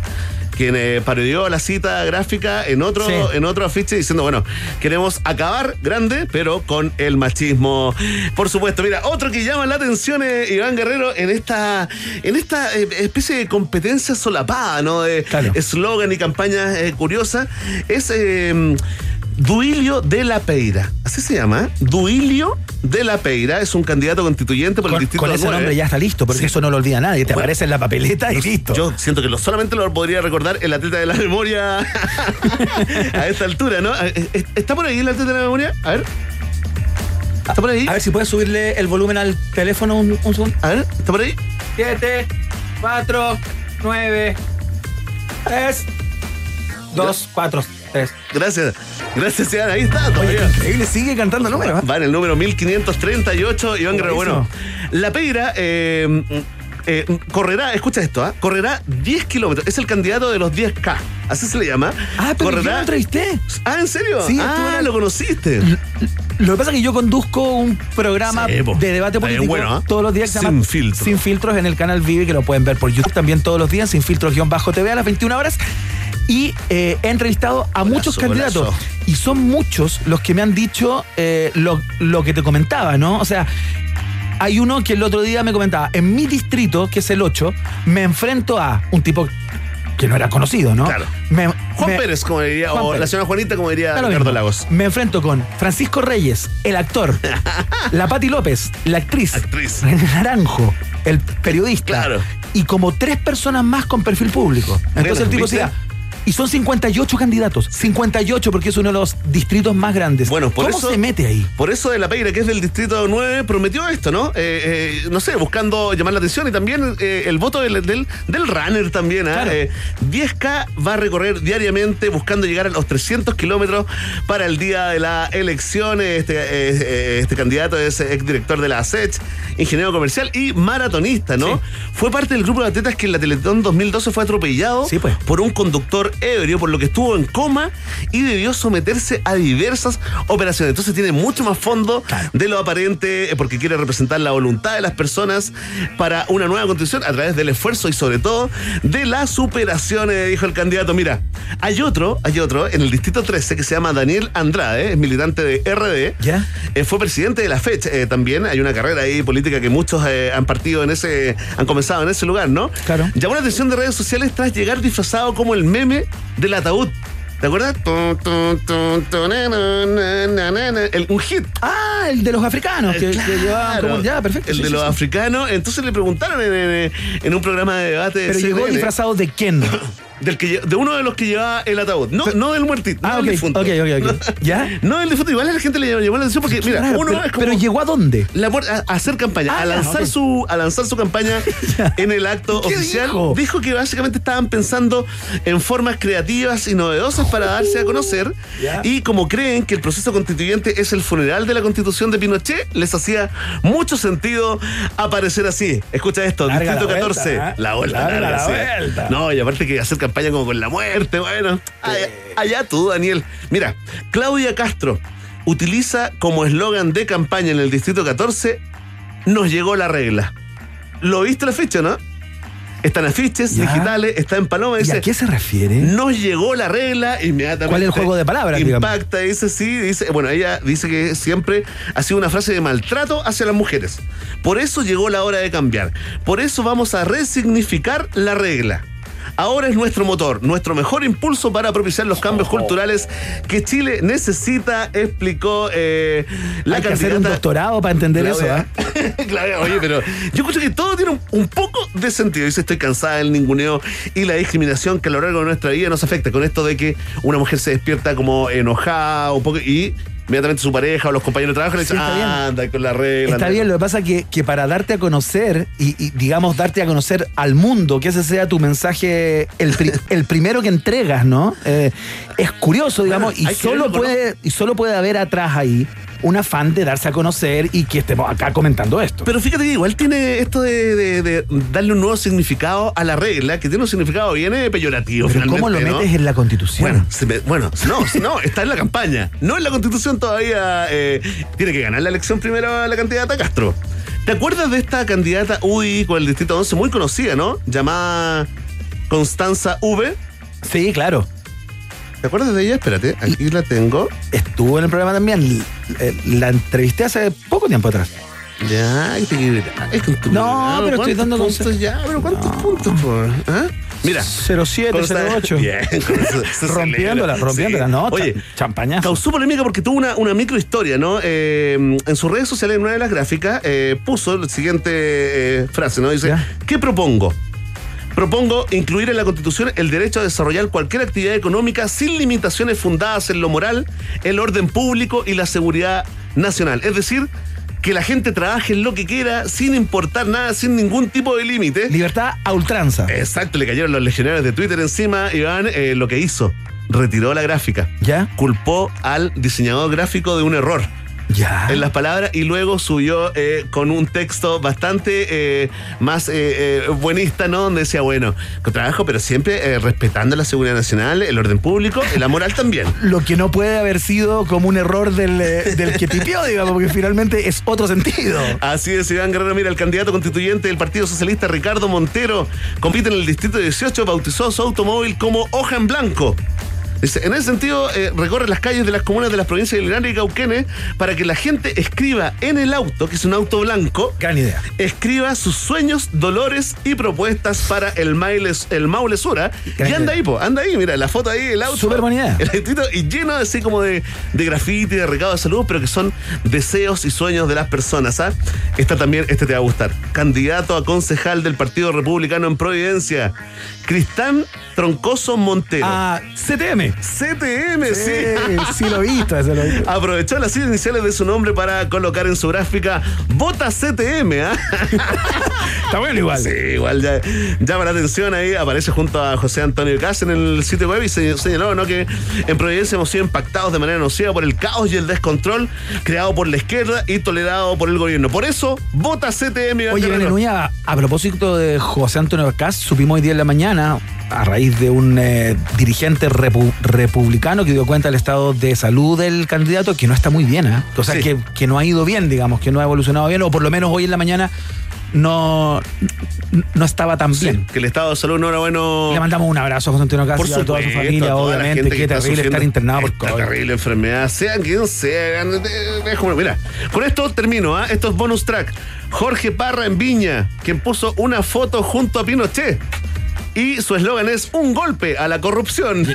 Quien eh, parodió la cita gráfica en otro, Sí. en otro afiche diciendo, bueno, queremos acabar grande, pero con el machismo. Por supuesto, mira, otro que llama la atención, eh, Iván Guerrero, en esta, en esta eh, especie de competencia solapada, ¿no? De eslogan y campañas eh, curiosas, es eh, Duilio de la Peira. Así se llama, ¿eh? Duilio de la Peira. Es un candidato constituyente por el distrito con ese 9. nombre ya está listo, porque Sí. eso no lo olvida nadie. Te Bueno, aparece en la papeleta y listo. Yo siento que lo, solamente lo podría recordar el atleta de la memoria *laughs* a esta altura, ¿no? Eh, eh, ¿Está por ahí el atleta de la memoria? A ver. ¿Está por ahí? A ver si puedes subirle el volumen al teléfono un, un segundo. A ver, ¿está por ahí? 7, 4, 9, 3, 2, 4. Gracias. Gracias, Iván. Ahí está. Increíble, sigue cantando números. ¿eh? Va en el número 1538, Iván Guerrero. Bueno, la Peira eh, eh, correrá, escucha esto, ¿ah? correrá 10 kilómetros. Es el candidato de los 10K. Así se le llama. Ah, pero yo lo entrevisté. Ah, ¿en serio? Sí, ah, en lo conociste. Lo que pasa es que yo conduzco un programa Sí, de debate político bueno, ¿ah? todos los días que Sin llama filtros. Sin filtros en el canal Vive, que lo pueden ver por YouTube también todos los días, sin filtros guion bajo TV a las 21 horas. Y eh, he entrevistado a muchos candidatos. Y son muchos los que me han dicho eh, lo, lo que te comentaba, ¿no? O sea, hay uno que el otro día me comentaba, en mi distrito, que es el 8, me enfrento a un tipo que no era conocido, ¿no? Claro. Me- Juan me- Pérez, como diría, Juan o Pérez. la señora Juanita, como diría Ricardo mismo. Lagos. Me enfrento con Francisco Reyes, el actor, *laughs* la Patti López, la actriz, René Naranjo, el periodista, y como tres personas más con perfil público. Entonces el tipo decía, y son 58 candidatos, 58 porque es uno de los distritos más grandes. Bueno, por ¿Cómo eso, se mete ahí? Por eso de la Peira, que es del distrito 9, prometió esto, ¿no? Eh, eh, no sé, buscando llamar la atención y también eh, el voto del, del, del runner también. ¿ah? Eh, 10K va a recorrer diariamente buscando llegar a los 300 kilómetros para el día de la elección. Este, este candidato es exdirector de la ASECH, ingeniero comercial y maratonista, ¿no? Fue parte del grupo de atletas que en la Teletón 2012 fue atropellado por un conductor ebrio, por lo que estuvo en coma y debió someterse a diversas operaciones. Entonces tiene mucho más fondo de lo aparente, eh, porque quiere representar la voluntad de las personas para una nueva constitución a través del esfuerzo y sobre todo de la superación, eh, dijo el candidato. Mira, hay otro, hay otro en el distrito 13 que se llama Daniel Andrade, es militante de RD. ¿Ya? Eh, fue presidente de la FECH eh, también. Hay una carrera ahí política que muchos eh, han partido en ese, han comenzado en ese lugar, ¿no? Claro. Llamó la atención de redes sociales tras llegar disfrazado como el meme del ataúd. ¿Te acuerdas? El- un hit. Ah, el de los africanos, que, que llevaban Claro, como- ya, perfecto. El sí, de sí, los sí. africanos. Entonces le preguntaron en, en- en un programa de debate. de Pero llegó CNN, disfrazado de quién? *laughs* Del que, de uno de los que llevaba el ataúd. No, no del muertito. Ah, no ok, del difunto. ok, ok, ok. ¿Ya? No del difunto. Igual a la gente le llamó la atención porque, mira, Claro, uno pero, es como. pero llegó a dónde? La a, a hacer campaña, Ah, a lanzar su a lanzar su campaña *laughs* en el acto ¿Qué oficial. dijo? que básicamente estaban pensando en formas creativas y novedosas para darse a conocer. Ya. Y como creen que el proceso constituyente es el funeral de la constitución de Pinochet, les hacía mucho sentido aparecer así. Escucha esto, Larga Distrito la vuelta, 14. ¿eh? La vuelta, Larga larga, la sí. vuelta. No, y aparte que hacer campaña como con la muerte, bueno. Allá, allá tú, Daniel. Mira, Claudia Castro utiliza como eslogan de campaña en el Distrito 14, nos llegó la regla. ¿Lo viste la fecha, no? Están afiches Ya. digitales, está en Paloma, ¿Y a qué se refiere? nos llegó la regla inmediatamente. ¿Cuál es el juego de palabras, digamos? Impacta, dice sí, dice, bueno, ella dice que siempre ha sido una frase de maltrato hacia las mujeres. Por eso llegó la hora de cambiar. Por eso vamos a resignificar la regla. Ahora es nuestro motor, nuestro mejor impulso para propiciar los cambios culturales que Chile necesita, explicó eh, la Hay que hacer un candidata doctorado para entender eso. ¿ah? *laughs* Claudia, oye, pero yo creo que todo tiene un, un poco de sentido. Dice, estoy cansada del ninguneo y la discriminación que a lo largo de nuestra vida nos afecta. Con esto de que una mujer se despierta como enojada un poco y inmediatamente su pareja o los compañeros de trabajo le dicen, Sí, está bien. anda con la regla. Está anda". bien, lo que pasa es que, que para darte a conocer y, y, digamos darte a conocer al mundo, que ese sea tu mensaje, el, pri- *laughs* el primero que entregas, ¿no? Eh, es curioso, digamos, y solo verlo, puede, y solo puede haber atrás ahí un afán de darse a conocer y que estemos acá comentando esto. Pero fíjate que igual tiene esto de, de- de darle un nuevo significado a la regla, que tiene un significado bien eh, peyorativo. Pero ¿cómo lo ¿no? metes en la constitución? Bueno, se me- bueno, no, no, está en la campaña. No en la constitución todavía. eh, tiene que ganar la elección primero la candidata Castro. ¿Te acuerdas de esta candidata UDI con el distrito 11 muy conocida, ¿no? Llamada Constanza V. Sí, claro. ¿Te acuerdas de ella? Espérate, aquí la tengo. Estuvo en el programa también. eh, La entrevisté hace poco tiempo atrás. Ya. Es con tu No, pero estoy ¿Cuántos dando puntos ya, pero ¿cuántos puntos, por? ¿Ah? Mira. 07, Consta- 08. Bien, se *laughs* Rompiéndola, rompiéndola, Sí. no, Oye, cha- champañazo. Causó polémica porque tuvo una, una microhistoria, ¿no? Eh, en sus redes sociales, en una de las gráficas, eh, puso la siguiente eh, frase, ¿no? Dice, ¿qué propongo? Propongo incluir en la Constitución el derecho a desarrollar cualquier actividad económica sin limitaciones fundadas en lo moral, el orden público y la seguridad nacional. Es decir, que la gente trabaje en lo que quiera sin importar nada, sin ningún tipo de límite. Libertad a ultranza. Exacto, le cayeron los legionarios de Twitter encima, Iván, eh, lo que hizo. retiró la gráfica. ¿Ya? Culpó al diseñador gráfico de un error. Ya. En las palabras y luego subió eh, con un texto bastante eh, más eh, buenista, ¿no? Donde decía, bueno, trabajo, pero siempre respetando la seguridad nacional, el orden público la moral también. *laughs* Lo que no puede haber sido como un error del, del que tipió, *laughs* digamos, porque finalmente es otro sentido. Así es, Iván Guerrero, mira, el candidato constituyente del Partido Socialista, Ricardo Montero, compite en el Distrito 18, bautizó su automóvil como hoja en blanco. Dice, En ese sentido, eh, recorre las calles de las comunas de las provincias de Linares y Cauquenes para que la gente escriba en el auto, que es un auto blanco, Gran idea. escriba sus sueños, dolores y propuestas para el, Mailes, el Maule Sura. Gran y anda idea. ahí, po, anda ahí, mira, la foto ahí, el auto. Súper buena idea. El y lleno así como de, de grafiti, de recado de salud, pero que son deseos y sueños de las personas. ¿ah? Está también, este te va a gustar. Candidato a concejal del Partido Republicano en Providencia, Cristán Troncoso Montero. Ah, CTM. CTM, sí. Sí, sí lo he visto, eso lo he visto. Aprovechó las iniciales de su nombre para colocar en su gráfica Vota CTM, ¿ah? *laughs* Está bueno igual. Sí, igual ya llama la atención ahí. Aparece junto a José Antonio Cas en el sitio web y se señaló ¿no? que en Providencia hemos sido impactados de manera nociva por el caos y el descontrol creado por la izquierda y tolerado por el gobierno. Por eso, vota CTM. Oye, Uña, a propósito de José Antonio Cas, supimos hoy día en la mañana, a raíz de un eh, dirigente repu- republicano que dio cuenta del estado de salud del candidato, que no está muy bien, ¿eh? O sea, Sí. que, que no ha ido bien, digamos, que no ha evolucionado bien, o por lo menos hoy en la mañana no, no estaba tan Sí, bien. que el estado de salud no era bueno. Le mandamos un abrazo a José Antonio Cas Por y a toda su familia, toda obviamente. que Qué está terrible estar internado por COVID. terrible enfermedad, sean quien sean. de- Mira, con esto termino, ¿ah? Esto es bonus track. Jorge Parra en Viña, quien puso una foto junto a Pinochet. Y su eslogan es un golpe a la corrupción.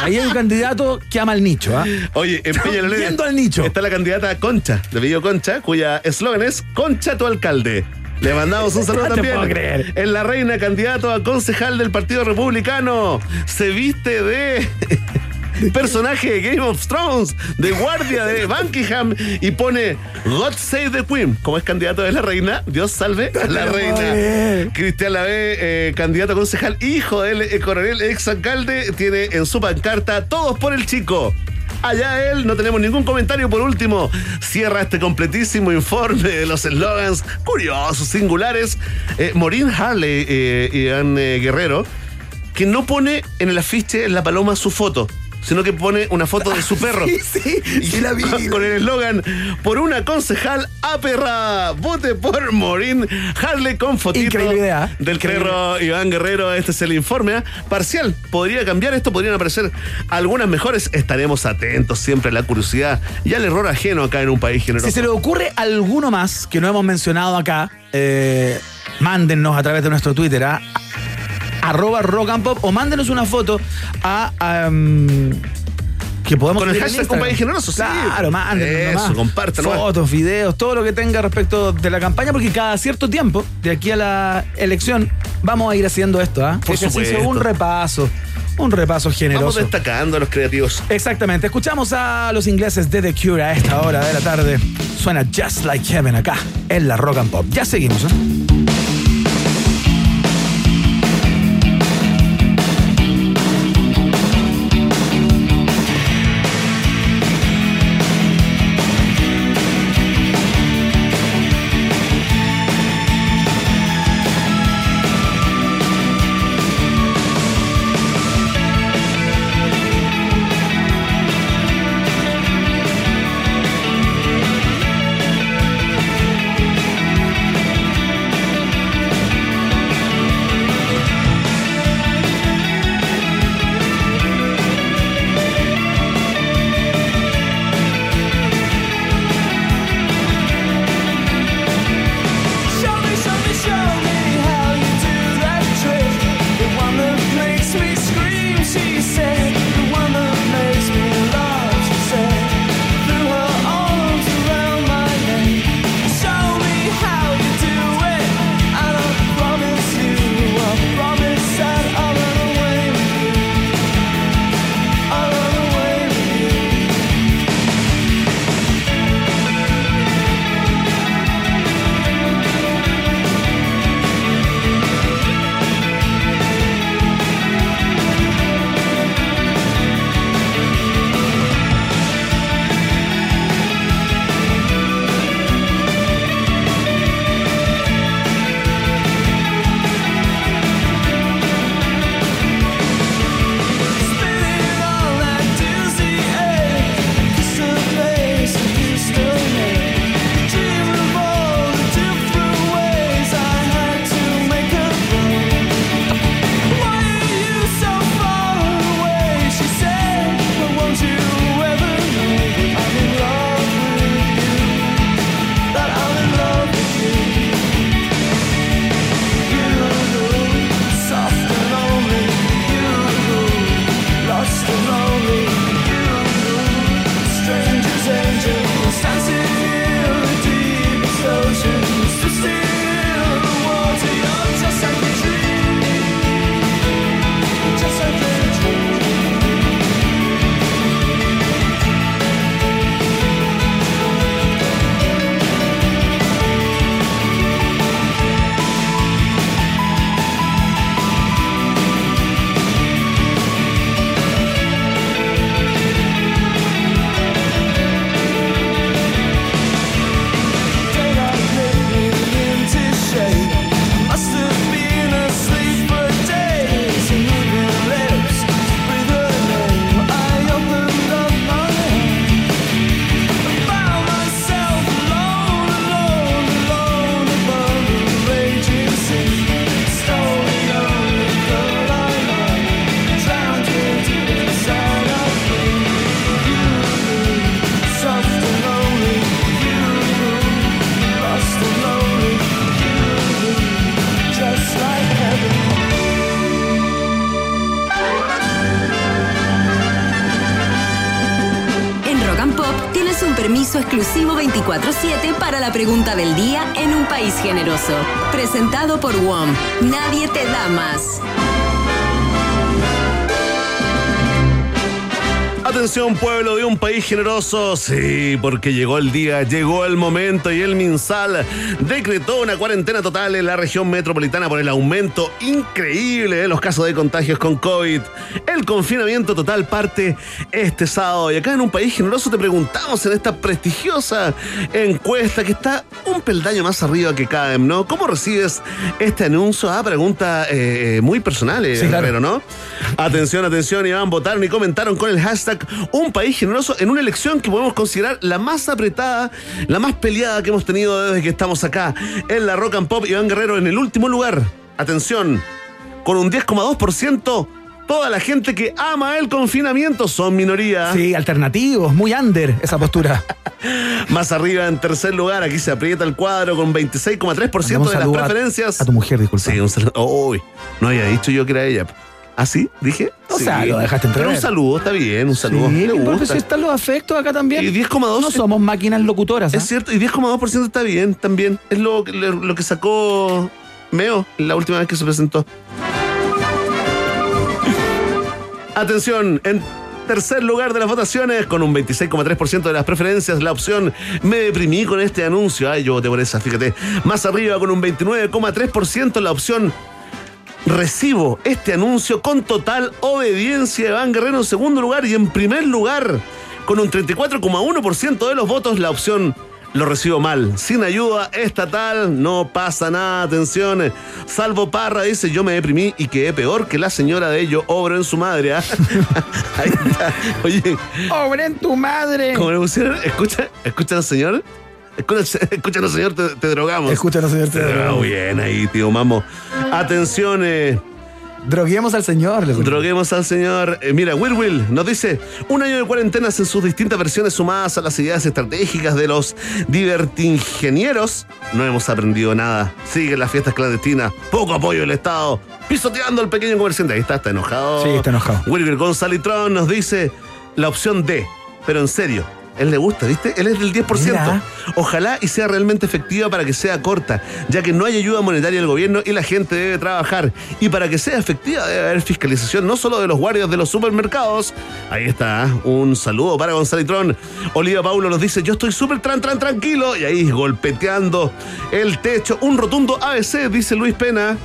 Ahí hay un candidato que ama el nicho, ¿ah? Oye, en Peñalolén al nicho. está la candidata Concha, de Villo Concha, cuya eslogan es Concha tu alcalde. Le mandamos un saludo *laughs* No también. puedo creer. En la reina, candidato a concejal del Partido Republicano. Se viste de *laughs* personaje de Game of Thrones, de guardia de Buckingham y pone God Save the Queen. Como es candidato de la reina, Dios salve a la reina. Cristian Lavé, eh, candidato a concejal, hijo del eh, coronel ex alcalde, tiene en su pancarta todos por el chico. Allá él, no tenemos ningún comentario. Por último, cierra este completísimo informe de los eslogans curiosos, singulares. Eh, Morín Harley eh, y eh, Guerrero, que no pone en el afiche la paloma su foto, sino que pone una foto de su *laughs* perro. Sí, sí, sí la vi. Con el eslogan, por una concejal aperrada, vote por Morín Harley con fotito Increíble idea. del Increíble. perro Iván Guerrero. Este es el informe ¿ah? parcial. Podría cambiar esto, podrían aparecer algunas mejores. Estaremos atentos siempre a la curiosidad y al error ajeno acá en un país generoso. Si se le ocurre alguno más que no hemos mencionado acá, eh, mándennos a través de nuestro Twitter a arroba rock and pop o mándenos una foto a... um, que podemos Con el hashtag País Generoso, sí. Claro, mándenos Eso, nomás. nomás. Fotos, videos, todo lo que tenga respecto de la campaña, porque cada cierto tiempo, de aquí a la elección, vamos a ir haciendo esto, ¿ah? Por Ejercicio, supuesto. un repaso, un repaso Vamos generoso. destacando a los creativos. Exactamente. Escuchamos a los ingleses de The Cure a esta hora de la tarde. Suena Just Like Heaven acá en la Rock and Pop. Ya seguimos, ¿eh? para la pregunta del día en un país generoso. Presentado por WOM. Nadie te da más. Atención pueblo de un país generoso, sí, porque llegó el día, llegó el momento y el MinSal decretó una cuarentena total en la región metropolitana por el aumento increíble de los casos de contagios con COVID. El confinamiento total parte este sábado y acá en un país generoso te preguntamos en esta prestigiosa encuesta que está un peldaño más arriba que CADEM, ¿no? ¿Cómo recibes este anuncio? Ah, pregunta eh, muy personal, eh, Sí, claro. Herrero, ¿no? Atención, atención, y van votaron y comentaron con el hashtag Un país generoso en una elección que podemos considerar la más apretada, la más peleada que hemos tenido desde que estamos acá en la Rock and Pop. Iván Guerrero en el último lugar. Atención, con un 10,2%. Toda la gente que ama el confinamiento son minoría. Sí, alternativos, muy under esa postura. *laughs* Más arriba, en tercer lugar, aquí se aprieta el cuadro con 26,3% Mandamos de las a- preferencias. A tu mujer, disculpa. Sí, un saludo. Uy, no había dicho yo que era ella. ¿Ah, sí? ¿Dije? O Sí. sea, lo dejaste entrever. Pero un saludo, está bien, un saludo. Sí, porque si están los afectos acá también. Y 10,2. No somos máquinas locutoras. ¿ah? Es cierto, y 10,2% está bien, también. Es lo, lo, lo que sacó Meo la última vez que se presentó. *laughs* Atención, en tercer lugar de las votaciones, con un 26,3% de las preferencias, la opción me deprimí con este anuncio. Ay, yo voté por esa, fíjate. Más arriba, con un 29,3%, la opción recibo este anuncio con total obediencia de Iván Guerrero en segundo lugar y en primer lugar, con un 34,1% de los votos, la opción lo recibo mal. Sin ayuda estatal no pasa nada, atención. Salvo Parra dice, yo me deprimí y quedé peor que la señora de ello, obra en su madre. ¿ah? *laughs* Ahí está. Oye, ¡Obre en tu madre! como le pusieron, escucha, escucha señor. Escúchanos, señor, te, te drogamos. Escúchanos, señor, te drogamos. Muy bien ahí, tío Mamo. Atención, eh. Droguemos al señor. Droguemos al señor. Eh, mira, Will Will nos dice: un año de cuarentenas en sus distintas versiones sumadas a las ideas estratégicas de los divertingenieros. No hemos aprendido nada. Siguen las fiestas clandestinas. Poco apoyo del Estado. Pisoteando al pequeño comerciante. Ahí está, está enojado. Sí, está enojado. Will Will González Tron nos dice la opción D. Pero en serio. Él le gusta, ¿viste? Él es del 10%. Mira. Ojalá y sea realmente efectiva para que sea corta, ya que no hay ayuda monetaria del gobierno y la gente debe trabajar. Y para que sea efectiva debe haber fiscalización no solo de los guardias de los supermercados. Ahí está, ¿eh? un saludo para Gonzalitrón. Oliva Paulo nos dice, yo estoy súper tran, tran, tranquilo. Y ahí golpeteando el techo. Un rotundo ABC, dice Luis Pena.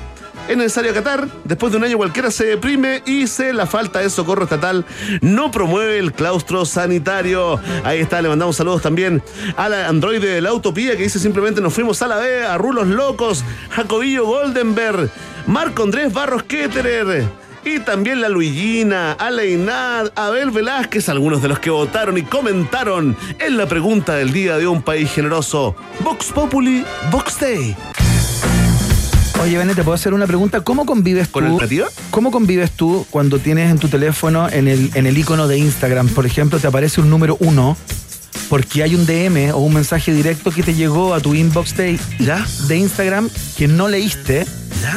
Es necesario acatar, después de un año cualquiera se deprime y se la falta de socorro estatal no promueve el claustro sanitario. Ahí está, le mandamos saludos también a la androide de la utopía que dice simplemente nos fuimos a la B, a Rulos Locos, Jacobillo Goldenberg, Marco Andrés Barros Ketterer. Y también la Luigina, Aleinad, Abel Velázquez, algunos de los que votaron y comentaron en la pregunta del día de un país generoso. Vox Populi, Vox Day. Oye, Bene, te puedo hacer una pregunta. ¿Cómo convives tú? ¿Con alternativa? ¿Cómo convives tú cuando tienes en tu teléfono, en el, en el icono de Instagram, por ejemplo, te aparece un número uno porque hay un DM o un mensaje directo que te llegó a tu inbox de, ¿Ya? de Instagram que no leíste,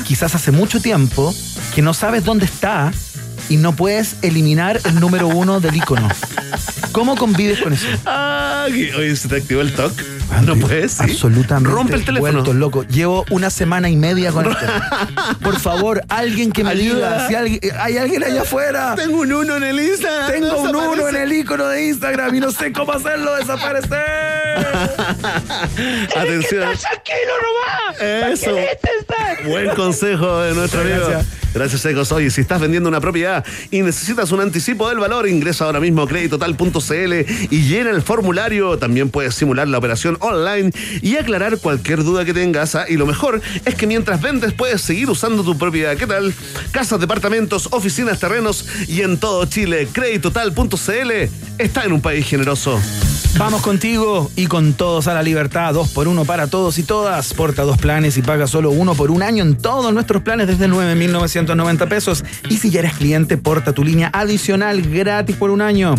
quizás hace mucho tiempo, que no sabes dónde está y no puedes eliminar el número uno del icono? ¿Cómo convives con eso? Ah, oye, se te activó el TOC. No puedes. sí. Absolutamente. Rompe el teléfono. vuelto loco. Llevo una semana y media con esto. *laughs* Por favor, alguien que me Ayuda. diga si alguien- hay alguien allá afuera. Tengo un uno en el Instagram. Tengo no un uno en el icono de Instagram y no sé cómo hacerlo desaparecer. Atención. tranquilo nomás. Eso. Buen consejo de nuestro amigo. Gracias. Gracias, Ecos. Oye, si estás vendiendo una propiedad y necesitas un anticipo del valor, ingresa ahora mismo a creditotal.cl y llena el formulario. También puedes simular la operación online y aclarar cualquier duda que tengas. ¿ah? Y lo mejor es que mientras vendes puedes seguir usando tu propiedad. ¿Qué tal? Casas, departamentos, oficinas, terrenos y en todo Chile. Creditotal.cl está en un país generoso. Vamos contigo y con todos a la libertad. Dos por uno para todos y todas. Porta dos planes y paga solo uno por un año en todos nuestros planes desde 9,990 pesos. Y si ya eres cliente, porta tu línea adicional gratis por un año.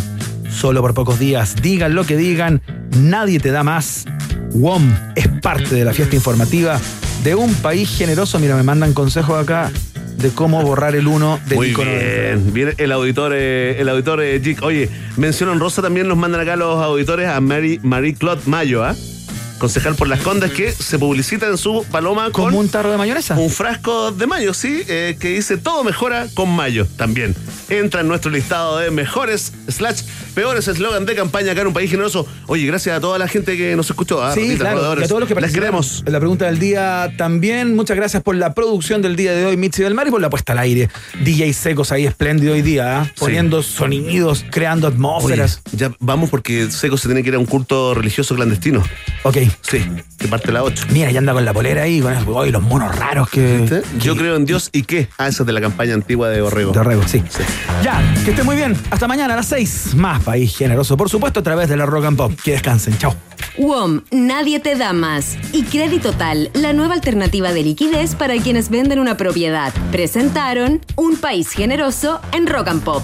Solo por pocos días. Digan lo que digan, nadie te da más. WOM es parte de la fiesta informativa de un país generoso. Mira, me mandan consejos acá. De cómo borrar el 1 del Muy icono bien, bien el auditor, eh, el auditor eh, Jic. Oye, mencionan Rosa también nos mandan acá los auditores a Mary, Marie Claude Mayo, ¿ah? Concejal por las Condas que se publicita en su paloma con ¿Como un tarro de mayonesa? un frasco de mayo, sí, eh, que dice todo mejora con mayo también. Entra en nuestro listado de mejores slash peores eslogan de campaña acá en un país generoso. Oye, gracias a toda la gente que nos escuchó. ¿ah? Sí, Roditas, claro. Y a todos los que Les queremos. En la pregunta del día también. Muchas gracias por la producción del día de hoy, Mitzi del Mar, y por la puesta al aire. DJ Secos ahí espléndido hoy día, ¿ah? poniendo sonidos, creando atmósferas. Oye, ya vamos porque Seco se tiene que ir a un culto religioso clandestino. Ok. Sí, que parte la 8. Mira, ya anda con la polera ahí, con. Uy, los monos raros que. Yo creo en Dios y qué. Ah, esa es de la campaña antigua de Borrego. De Orrego, sí. Ya, que esté muy bien. Hasta mañana a las 6. Más país generoso, por supuesto, a través de la Rock and Pop. Que descansen. Chao. WOM, nadie te da más. Y Crédito Tal, la nueva alternativa de liquidez para quienes venden una propiedad. Presentaron Un País Generoso en Rock and Pop.